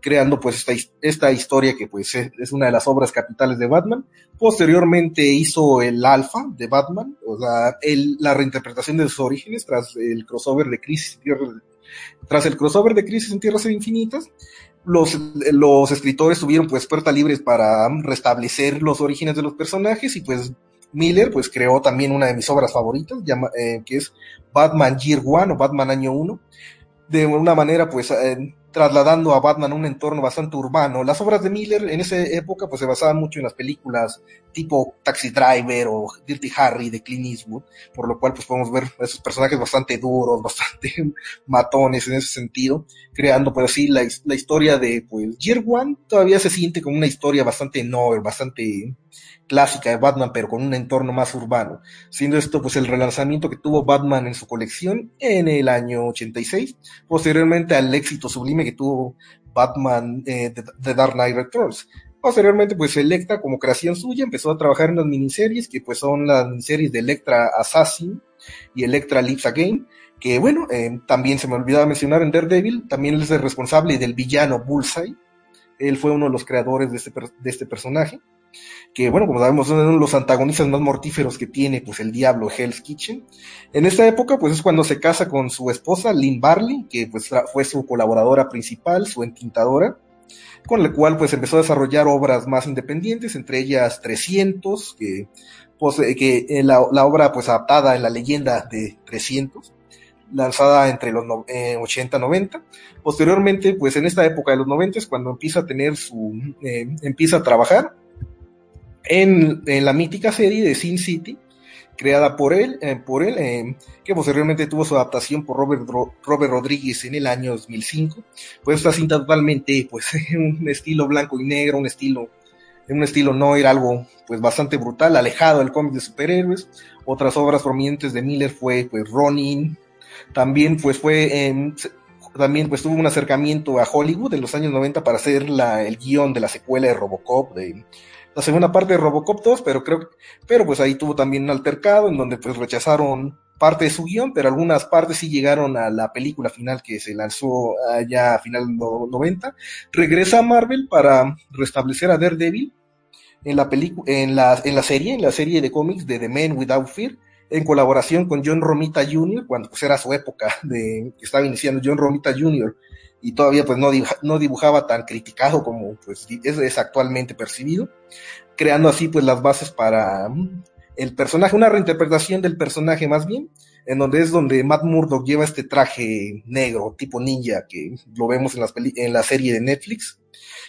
Speaker 3: creando pues esta, esta historia que pues es una de las obras capitales de Batman. Posteriormente hizo el Alpha de Batman, o sea, el, la reinterpretación de sus orígenes tras el crossover de Crisis tras el crossover de Crisis en Tierras Infinitas, los, escritores tuvieron pues puerta libre para restablecer los orígenes de los personajes y pues Miller pues creó también una de mis obras favoritas, eh, que es Batman Year One o Batman Año 1, de una manera pues eh, trasladando a Batman a un entorno bastante urbano. Las obras de Miller en esa época pues se basaban mucho en las películas tipo Taxi Driver o Dirty Harry de Clint Eastwood, por lo cual pues podemos ver esos personajes bastante duros, (laughs) bastante matones en ese sentido, creando pues así la, la historia de pues Year todavía se siente como una historia bastante novel, bastante clásica de Batman, pero con un entorno más urbano, siendo esto pues el relanzamiento que tuvo Batman en su colección en el año 86, posteriormente al éxito sublime que tuvo Batman eh, de, Dark Knight Returns. Posteriormente, pues Electra, como creación suya, empezó a trabajar en las miniseries, que pues son las miniseries de Electra Assassin y Electra Lives Again, que bueno, eh, también se me olvidaba mencionar en Daredevil, también es el responsable del villano Bullseye, él fue uno de los creadores de este, de este personaje que bueno, como sabemos, son uno de los antagonistas más mortíferos que tiene, pues el diablo Hell's Kitchen. En esta época, pues es cuando se casa con su esposa, Lynn Barley, que pues fue su colaboradora principal, su entintadora, con la cual pues empezó a desarrollar obras más independientes, entre ellas 300, que, pues, eh, que eh, la, obra pues adaptada en la leyenda de 300, lanzada entre los 80 y 90. Posteriormente, pues en esta época de los 90 es cuando empieza a tener su, eh, empieza a trabajar en, la mítica serie de Sin City, creada por él, eh, por él eh, que posteriormente tuvo su adaptación por Robert, Robert Rodríguez en el año 2005. Pues esta cinta totalmente, pues, (laughs) un estilo blanco y negro, un estilo, un estilo no era algo, pues, bastante brutal, alejado del cómic de superhéroes. Otras obras prominentes de Miller fue, pues, Ronin. También, pues, fue, también, pues, tuvo un acercamiento a Hollywood en los años 90 para hacer la, el guion de la secuela de Robocop, de la segunda parte de Robocop 2, pero creo pero pues ahí tuvo también un altercado en donde pues rechazaron parte de su guion, pero algunas partes sí llegaron a la película final que se lanzó allá a final de los 90. Regresa a Marvel para restablecer a Daredevil en la en la, en la serie, en la serie de cómics de The Man Without Fear, en colaboración con John Romita Jr., cuando pues era su época de que estaba iniciando John Romita Jr., y todavía pues no, no dibujaba tan criticado como pues es, actualmente percibido, creando así pues las bases para mm, el personaje, una reinterpretación del personaje más bien, en donde es donde Matt Murdock lleva este traje negro tipo ninja que lo vemos en, las en la serie de Netflix,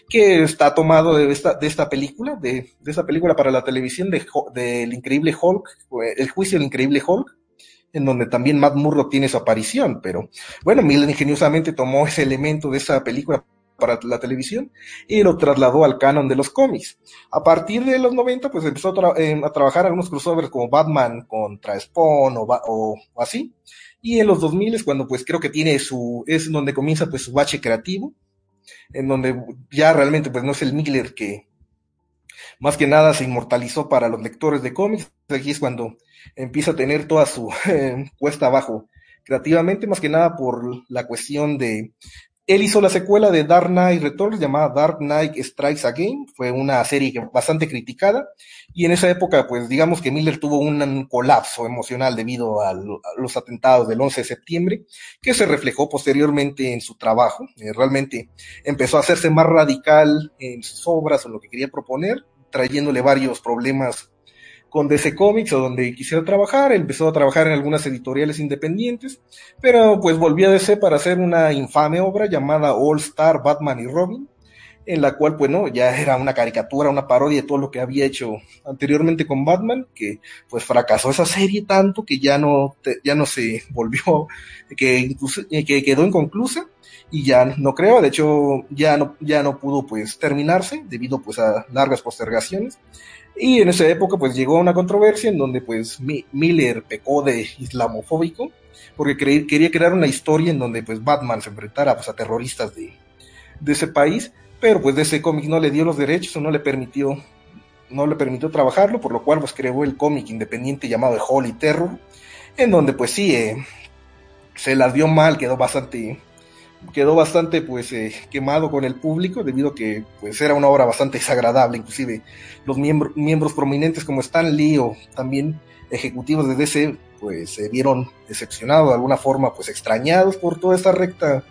Speaker 3: que está tomado de esta, de esta película, de, de esta película para la televisión del de, increíble Hulk, el juicio del increíble Hulk, en donde también Matt Murdock tiene su aparición, pero bueno, Miller ingeniosamente tomó ese elemento de esa película para la televisión y lo trasladó al canon de los cómics. A partir de los 90, pues empezó a, eh, trabajar algunos crossovers como Batman contra Spawn o, o, así. Y en los 2000 es cuando pues creo que tiene su, es donde comienza pues su bache creativo, en donde ya realmente pues no es el Miller que más que nada se inmortalizó para los lectores de cómics. Aquí es cuando empieza a tener toda su (laughs) eh, cuesta abajo creativamente, más que nada por la cuestión de Él hizo la secuela de Dark Knight Returns llamada Dark Knight Strikes Again. Fue una serie bastante criticada. Y en esa época, pues digamos que Miller tuvo un colapso emocional debido a, los atentados del 11 de septiembre, que se reflejó posteriormente en su trabajo. Eh, realmente empezó a hacerse más radical en sus obras o en lo que quería proponer, trayéndole varios problemas con DC Comics o donde quisiera trabajar, empezó a trabajar en algunas editoriales independientes, pero pues volvió a DC para hacer una infame obra llamada All Star Batman y Robin, en la cual pues no, ya era una caricatura, una parodia de todo lo que había hecho anteriormente con Batman, que pues fracasó esa serie tanto que ya no, ya no se volvió, que, que quedó inconclusa y ya no creo, de hecho ya no, ya no pudo pues terminarse debido pues a largas postergaciones. Y en esa época pues llegó una controversia en donde pues Miller pecó de islamofóbico porque quería crear una historia en donde pues Batman se enfrentara pues a terroristas de, de ese país, pero pues de ese cómic no le dio los derechos o no le permitió no le permitió trabajarlo, por lo cual pues creó el cómic independiente llamado Holy Terror, en donde pues sí, eh, se las dio mal, quedó bastante quedó bastante pues eh, quemado con el público debido a que pues era una obra bastante desagradable inclusive los miembros miembros prominentes como Stan Lee o también ejecutivos de DC pues se vieron decepcionados de alguna forma pues extrañados por toda esta recta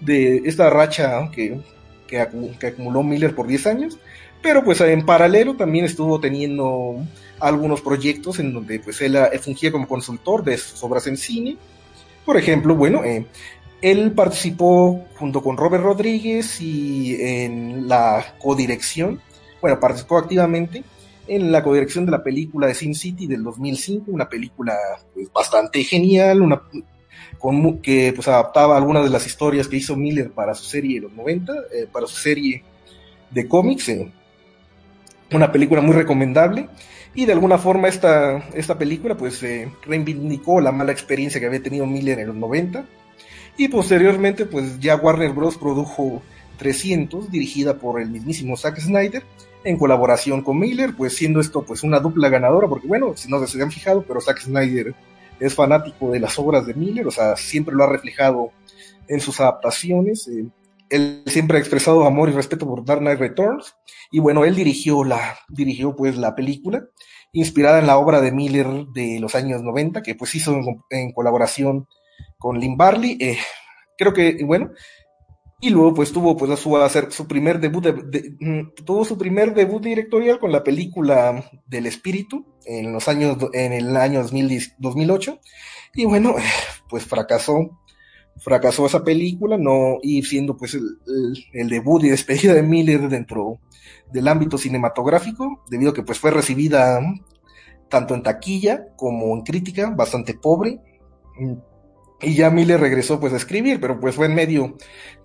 Speaker 3: de esta racha que, que, acumuló Miller por 10 años. Pero pues en paralelo también estuvo teniendo algunos proyectos en donde pues él eh, fungía como consultor de sus obras en cine. Por ejemplo, bueno, eh, él participó junto con Robert Rodríguez y en la codirección, bueno, participó activamente en la codirección de la película de Sin City del 2005, una película pues, bastante genial, una con, que pues adaptaba algunas de las historias que hizo Miller para su serie de los 90, eh, para su serie de cómics, eh, una película muy recomendable. Y de alguna forma esta, esta película pues eh, reivindicó la mala experiencia que había tenido Miller en los 90 y posteriormente, pues ya Warner Bros. produjo 300, dirigida por el mismísimo Zack Snyder, en colaboración con Miller, pues siendo esto pues una dupla ganadora, porque bueno, si no se han fijado, pero Zack Snyder es fanático de las obras de Miller, o sea, siempre lo ha reflejado en sus adaptaciones. Eh, él siempre ha expresado amor y respeto por Dark Knight Returns, y bueno, él dirigió la, dirigió pues la película, inspirada en la obra de Miller de los años 90, que pues hizo en, en colaboración con Lynn Barley. Eh, creo que, bueno, y luego pues tuvo pues su, primer debut, de, mm, tuvo su primer debut directorial con la película del espíritu en los años, en el año 2008. Y bueno, pues fracasó, fracasó esa película, no, y siendo pues el, el, debut y despedida de Miller dentro del ámbito cinematográfico, debido a que pues fue recibida tanto en taquilla como en crítica, bastante pobre y ya Miller regresó pues a escribir, pero pues fue en medio,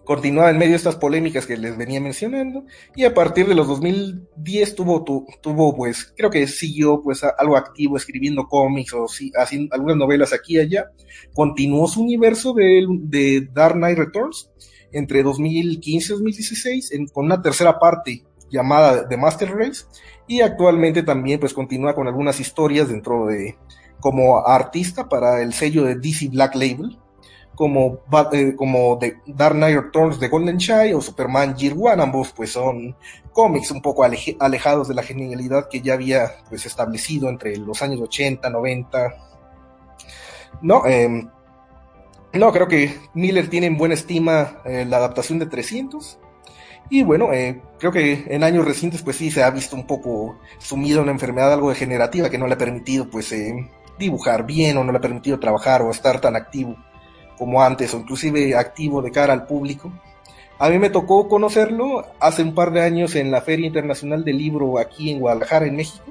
Speaker 3: continuaba en medio de estas polémicas que les venía mencionando, y a partir de los 2010 tuvo, tuvo pues, creo que siguió pues algo activo escribiendo cómics o haciendo algunas novelas aquí y allá, continuó su universo de, de Dark Knight Returns entre 2015 y 2016 con una tercera parte llamada The Master Race, y actualmente también pues continúa con algunas historias dentro de como artista para el sello de DC Black Label, como, eh, como The Dark Knight Returns de Golden Child o Superman Year One, ambos pues son cómics un poco alejados de la genialidad que ya había pues establecido entre los años 80, 90. No, em, no, creo que Miller tiene en buena estima eh, la adaptación de 300. Y bueno, eh, creo que en años recientes pues sí se ha visto un poco sumido en una enfermedad algo degenerativa que no le ha permitido pues dibujar bien o no le ha permitido trabajar o estar tan activo como antes o inclusive activo de cara al público. A mí me tocó conocerlo hace un par de años en la Feria Internacional del Libro aquí en Guadalajara, en México,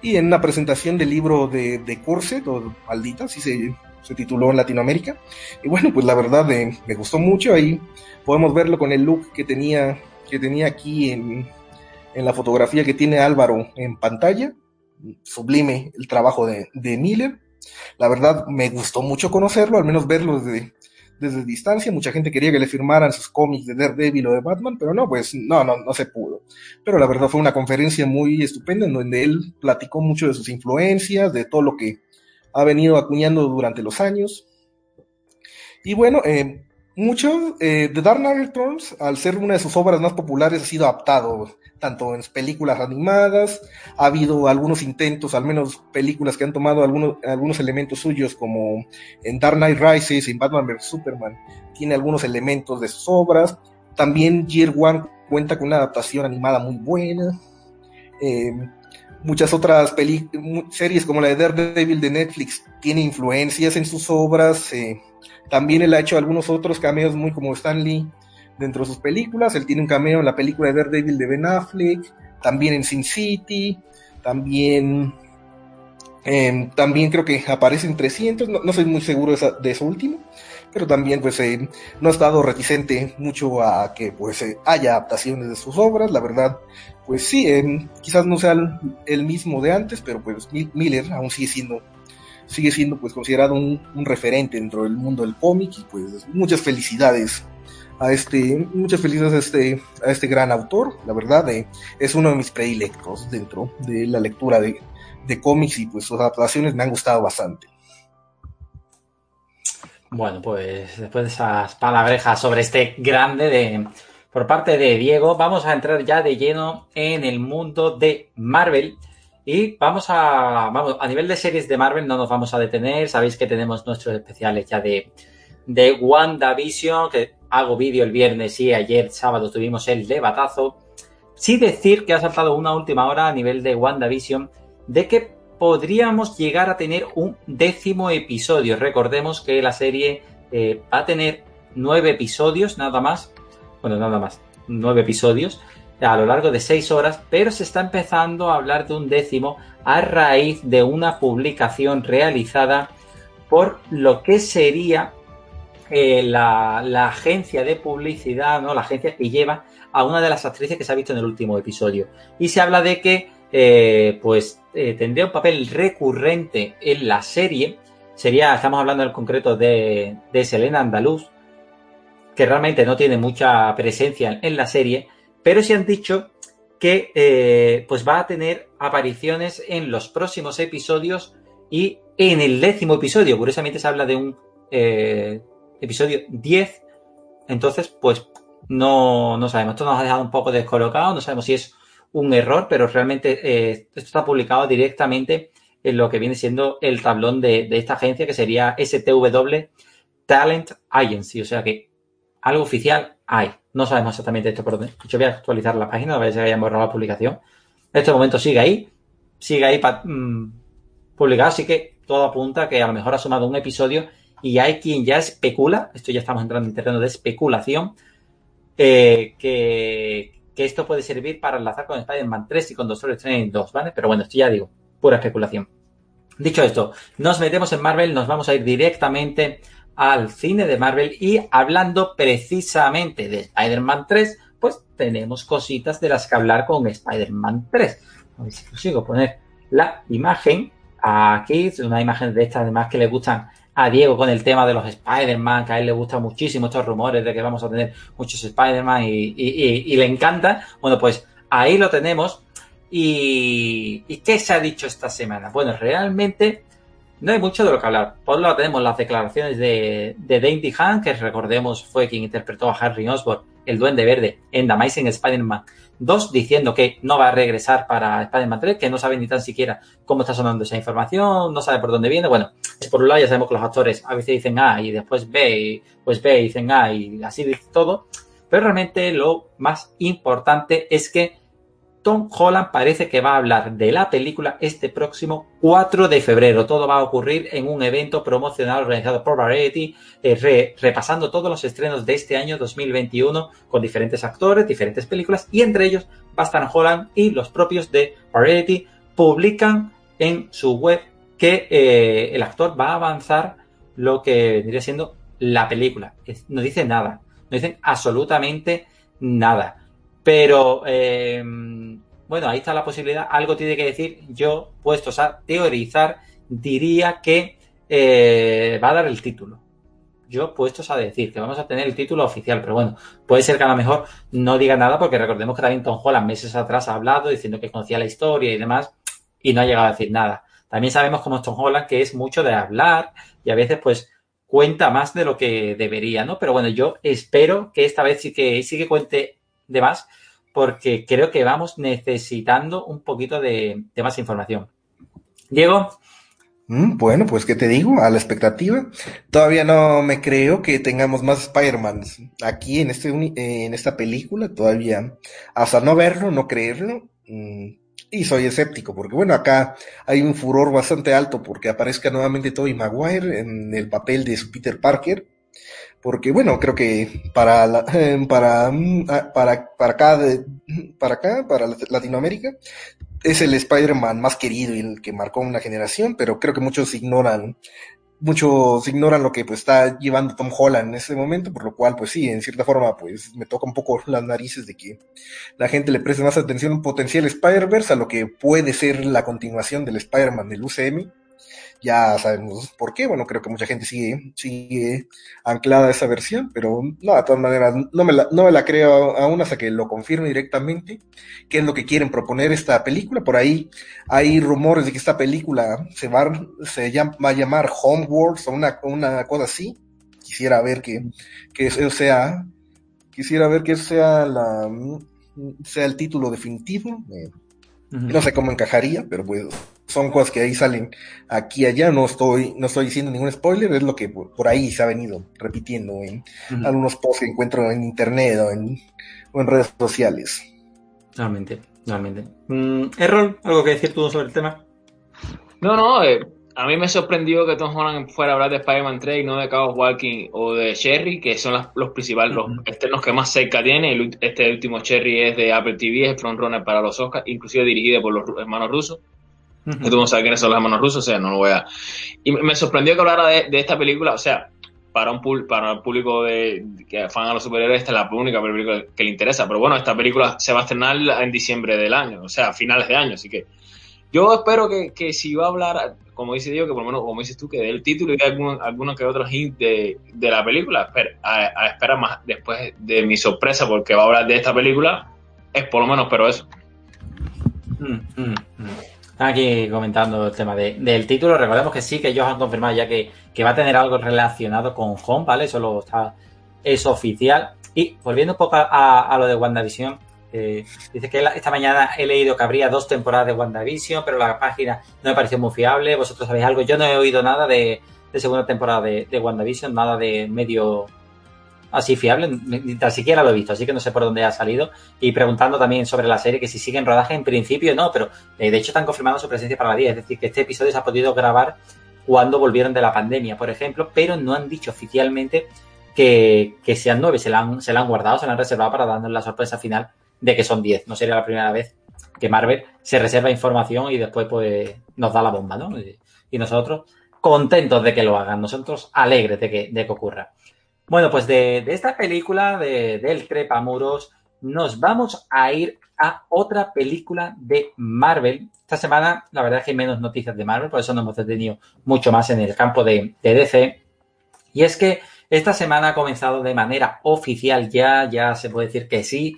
Speaker 3: y en una presentación del libro de, de Corset, o Maldita, así se, se, tituló en Latinoamérica. Y bueno, pues la verdad me, me gustó mucho, ahí podemos verlo con el look que tenía, que tenía aquí en, en la fotografía que tiene Álvaro en pantalla sublime el trabajo de, Miller. La verdad me gustó mucho conocerlo, al menos verlo desde, desde distancia. Mucha gente quería que le firmaran sus cómics de Daredevil o de Batman, pero no, pues no, no, no se pudo. Pero la verdad fue una conferencia muy estupenda en donde él platicó mucho de sus influencias, de todo lo que ha venido acuñando durante los años. Y bueno, eh, mucho, eh, The Dark Knight Returns, al ser una de sus obras más populares, ha sido adaptado tanto en películas animadas, ha habido algunos intentos, al menos películas que han tomado algunos, elementos suyos, como en Dark Knight Rises, en Batman vs. Superman, tiene algunos elementos de sus obras. También Year One cuenta con una adaptación animada muy buena. Eh, muchas otras series como la de Daredevil de Netflix tiene influencias en sus obras. Eh, también él ha hecho algunos otros cameos muy como Stan Lee dentro de sus películas. Él tiene un cameo en la película de Daredevil de Ben Affleck, también en Sin City, también, em, también creo que aparece en 300, no, soy muy seguro de, eso último, pero también pues eh, no ha estado reticente mucho a que pues eh, haya adaptaciones de sus obras, la verdad pues sí, em, quizás no sea el, mismo de antes, pero pues Miller aún sigue siendo sigue siendo pues considerado un, referente dentro del mundo del cómic y pues muchas felicidades a este, muchas felicidades a este, a este gran autor, la verdad eh, es uno de mis predilectos dentro de la lectura de, de cómics y pues sus adaptaciones me han gustado bastante.
Speaker 2: Bueno, pues después de esas palabrejas sobre este grande de, por parte de Diego, vamos a entrar ya de lleno en el mundo de Marvel. Y vamos a, vamos, a nivel de series de Marvel no nos vamos a detener. Sabéis que tenemos nuestros especiales ya de, de WandaVision, que hago vídeo el viernes y ayer sábado tuvimos el debatazo. Sí decir que ha saltado una última hora a nivel de WandaVision de que podríamos llegar a tener un décimo episodio. Recordemos que la serie eh, va a tener nueve episodios nada más. Bueno, nada más. Nueve episodios a lo largo de seis horas, pero se está empezando a hablar de un décimo a raíz de una publicación realizada por lo que sería eh, la, agencia de publicidad, ¿no? La agencia que lleva a una de las actrices que se ha visto en el último episodio. Y se habla de que, eh, pues, eh, tendría un papel recurrente en la serie. Sería, estamos hablando en concreto de, de Selena Andaluz, que realmente no tiene mucha presencia en la serie, pero sí han dicho que eh, pues va a tener apariciones en los próximos episodios y en el décimo episodio. Curiosamente se habla de un eh, episodio 10. Entonces, pues no, no sabemos. Esto nos ha dejado un poco descolocado. No sabemos si es un error, pero realmente eh, esto está publicado directamente en lo que viene siendo el tablón de, de esta agencia, que sería STW Talent Agency. O sea que algo oficial hay. No sabemos exactamente esto por dónde. Yo voy a actualizar la página, a ver si hayan borrado la publicación. En este momento sigue ahí, sigue ahí mm, publicado, así que todo apunta que a lo mejor ha sumado un episodio y hay quien ya especula, esto ya estamos entrando en terreno de especulación, eh, que, esto puede servir para enlazar con Spider-Man 3 y con Doctor Strange 2, ¿vale? Pero bueno, esto ya digo, pura especulación. Dicho esto, nos metemos en Marvel, nos vamos a ir directamente al cine de Marvel y hablando precisamente de Spider-Man 3, pues tenemos cositas de las que hablar con Spider-Man 3. A ver si consigo poner la imagen aquí, una imagen de estas además que le gustan a Diego con el tema de los Spider-Man, que a él le gustan muchísimo estos rumores de que vamos a tener muchos Spider-Man y, le encanta. Bueno, pues ahí lo tenemos. Y, ¿Y qué se ha dicho esta semana? Bueno, realmente no hay mucho de lo que hablar. Por un lado tenemos las declaraciones de, de Han, que recordemos fue quien interpretó a Harry Osborn, el Duende Verde, en The Amazing Spider-Man 2, diciendo que no va a regresar para Spider-Man 3, que no sabe ni tan siquiera cómo está sonando esa información, no sabe por dónde viene. Bueno, por un lado ya sabemos que los actores a veces dicen A y después B, y pues B y dicen A y así todo. Pero realmente lo más importante es que Tom Holland parece que va a hablar de la película este próximo 4 de febrero. Todo va a ocurrir en un evento promocional organizado por Variety, eh, repasando todos los estrenos de este año 2021 con diferentes actores, diferentes películas y entre ellos Bastan Holland y los propios de Variety publican en su web que eh, el actor va a avanzar lo que vendría siendo la película. No dice nada, no dicen absolutamente nada. Pero, eh, bueno, ahí está la posibilidad. Algo tiene que decir. Yo, puestos a teorizar, diría que eh, va a dar el título. Yo, puestos a decir que vamos a tener el título oficial, pero bueno, puede ser que a lo mejor no diga nada, porque recordemos que también Tom Holland meses atrás ha hablado diciendo que conocía la historia y demás, y no ha llegado a decir nada. También sabemos como Tom Holland que es mucho de hablar y a veces, pues, cuenta más de lo que debería, ¿no? Pero bueno, yo espero que esta vez sí que, sí que cuente de más, porque creo que vamos necesitando un poquito de, más información. Diego.
Speaker 3: Mm, bueno, pues qué te digo, a la expectativa. Todavía no me creo que tengamos más Spider-Man aquí en, este, en esta película, todavía, hasta no verlo, no creerlo. Mm, y soy escéptico, porque bueno, acá hay un furor bastante alto porque aparezca nuevamente Tobey Maguire en el papel de Peter Parker. Porque bueno, creo que para (laughs) para, mm, para, para acá, para acá, para Latinoamérica, es el Spider-Man más querido y el que marcó una generación, pero creo que muchos ignoran muchos ignoran lo que pues está llevando Tom Holland en ese momento, por lo cual pues sí, en cierta forma pues me toca un poco las narices de que la gente le preste más atención a un potencial Spider-Verse a lo que puede ser la continuación del Spider-Man del UCM ya sabemos por qué. Bueno, creo que mucha gente sigue, sigue anclada a esa versión, pero no, de todas maneras, no me, la, no me la creo aún hasta que lo confirme directamente, qué es lo que quieren proponer esta película. Por ahí hay rumores de que esta película se va, se llama, va a llamar Homeworld o una, una cosa así. Quisiera ver que, que eso sea, quisiera ver que sea la, sea el título definitivo. Eh, no sé cómo encajaría, pero pues son cosas que ahí salen aquí y allá. No estoy, no estoy diciendo ningún spoiler, es lo que por, ahí se ha venido repitiendo en algunos posts que encuentro en internet o en, redes sociales.
Speaker 2: Realmente, realmente. Mm, Errol, ¿algo que decir tú sobre el tema?
Speaker 4: No, no, eh, a mí me sorprendió que Tom Holland fuera a hablar de Spider-Man 3 y no de Chaos Walking o de Cherry, que son los principales, los externos que más cerca tiene. este último Cherry es de Apple TV, es frontrunner para los Oscars, inclusive dirigido por los hermanos rusos. Uh -huh. Tú no sabes quiénes son los hermanos rusos, o sea, no lo voy a... Y me sorprendió que hablara de, esta película, o sea, para un para el público de, que fan a los superhéroes, esta es la única película que le interesa. Pero bueno, esta película se va a estrenar en diciembre del año, o sea, a finales de año, así que yo espero que, que si va a hablar, como dice Diego, que por lo menos, como dices tú, que dé el título y dé algunos que otros hints de, de, la película, a, a, esperar más después de mi sorpresa, porque va a hablar de esta película, es por lo menos, pero eso.
Speaker 2: Mm, mm, mm. Aquí comentando el tema de, del título, recordemos que sí, que ellos han confirmado ya que, que, va a tener algo relacionado con Home, ¿vale? Eso lo está, es oficial. Y volviendo un poco a, lo de WandaVision, eh, dice que esta mañana he leído que habría dos temporadas de WandaVision, pero la página no me pareció muy fiable. ¿Vosotros sabéis algo? Yo no he oído nada de, de segunda temporada de, WandaVision, nada de medio así fiable, ni tan siquiera lo he visto, así que no sé por dónde ha salido. Y preguntando también sobre la serie, que si sigue en rodaje, en principio no, pero eh, de hecho están confirmando su presencia para la 10, es decir, que este episodio se ha podido grabar cuando volvieron de la pandemia, por ejemplo, pero no han dicho oficialmente que, sean nueve, se la, han, se la han guardado, se la han reservado para darnos la sorpresa final de que son 10. No sería la primera vez que Marvel se reserva información y después pues nos da la bomba, ¿no? Y nosotros contentos de que lo hagan, nosotros alegres de que, de que ocurra. Bueno, pues de, de esta película de, del Trepamuros nos vamos a ir a otra película de Marvel. Esta semana, la verdad es que hay menos noticias de Marvel, por eso no hemos tenido mucho más en el campo de, de DC. Y es que esta semana ha comenzado de manera oficial ya, ya se puede decir que sí,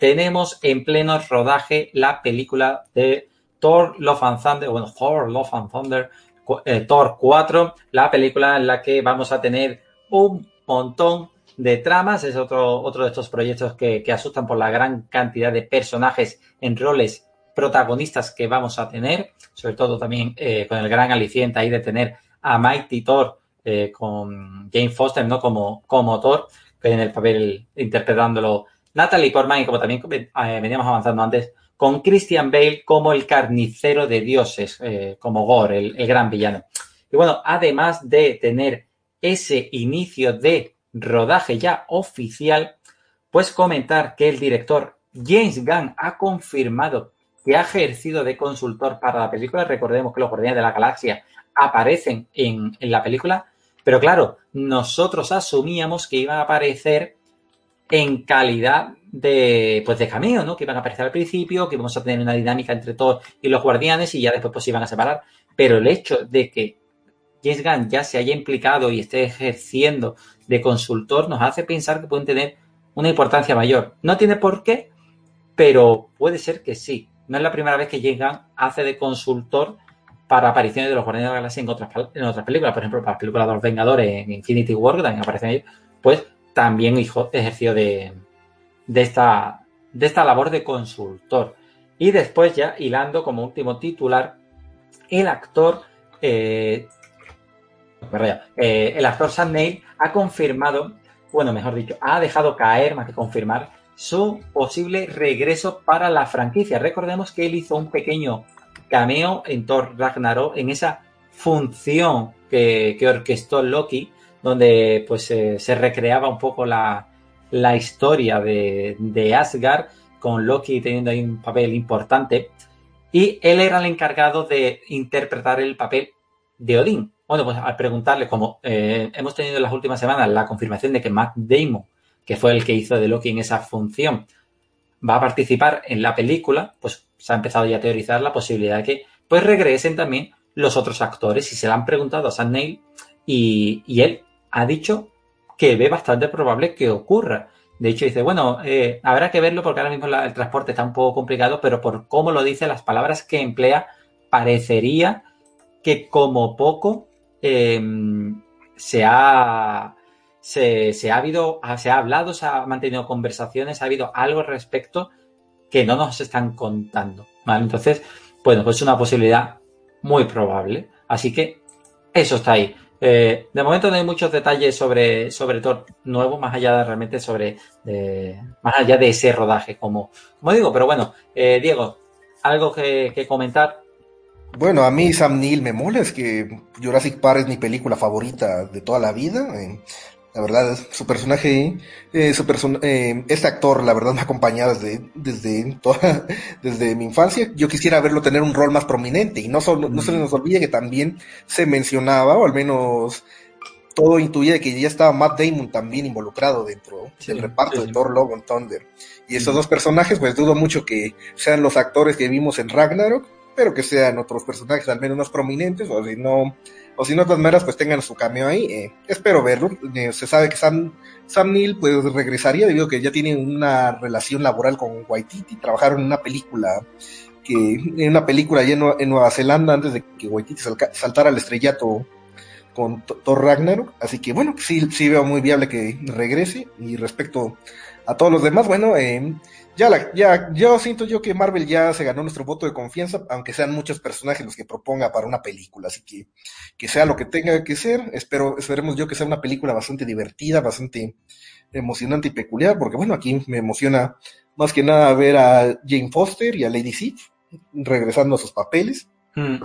Speaker 2: tenemos en pleno rodaje la película de Thor Love and Thunder, bueno, Thor Love and Thunder, eh, Thor 4, la película en la que vamos a tener un montón de tramas, es otro, otro de estos proyectos que, asustan por la gran cantidad de personajes en roles protagonistas que vamos a tener, sobre todo también eh, con el gran aliciente ahí de tener a Mighty Thor eh, con Jane Foster, ¿no? Como, como Thor, en el papel interpretándolo Natalie Portman y como también eh, veníamos avanzando antes, con Christian Bale como el carnicero de dioses, como Gore, el, gran villano. Y bueno, además de tener ese inicio de rodaje ya oficial, pues comentar que el director James Gunn ha confirmado que ha ejercido de consultor para la película. Recordemos que los Guardianes de la Galaxia aparecen en, en la película, pero claro, nosotros asumíamos que iban a aparecer en calidad de, pues de cameo, ¿no? Que iban a aparecer al principio, que vamos a tener una dinámica entre todos y los guardianes y ya después pues se iban a separar. Pero el hecho de que James Gunn ya se haya implicado y esté ejerciendo de consultor nos hace pensar que pueden tener una importancia mayor. No tiene por qué, pero puede ser que sí. No es la primera vez que James Gunn hace de consultor para apariciones de los Guardianes de la Galaxia en otras, en otras películas. Por ejemplo, para las películas de los Vengadores en Infinity War, que también aparecen ellos, pues también ejerció de, de, esta, de esta labor de consultor. Y después ya, hilando como último titular, el actor, eh, eh, el actor Sam Neill ha confirmado, bueno, mejor dicho, ha dejado caer, más que confirmar, su posible regreso para la franquicia. Recordemos que él hizo un pequeño cameo en Thor Ragnarok, en esa función que, orquestó Loki, donde pues se recreaba un poco la, historia de, de, Asgard, con Loki teniendo ahí un papel importante. Y él era el encargado de interpretar el papel de Odín. Bueno, pues al preguntarle, como eh, hemos tenido en las últimas semanas la confirmación de que Matt Damon, que fue el que hizo de Loki en esa función, va a participar en la película, pues se ha empezado ya a teorizar la posibilidad de que pues regresen también los otros actores y se le han preguntado a Sam Neill y, él ha dicho que ve bastante probable que ocurra. De hecho, dice, bueno, eh, habrá que verlo porque ahora mismo el transporte está un poco complicado, pero por cómo lo dice, las palabras que emplea, parecería que como poco em, se ha se, ha habido, se ha hablado, se ha mantenido conversaciones, ha habido algo al respecto que no nos están contando. Entonces, bueno, pues es una posibilidad muy probable. Así que eso está ahí. Eh, de momento no hay muchos detalles sobre, sobre todo nuevo, más allá de realmente sobre, más allá de ese rodaje, como, como digo. Pero bueno, eh, Diego, ¿algo que, comentar?
Speaker 3: Bueno, a mí Sam Neill me mola, es que Jurassic Park es mi película favorita de toda la vida. Eh, la verdad, su personaje, eh, su eh, este actor, la verdad, me ha acompañado desde, desde, toda, (laughs) desde mi infancia. Yo quisiera verlo tener un rol más prominente y no, solo, no se nos olvide que también se mencionaba, o al menos todo intuía que ya estaba Matt Damon también involucrado dentro del reparto de Thor Love and Thunder. Y esos dos personajes, pues dudo mucho que sean los actores que vimos en Ragnarok, pero que sean otros personajes al menos más prominentes, o si no, o si no, de todas pues tengan su cameo ahí. Eh, espero verlo. Eh, se sabe que Sam, Sam Neill pues regresaría debido a que ya tiene una relación laboral con Waititi. Trabajaron en una película que en una película allá en, Nueva Zelanda antes de que Waititi saltara al estrellato con Thor Ragnarok. Así que bueno, sí, sí veo muy viable que regrese. Y respecto a todos los demás, bueno, eh, ya, ya, yo siento yo que Marvel ya se ganó nuestro voto de confianza, aunque sean muchos personajes los que proponga para una película, así que que sea lo que tenga que ser, espero, esperemos yo que sea una película bastante divertida, bastante emocionante y peculiar, porque bueno, aquí me emociona más que nada ver a Jane Foster y a Lady Sif regresando a sus papeles. Mm.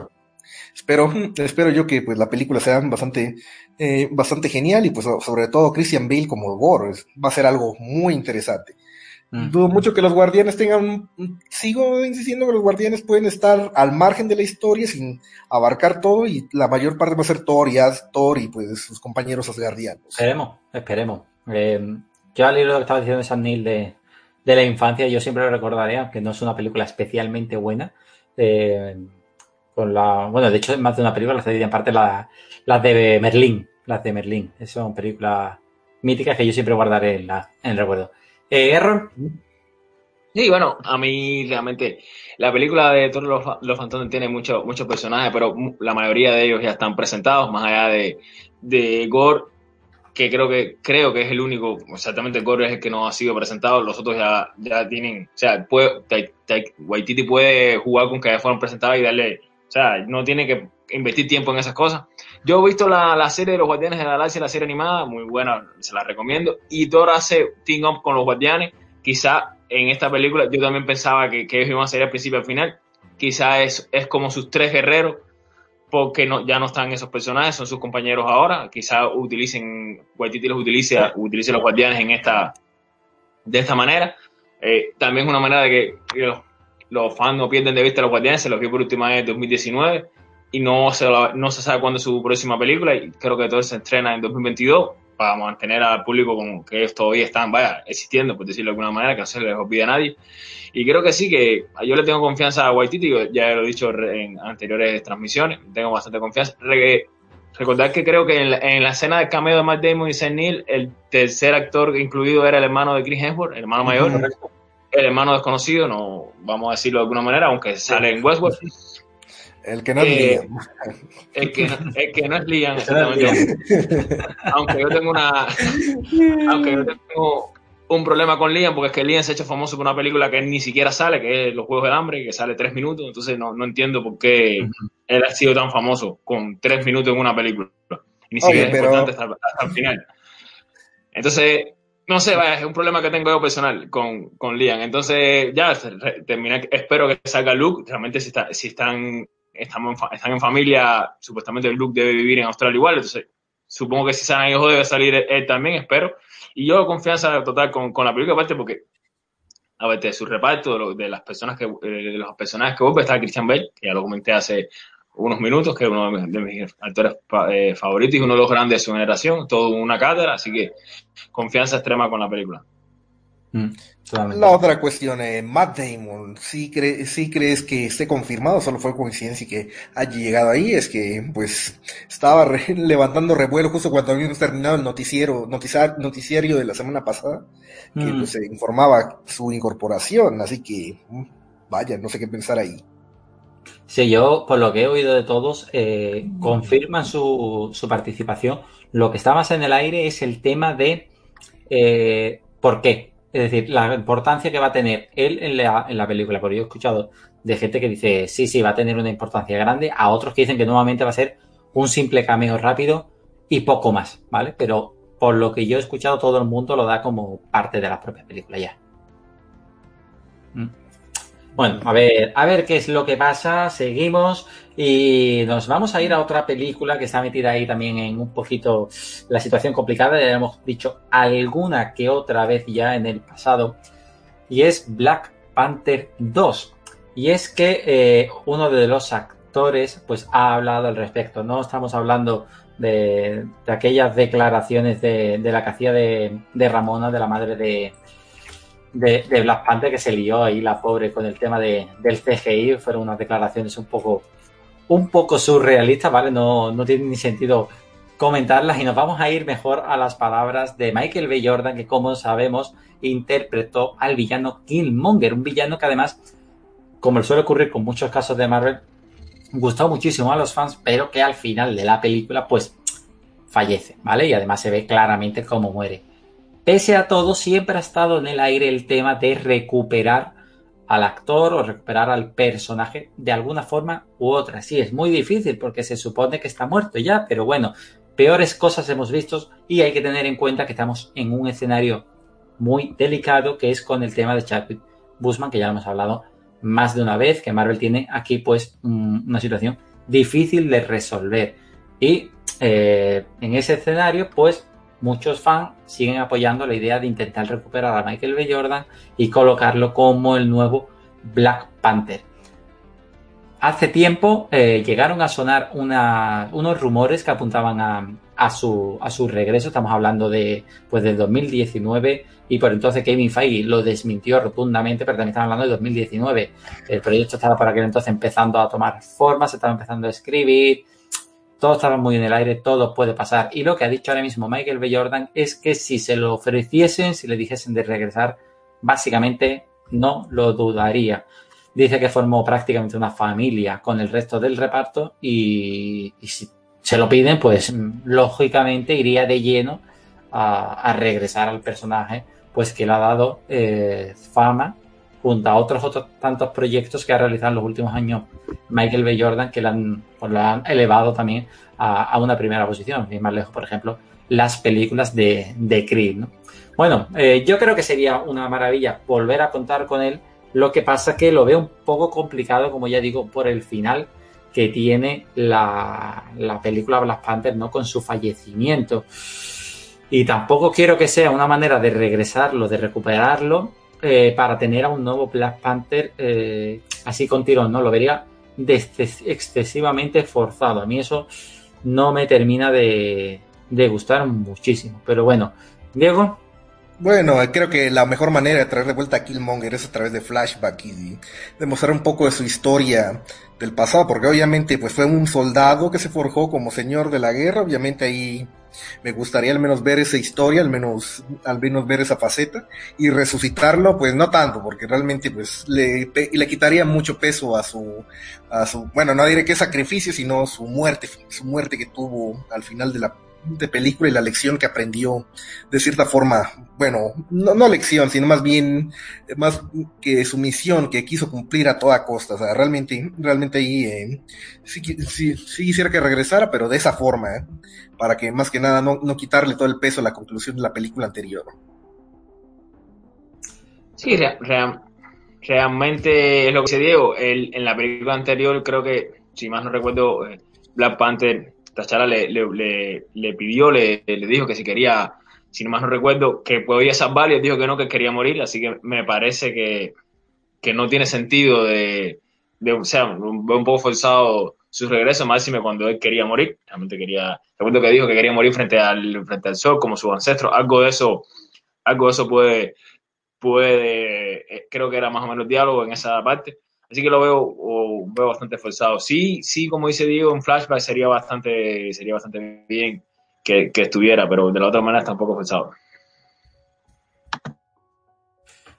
Speaker 3: Espero, espero yo que pues la película sea bastante, eh, bastante genial y pues sobre todo Christian Bale como Gore, va a ser algo muy interesante. Dudo mucho que los guardianes tengan. Sigo insistiendo que los guardianes pueden estar al margen de la historia sin abarcar todo y la mayor parte va a ser Thor y, Thor y pues sus compañeros asgardianos.
Speaker 2: Esperemos, esperemos. Eh, yo al libro que estaba diciendo de San Neil de, de, la infancia, yo siempre lo recordaré, aunque no es una película especialmente buena. Eh, con la, bueno, de hecho, más de una película, las en parte las la de Merlín. Las de Merlín. Son películas míticas que yo siempre guardaré en, la, en el recuerdo. Eh, Error.
Speaker 4: Sí, bueno, a mí realmente la película de todos los, los Fantones tiene muchos muchos personajes, pero la mayoría de ellos ya están presentados, más allá de, de Gore, que creo que creo que es el único, exactamente Gore es el que no ha sido presentado, los otros ya, ya tienen, o sea, puede, Waititi puede jugar con que ya fueron presentados y darle, o sea, no tiene que invertir tiempo en esas cosas. Yo he visto la, la, serie de los Guardianes de la Galaxia, la serie animada, muy buena, se la recomiendo. Y Thor hace team up con los Guardianes. Quizá en esta película yo también pensaba que, que ellos iban a ser al principio y al final. Quizá es, es como sus tres guerreros, porque no, ya no están esos personajes, son sus compañeros ahora. Quizá utilicen, los utilice, utilice los Guardianes en esta, de esta manera. Eh, también es una manera de que, los, los, fans no pierden de vista a los Guardianes, se los vi por última vez en 2019 y no se, no se sabe cuándo es su próxima película y creo que todo se estrena en 2022 para mantener al público como que ellos todavía están, vaya, existiendo, por decirlo de alguna manera, que no se les olvide a nadie. Y creo que sí, que yo le tengo confianza a Waititi, ya lo he dicho en anteriores transmisiones, tengo bastante confianza. recordar que creo que en la, escena de cameo de Matt Damon y Sam Neill, el tercer actor incluido era el hermano de Chris Hemsworth, el hermano mayor, el hermano desconocido, no vamos a decirlo de alguna manera, aunque sale en Westworld.
Speaker 3: El que no es
Speaker 4: Eh,
Speaker 3: Liam.
Speaker 4: El que, no- el que no es Liam, (laughs) exactamente. aunque yo tengo una aunque yo tengo un problema con Liam porque es que Liam se ha hecho famoso por una película que él ni siquiera sale que es Los Juegos del Hambre que sale tres minutos entonces no, no entiendo por qué él ha sido tan famoso con tres minutos en una película. Ni
Speaker 3: Oye,
Speaker 4: siquiera es
Speaker 3: pero-
Speaker 4: importante hasta, hasta el final. Entonces no sé vaya es un problema que tengo yo personal con, con Liam. Entonces ya re- terminé espero que salga Luke. Realmente si, está, si están estamos en, están en familia supuestamente Luke debe vivir en Australia igual entonces supongo que si ellos dos debe salir él, él también, espero. Y yo confianza total con, con la película, aparte porque, a ver, de su reparto, de, lo- de las personas que, eh, de los personajes que vuelve, está Christian Bale, que ya lo comenté hace unos minutos, que es uno de mis, de mis actores eh, favoritos y uno de los grandes de su generación, todo una cátedra, así que confianza extrema con la película.
Speaker 2: Mm.
Speaker 3: La otra cuestión, eh, Matt Damon, ¿sí, cre- sí crees que esté confirmado? Solo fue coincidencia y que haya llegado ahí. Es que, pues, estaba re- (laughs) levantando revuelo justo cuando habíamos terminado el noticiero, noticiar- noticiario de la semana pasada, que
Speaker 2: Mm.
Speaker 3: pues, se informaba su incorporación. Así que, mm, vaya, no sé qué pensar ahí.
Speaker 2: Sí, yo, por lo que he oído de todos, eh, confirman su, su participación. Lo que está más en el aire es el tema de eh, por qué. Es decir, la importancia que va a tener él en la, en la película. Porque yo he escuchado de gente que dice, sí, sí, va a tener una importancia grande, a otros que dicen que nuevamente va a ser un simple cameo rápido y poco más, ¿vale? Pero por lo que yo he escuchado, todo el mundo lo da como parte de la propia película ya. Bueno, a ver, a ver qué es lo que pasa. Seguimos y nos vamos a ir a otra película que está metida ahí también en un poquito la situación complicada. Ya hemos dicho alguna que otra vez ya en el pasado. Y es Black Panther 2. Y es que eh, uno de los actores pues ha hablado al respecto. No estamos hablando de, aquellas declaraciones de, la que hacía de Ramona, de la madre de, de, de Black Panther que se lió ahí la pobre con el tema de, del CGI. Fueron unas declaraciones un poco, un poco surrealistas, ¿vale? No, no tiene ni sentido comentarlas y nos vamos a ir mejor a las palabras de Michael B. Jordan, que como sabemos interpretó al villano Killmonger, un villano que además, como le suele ocurrir con muchos casos de Marvel, gustó muchísimo a los fans, pero que al final de la película pues fallece, ¿vale? Y además se ve claramente cómo muere. Pese a todo, siempre ha estado en el aire el tema de recuperar al actor o recuperar al personaje de alguna forma u otra. Sí, es muy difícil porque se supone que está muerto ya, pero bueno, peores cosas hemos visto y hay que tener en cuenta que estamos en un escenario muy delicado que es con el tema de Chadwick Boseman, que ya hemos hablado más de una vez, que Marvel tiene aquí pues un- una situación difícil de resolver. Y eh, en ese escenario, pues muchos fans siguen apoyando la idea de intentar recuperar a Michael B. Jordan y colocarlo como el nuevo Black Panther. Hace tiempo eh, llegaron a sonar unos rumores que apuntaban a, su, regreso. Estamos hablando de pues del 2019 y por entonces Kevin Feige lo desmintió rotundamente, pero también estamos hablando de 2019. El proyecto estaba para aquel entonces empezando a tomar forma, se estaba empezando a escribir, todo estaba muy en el aire, todo puede pasar. Y lo que ha dicho ahora mismo Michael B. Jordan es que si se lo ofreciesen, si le dijesen de regresar, básicamente no lo dudaría. Dice que formó prácticamente una familia con el resto del reparto y, si se lo piden, pues mm, lógicamente iría de lleno a, a regresar al personaje, pues que le ha dado eh, fama junto a otros, otros tantos proyectos que ha realizado en los últimos años Michael B. Jordan, que han, pues, han elevado también a, una primera posición. Y más lejos, por ejemplo, las películas de, de Creed. ¿no? Bueno, eh, yo creo que sería una maravilla volver a contar con él. Lo que pasa que lo veo un poco complicado, como ya digo, por el final que tiene la, la película Black Panther, ¿no? Con su fallecimiento. Y tampoco quiero que sea una manera de regresarlo, de recuperarlo, eh, para tener a un nuevo Black Panther eh, así con tirón, ¿no? Lo vería excesivamente forzado. A mí eso no me termina de gustar muchísimo. Pero bueno, Diego,
Speaker 3: Bueno, creo que la mejor manera de traer de vuelta a Killmonger es a través de flashback y demostrar un poco de su historia del pasado, porque obviamente pues fue un soldado que se forjó como señor de la guerra, obviamente ahí me gustaría al menos ver esa historia, al menos, al menos ver esa faceta y resucitarlo, pues no tanto, porque realmente pues le, le quitaría mucho peso a su, a su, bueno, no diré que sacrificio, sino su muerte, su muerte que tuvo al final de la de película y la lección que aprendió de cierta forma, bueno, no, no, lección, sino más bien, más que su misión que quiso cumplir a toda costa. O sea, realmente, realmente ahí eh, sí, sí, quisiera que regresara, pero de esa forma, eh, para que más que nada no, no, quitarle todo el peso a la conclusión de la película anterior.
Speaker 4: Sí, realmente es lo que se Diego. El, en la película anterior creo que, si más no recuerdo, eh, Black Panther Tachara le, le, le, pidió, le, le, dijo que si quería, si no más no recuerdo, que podía salvar y él dijo que no, que quería morir, así que me parece que, que no tiene sentido de, de o sea, un, un poco forzado su regreso, máxime cuando él quería morir, realmente quería, recuerdo que dijo que quería morir frente al, frente al sol, como sus ancestros, algo de eso, algo de eso puede, puede, eh, creo que era más o menos diálogo en esa parte, Así que lo veo, o, veo bastante forzado. Sí, sí, como dice Diego, un flashback sería bastante, sería bastante bien que, estuviera, pero de la otra manera está un poco forzado.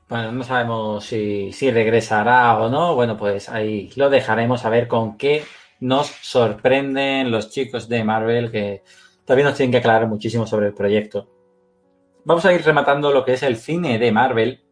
Speaker 2: Bueno, no sabemos si, si regresará o no. Bueno, pues ahí lo dejaremos a ver con qué nos sorprenden los chicos de Marvel que todavía nos tienen que aclarar muchísimo sobre el proyecto. Vamos a ir rematando lo que es el cine de Marvel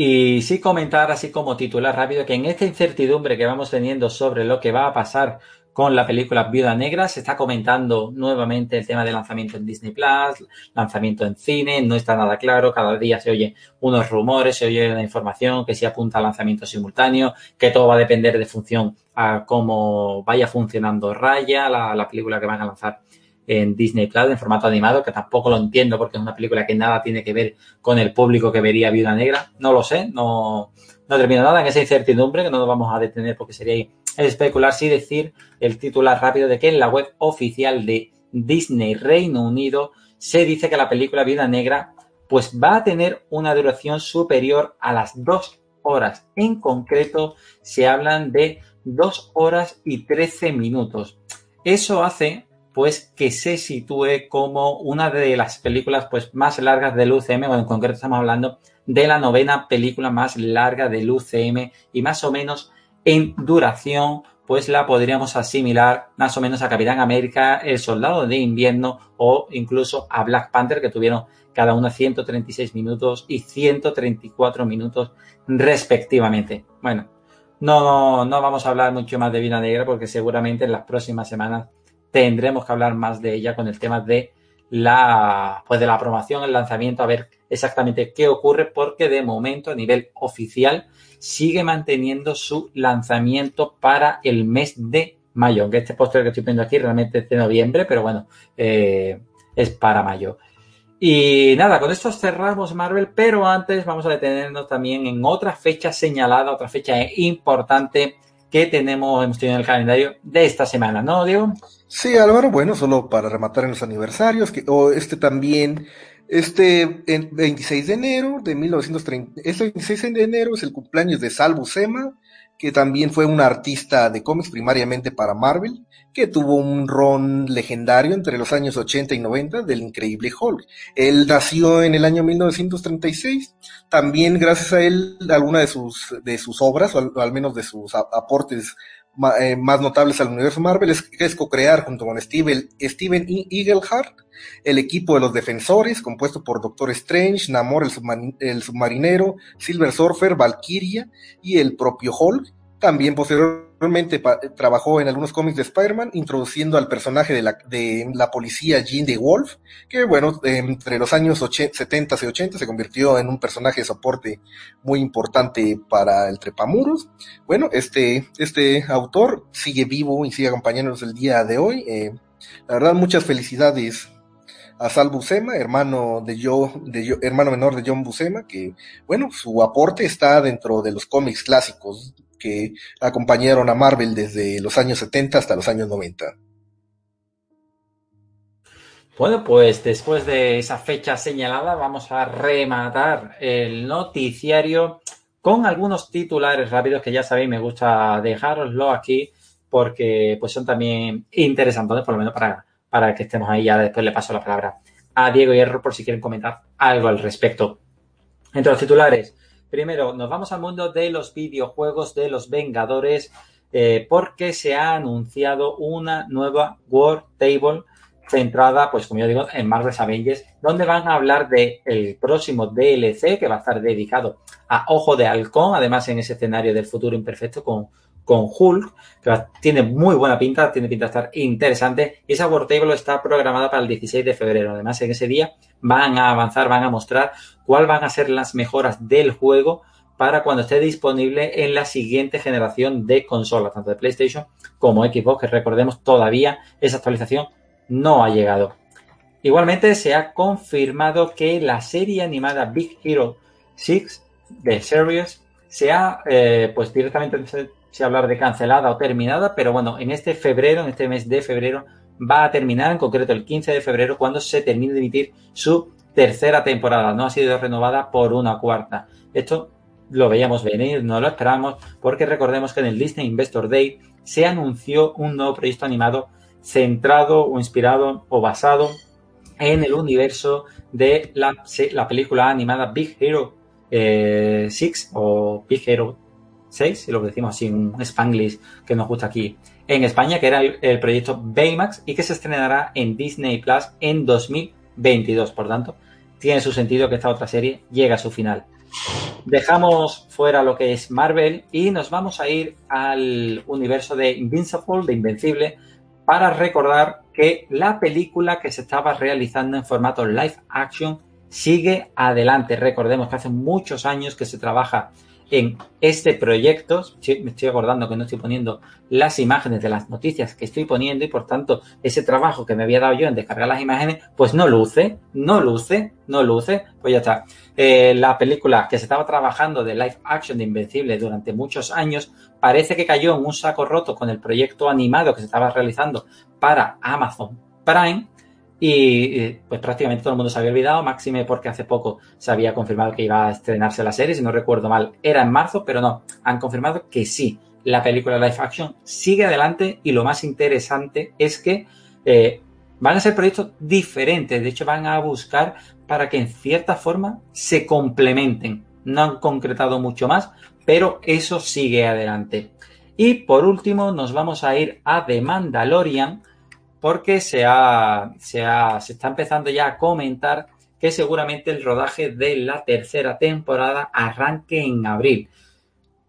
Speaker 2: y sí comentar así como titular rápido que en esta incertidumbre que vamos teniendo sobre lo que va a pasar con la película Viuda Negra, se está comentando nuevamente el tema de lanzamiento en Disney Plus, lanzamiento en cine, no está nada claro, cada día se oye unos rumores, se oye una información que se apunta a lanzamiento simultáneo, que todo va a depender de función a cómo vaya funcionando Raya, la, la película que van a lanzar en Disney Plus en formato animado, que tampoco lo entiendo porque es una película que nada tiene que ver con el público que vería Viuda Negra. No lo sé, no, no termino nada en esa incertidumbre que no nos vamos a detener porque sería especular, sí decir el titular rápido de que en la web oficial de Disney Reino Unido se dice que la película Viuda Negra pues va a tener una duración superior a las dos horas. En concreto, se hablan de dos horas y trece minutos. Eso hace pues que se sitúe como una de las películas pues más largas del UCM, bueno, en concreto estamos hablando de la novena película más larga del UCM y más o menos en duración pues la podríamos asimilar más o menos a Capitán América, El Soldado de Invierno o incluso a Black Panther que tuvieron cada una 136 minutos y 134 minutos respectivamente. Bueno, no, no vamos a hablar mucho más de Vida Negra porque seguramente en las próximas semanas tendremos que hablar más de ella con el tema de la, pues de la aprobación, el lanzamiento, a ver exactamente qué ocurre, porque de momento a nivel oficial sigue manteniendo su lanzamiento para el mes de mayo, aunque este póster que estoy viendo aquí realmente es de noviembre, pero bueno, eh, es para mayo. Y nada, con esto cerramos Marvel, pero antes vamos a detenernos también en otra fecha señalada, otra fecha importante que tenemos, hemos tenido en el calendario de esta semana, ¿no, Diego?
Speaker 3: Sí, Álvaro, bueno, solo para rematar en los aniversarios, que o este también, este 26 de enero de 1930, este 26 de enero es el cumpleaños de Sal Buscema, que también fue un artista de cómics primariamente para Marvel, que tuvo un ron legendario entre los años 80 y 90 del increíble Hulk. Él nació en el año 1936, también gracias a él alguna de sus, de sus obras, o al menos de sus aportes eh, más notables al universo Marvel es, es co-crear junto con Steven, Steven Eagleheart el equipo de los defensores, compuesto por Doctor Strange, Namor el, el submarinero, Silver Surfer, Valkyria y el propio Hulk. También posteriormente trabajó en algunos cómics de Spider-Man, introduciendo al personaje de la, de la policía Jean de Wolf, que bueno, entre los años 80, 70 y 80 se convirtió en un personaje de soporte muy importante para el Trepamuros. Bueno, este, este autor sigue vivo y sigue acompañándonos el día de hoy. Eh, la verdad, muchas felicidades a Sal Buscema, hermano de yo, de hermano menor de John Buscema, que bueno, su aporte está dentro de los cómics clásicos que acompañaron a Marvel desde los años 70 hasta los años 90.
Speaker 2: Bueno, pues después de esa fecha señalada vamos a rematar el noticiario con algunos titulares rápidos que ya sabéis, me gusta dejaroslo aquí porque pues son también interesantes, por lo menos para, para que estemos ahí. Ya después le paso la palabra a Diego y Error por si quieren comentar algo al respecto. Entre los titulares, primero nos vamos al mundo de los videojuegos de los Vengadores eh, porque se ha anunciado una nueva World Table centrada, pues como yo digo, en Marvel's Avengers, donde van a hablar del el próximo DLC que va a estar dedicado a Ojo de Halcón, además en ese escenario del futuro imperfecto con, con Hulk, que tiene muy buena pinta, tiene pinta de estar interesante, y esa World Table está programada para el 16 de febrero. Además, en ese día van a avanzar, van a mostrar cuáles van a ser las mejoras del juego para cuando esté disponible en la siguiente generación de consolas, tanto de PlayStation como Xbox, que recordemos todavía esa actualización no ha llegado. Igualmente se ha confirmado que la serie animada Big Hero 6 de Series se ha, eh, pues directamente se hablar de cancelada o terminada, pero bueno, en este febrero, en este mes de febrero, va a terminar, en concreto el 15 de febrero, cuando se termine de emitir su tercera temporada. No ha sido renovada por una cuarta. Esto lo veíamos venir, no lo esperamos, porque recordemos que en el Disney Investor Day se anunció un nuevo proyecto animado centrado o inspirado o basado en el universo de la, la película animada Big Hero 6 eh, o Big Hero 6, si lo decimos así, un spanglish que nos gusta aquí en España, que era el, proyecto Baymax y que se estrenará en Disney Plus en 2022. Por tanto, tiene su sentido que esta otra serie llegue a su final. Dejamos fuera lo que es Marvel y nos vamos a ir al universo de Invincible, de Invencible, para recordar que la película que se estaba realizando en formato live action sigue adelante. Recordemos que hace muchos años que se trabaja en este proyecto. Me estoy acordando que no estoy poniendo las imágenes de las noticias que estoy poniendo y por tanto ese trabajo que me había dado yo en descargar las imágenes, pues no luce, no luce, no luce, pues ya está. Eh, la película que se estaba trabajando de live action de Invencible durante muchos años parece que cayó en un saco roto con el proyecto animado que se estaba realizando para Amazon Prime y pues prácticamente todo el mundo se había olvidado, máxime porque hace poco se había confirmado que iba a estrenarse la serie, si no recuerdo mal, era en marzo, pero no, han confirmado que sí, la película live action sigue adelante y lo más interesante es que eh, van a ser proyectos diferentes, de hecho van a buscar para que en cierta forma se complementen. No han concretado mucho más, pero eso sigue adelante. Y por último nos vamos a ir a The Mandalorian, porque se, ha, se, se está empezando ya a comentar que seguramente el rodaje de la tercera temporada arranque en abril.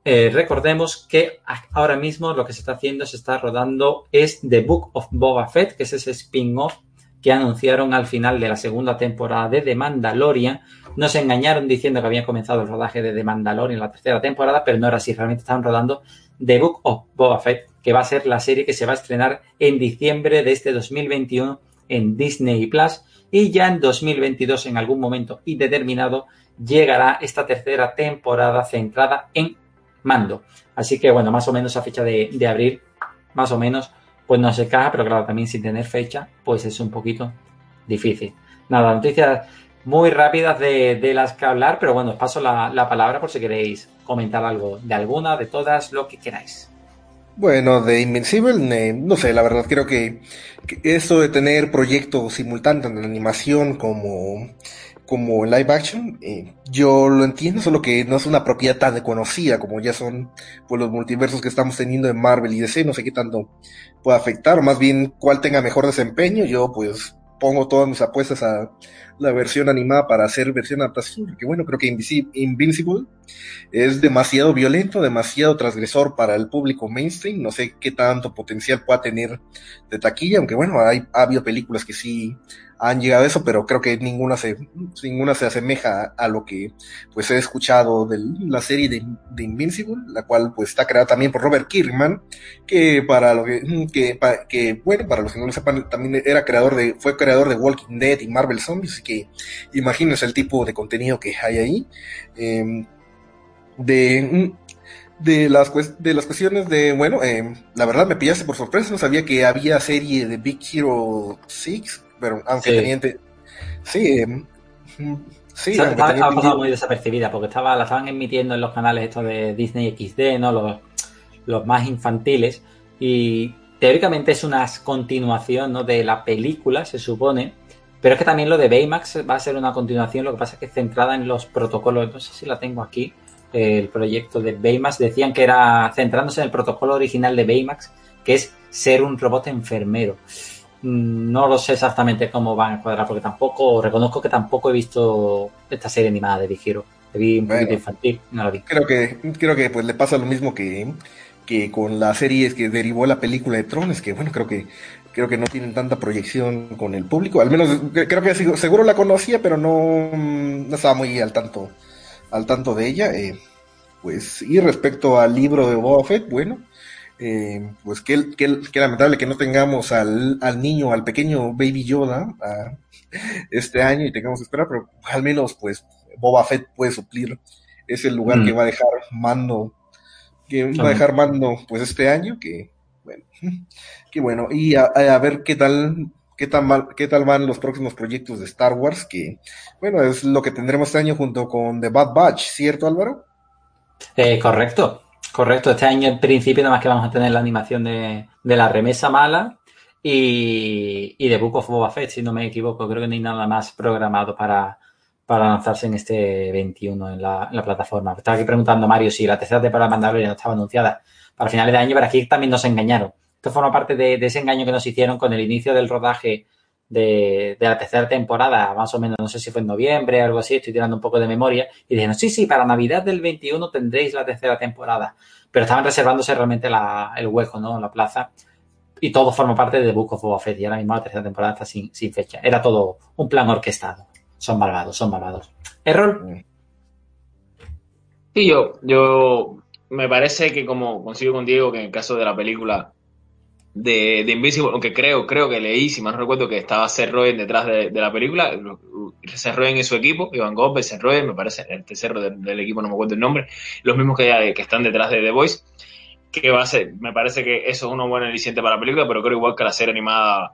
Speaker 2: Eh, recordemos que ahora mismo lo que se está haciendo, se está rodando, es The Book of Boba Fett, que es ese spin-off que anunciaron al final de la segunda temporada de The Mandalorian. Nos engañaron diciendo que había comenzado el rodaje de The Mandalorian en la tercera temporada, pero no era así, realmente estaban rodando The Book of Boba Fett, que va a ser la serie que se va a estrenar en diciembre de este 2021 en Disney Plus y ya en 2022 en algún momento indeterminado llegará esta tercera temporada centrada en Mando. Así que bueno, más o menos a fecha de, abril, más o menos, pues no se caja, pero claro, también sin tener fecha, pues es un poquito difícil. Nada, noticias muy rápidas de, las que hablar, pero bueno, os paso la palabra por si queréis comentar algo de alguna, de todas, lo que queráis.
Speaker 3: Bueno, de Invincible, no sé, la verdad creo que, esto de tener proyectos simultáneos en animación como, como live action, eh, yo lo entiendo, solo que no es una propiedad tan conocida como ya son pues, los multiversos que estamos teniendo en Marvel y DC, no sé qué tanto puede afectar, o más bien cuál tenga mejor desempeño, yo pues pongo todas mis apuestas a la versión animada para hacer versión adaptación, porque bueno, creo que Invincible es demasiado violento, demasiado transgresor para el público mainstream, no sé qué tanto potencial pueda tener de taquilla, aunque bueno, hay, ha habido películas que sí han llegado a eso, pero creo que ninguna se, ninguna se asemeja a, lo que pues he escuchado de la serie de, de, Invincible, la cual pues está creada también por Robert Kirkman, que para lo que, que, bueno, para los que no lo sepan, también era creador de, fue creador de Walking Dead y Marvel Zombies, así que imagínense el tipo de contenido que hay ahí. Eh, de, de las, de las cuestiones de, bueno, eh, la verdad me pillaste por sorpresa, no sabía que había serie de Big Hero 6 pero aunque teniente... Sí, em,
Speaker 2: sí. ha, pasado muy desapercibida porque estaba, la estaban emitiendo en los canales estos de Disney XD, ¿no? Los, los más infantiles. Y teóricamente es una continuación ¿no? de la película, se supone. Pero es que también lo de Baymax va a ser una continuación, lo que pasa es que es centrada en los protocolos. No sé si la tengo aquí, el proyecto de Baymax. Decían que era centrándose en el protocolo original de Baymax, que es ser un robot enfermero. Mm, no lo sé exactamente cómo van a cuadrar, porque tampoco, reconozco que tampoco he visto esta serie animada de Big Hero. vi un poquito infantil, no la vi.
Speaker 3: Creo que, creo que pues le pasa lo mismo que, que con la serie que derivó la película de Trones, que bueno, creo que creo que no tienen tanta proyección con el público. Al menos creo que seguro la conocía, pero no, no estaba muy al tanto al tanto de ella. Eh, pues, y respecto al libro de Boba Fett, bueno, eh, pues qué, lamentable que no tengamos al, al, niño, al pequeño Baby Yoda este año y tengamos que esperar, pero al menos pues Boba Fett puede suplir ese lugar mm. que va a dejar mando, que va a dejar mando pues este año, que bueno, (laughs) qué bueno, y a, ver qué tal, qué tan mal, qué tal van los próximos proyectos de Star Wars, que bueno, es lo que tendremos este año junto con The Bad Batch, ¿cierto Álvaro?
Speaker 2: Eh, correcto. Correcto, este año en principio nada más que vamos a tener la animación de, la remesa mala y, de Book of Boba Fett, si no me equivoco. Creo que no hay nada más programado para, lanzarse en este 21 en la, plataforma. Estaba aquí preguntando Mario si la tercera temporada de Mandalorian estaba anunciada para finales de año, pero aquí también nos engañaron. Esto forma parte de, de ese engaño que nos hicieron con el inicio del rodaje de, la tercera temporada, más o menos, no sé si fue en noviembre, algo así, estoy tirando un poco de memoria, y dijeron, sí, sí, para Navidad del 21 tendréis la tercera temporada, pero estaban reservándose realmente el hueco, ¿no? La plaza, y todo forma parte de Book of Boba Fett, y ahora mismo la tercera temporada está sin, sin fecha. Era todo un plan orquestado. Son malvados, son malvados. ¿Error?
Speaker 4: Sí, yo, yo me parece que como consigo con Diego que en el caso de la película de, de, Invincible, aunque creo, creo que leí, si mal no recuerdo, que estaba Seth Rogen detrás de, la película, Seth Rogen y su equipo, Iván Gómez, Seth Rogen, me parece, el tercero del, equipo, no me acuerdo el nombre, los mismos que, están detrás de The Voice, que va a ser, me parece que eso es uno buen aliciente para la película, pero creo igual que la serie animada,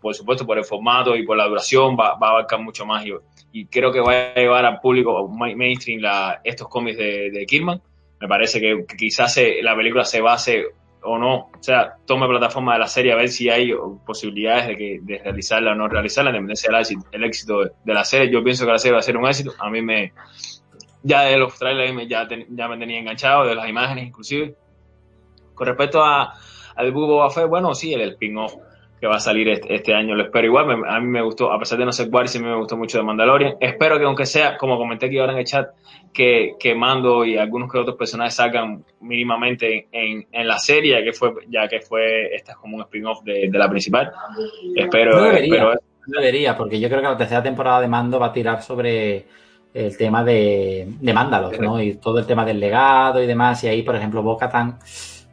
Speaker 4: por supuesto, por el formato y por la duración, va, va a abarcar mucho más y, creo que va a llevar al público mainstream estos cómics de, de Kirman. Me parece que, que quizás la película se base o no, o sea, tome plataforma de la serie a ver si hay posibilidades de, que, de realizarla o no realizarla, en dependencia del éxito, el éxito de, la serie. Yo pienso que la serie va a ser un éxito. A mí me, ya de los trailers ya, ya me tenía enganchado, de las imágenes inclusive. Con respecto a, al Boba Fett, bueno, sí, el, el spin-off que va a salir este, este, año. Lo espero igual. a mí me gustó, a pesar de no ser Guardian, sí me gustó mucho de Mandalorian. Espero que aunque sea, como comenté aquí ahora en el chat, que, que Mando y algunos que otros personajes salgan mínimamente en, en, la serie, ya que fue, ya que fue, esta es como un spin-off de, de, la principal. Espero,
Speaker 2: no debería, porque yo creo que la tercera temporada de Mando va a tirar sobre el tema de, de Mándalos, ¿no? Y todo el tema del legado y demás. Y ahí, por ejemplo, Boca Tan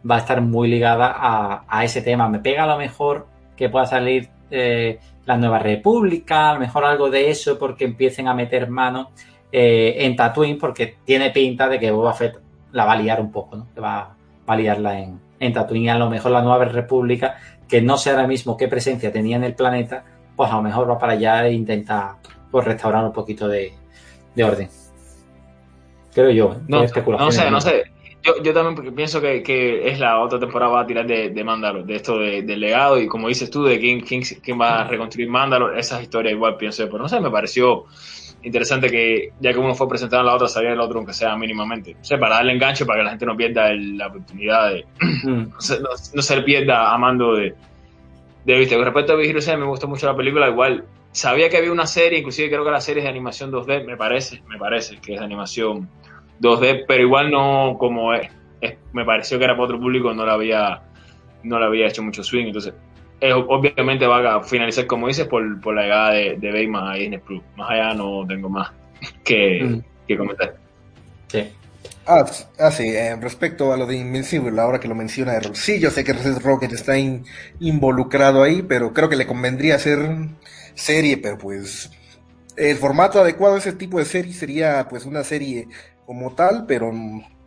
Speaker 2: va a estar muy ligada a, a ese tema. Me pega a lo mejor que pueda salir eh, la nueva república, a lo mejor algo de eso porque empiecen a meter mano eh, en Tatooine porque tiene pinta de que Boba Fett la va a liar un poco, ¿no? Que va, a liarla en, en Tatooine. A lo mejor la nueva república, que no sé ahora mismo qué presencia tenía en el planeta, pues a lo mejor va para allá e intenta pues, restaurar un poquito de, orden. Creo yo.
Speaker 4: ¿eh? No, no sé, no sé. Yo, yo también pienso que, que, es la otra temporada va a tirar de, de Mandalor, de esto de, del legado y como dices tú, de quién, quién, quién va a reconstruir Mandalor, esas historias igual pienso, pero no sé, me pareció interesante que ya que uno fue presentado la otra, sabía el otro aunque sea mínimamente. O sea, para darle enganche, para que la gente no pierda la oportunidad de, mm. (clears throat) no, se, no, se pierda amando de, de viste. Con respecto a Vigilio me gustó mucho la película, igual sabía que había una serie, inclusive creo que la serie es de animación 2D, me parece, me parece que es de animación 2D, pero igual no como es, me pareció que era para otro público, no la había, no le había hecho mucho swing, entonces obviamente va a finalizar como dices por, por la llegada de, de Bayman a Disney Plus. Más allá no tengo más (laughs) que, mm. que comentar.
Speaker 3: Sí. Ah, ah sí, eh, respecto a lo de Invincible, ahora que lo menciona, sí, yo sé que Rocket está involucrado ahí, pero creo que le convendría hacer serie, pero pues el formato adecuado a ese tipo de serie sería pues una serie como tal, pero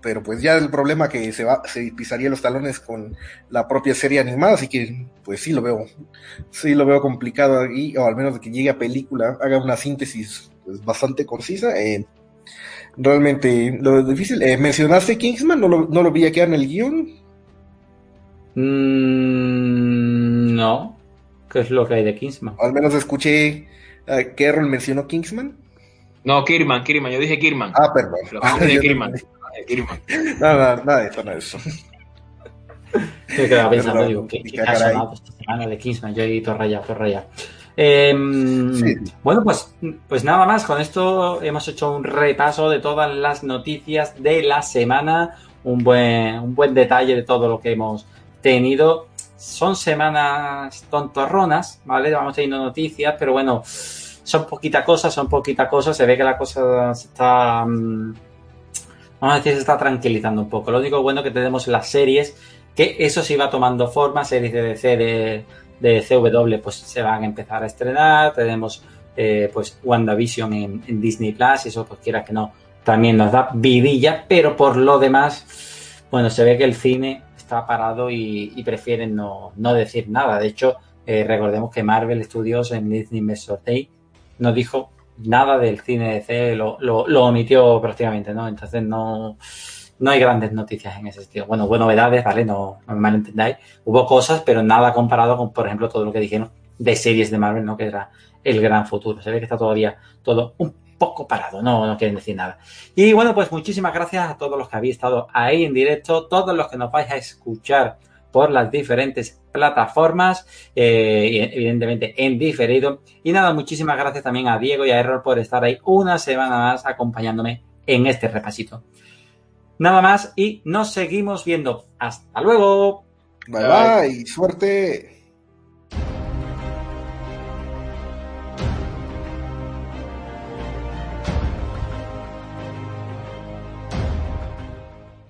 Speaker 3: pero pues ya el problema que se va, se pisaría los talones con la propia serie animada, así que pues sí lo veo, sí lo veo complicado aquí, o al menos de que llegue a película, haga una síntesis pues, bastante concisa. Eh, realmente lo difícil, eh, mencionaste Kingsman, no lo, no lo vi aquí en el guion.
Speaker 2: Mm, no, ¿qué es lo que hay de Kingsman?
Speaker 3: Al menos escuché uh, que Errol mencionó Kingsman.
Speaker 4: No, Kirman, Kirman, yo dije Kirman.
Speaker 3: Ah, perdón.
Speaker 4: Los de Kirman. Kirman.
Speaker 3: Nada, nada de eso, nada de eso.
Speaker 2: Yo quedaba pensando, digo, ¿qué, qué ha sonado esta semana de Kingsman? Yo he ido rayado, todo rayado. Eh, sí. Bueno, pues, pues nada más, con esto hemos hecho un repaso de todas las noticias de la semana, un buen, un buen detalle de todo lo que hemos tenido. Son semanas tontorronas, ¿vale? Vamos teniendo noticias, pero bueno, son poquita cosa, son poquita cosa. Se ve que la cosa se está, vamos a decir, se está tranquilizando un poco. Lo único bueno que tenemos las series, que eso sí va tomando forma, series de DC de, CW, pues se van a empezar a estrenar. Tenemos, eh, pues, WandaVision en, en Disney Plus, eso, pues, quiera que no, también nos da vidilla, pero por lo demás, bueno, se ve que el cine está parado y, y prefieren no, no, decir nada. De hecho, eh, recordemos que Marvel Studios en Disney Investor Day no dijo nada del cine de C, lo, lo, omitió prácticamente, ¿no? Entonces no, no hay grandes noticias en ese sentido. Bueno, hubo novedades, ¿vale? No, no me malentendáis. Hubo cosas, pero nada comparado con, por ejemplo, todo lo que dijeron de series de Marvel, ¿no? Que era el gran futuro. Se ve que está todavía todo un poco parado, no, no quieren decir nada. Y bueno, pues muchísimas gracias a todos los que habéis estado ahí en directo, todos los que nos vais a escuchar por las diferentes plataformas, eh, evidentemente en diferido. Y nada, muchísimas gracias también a Diego y a Error por estar ahí una semana más acompañándome en este repasito. Nada más y nos seguimos viendo. Hasta luego.
Speaker 3: Bye bye, bye. suerte.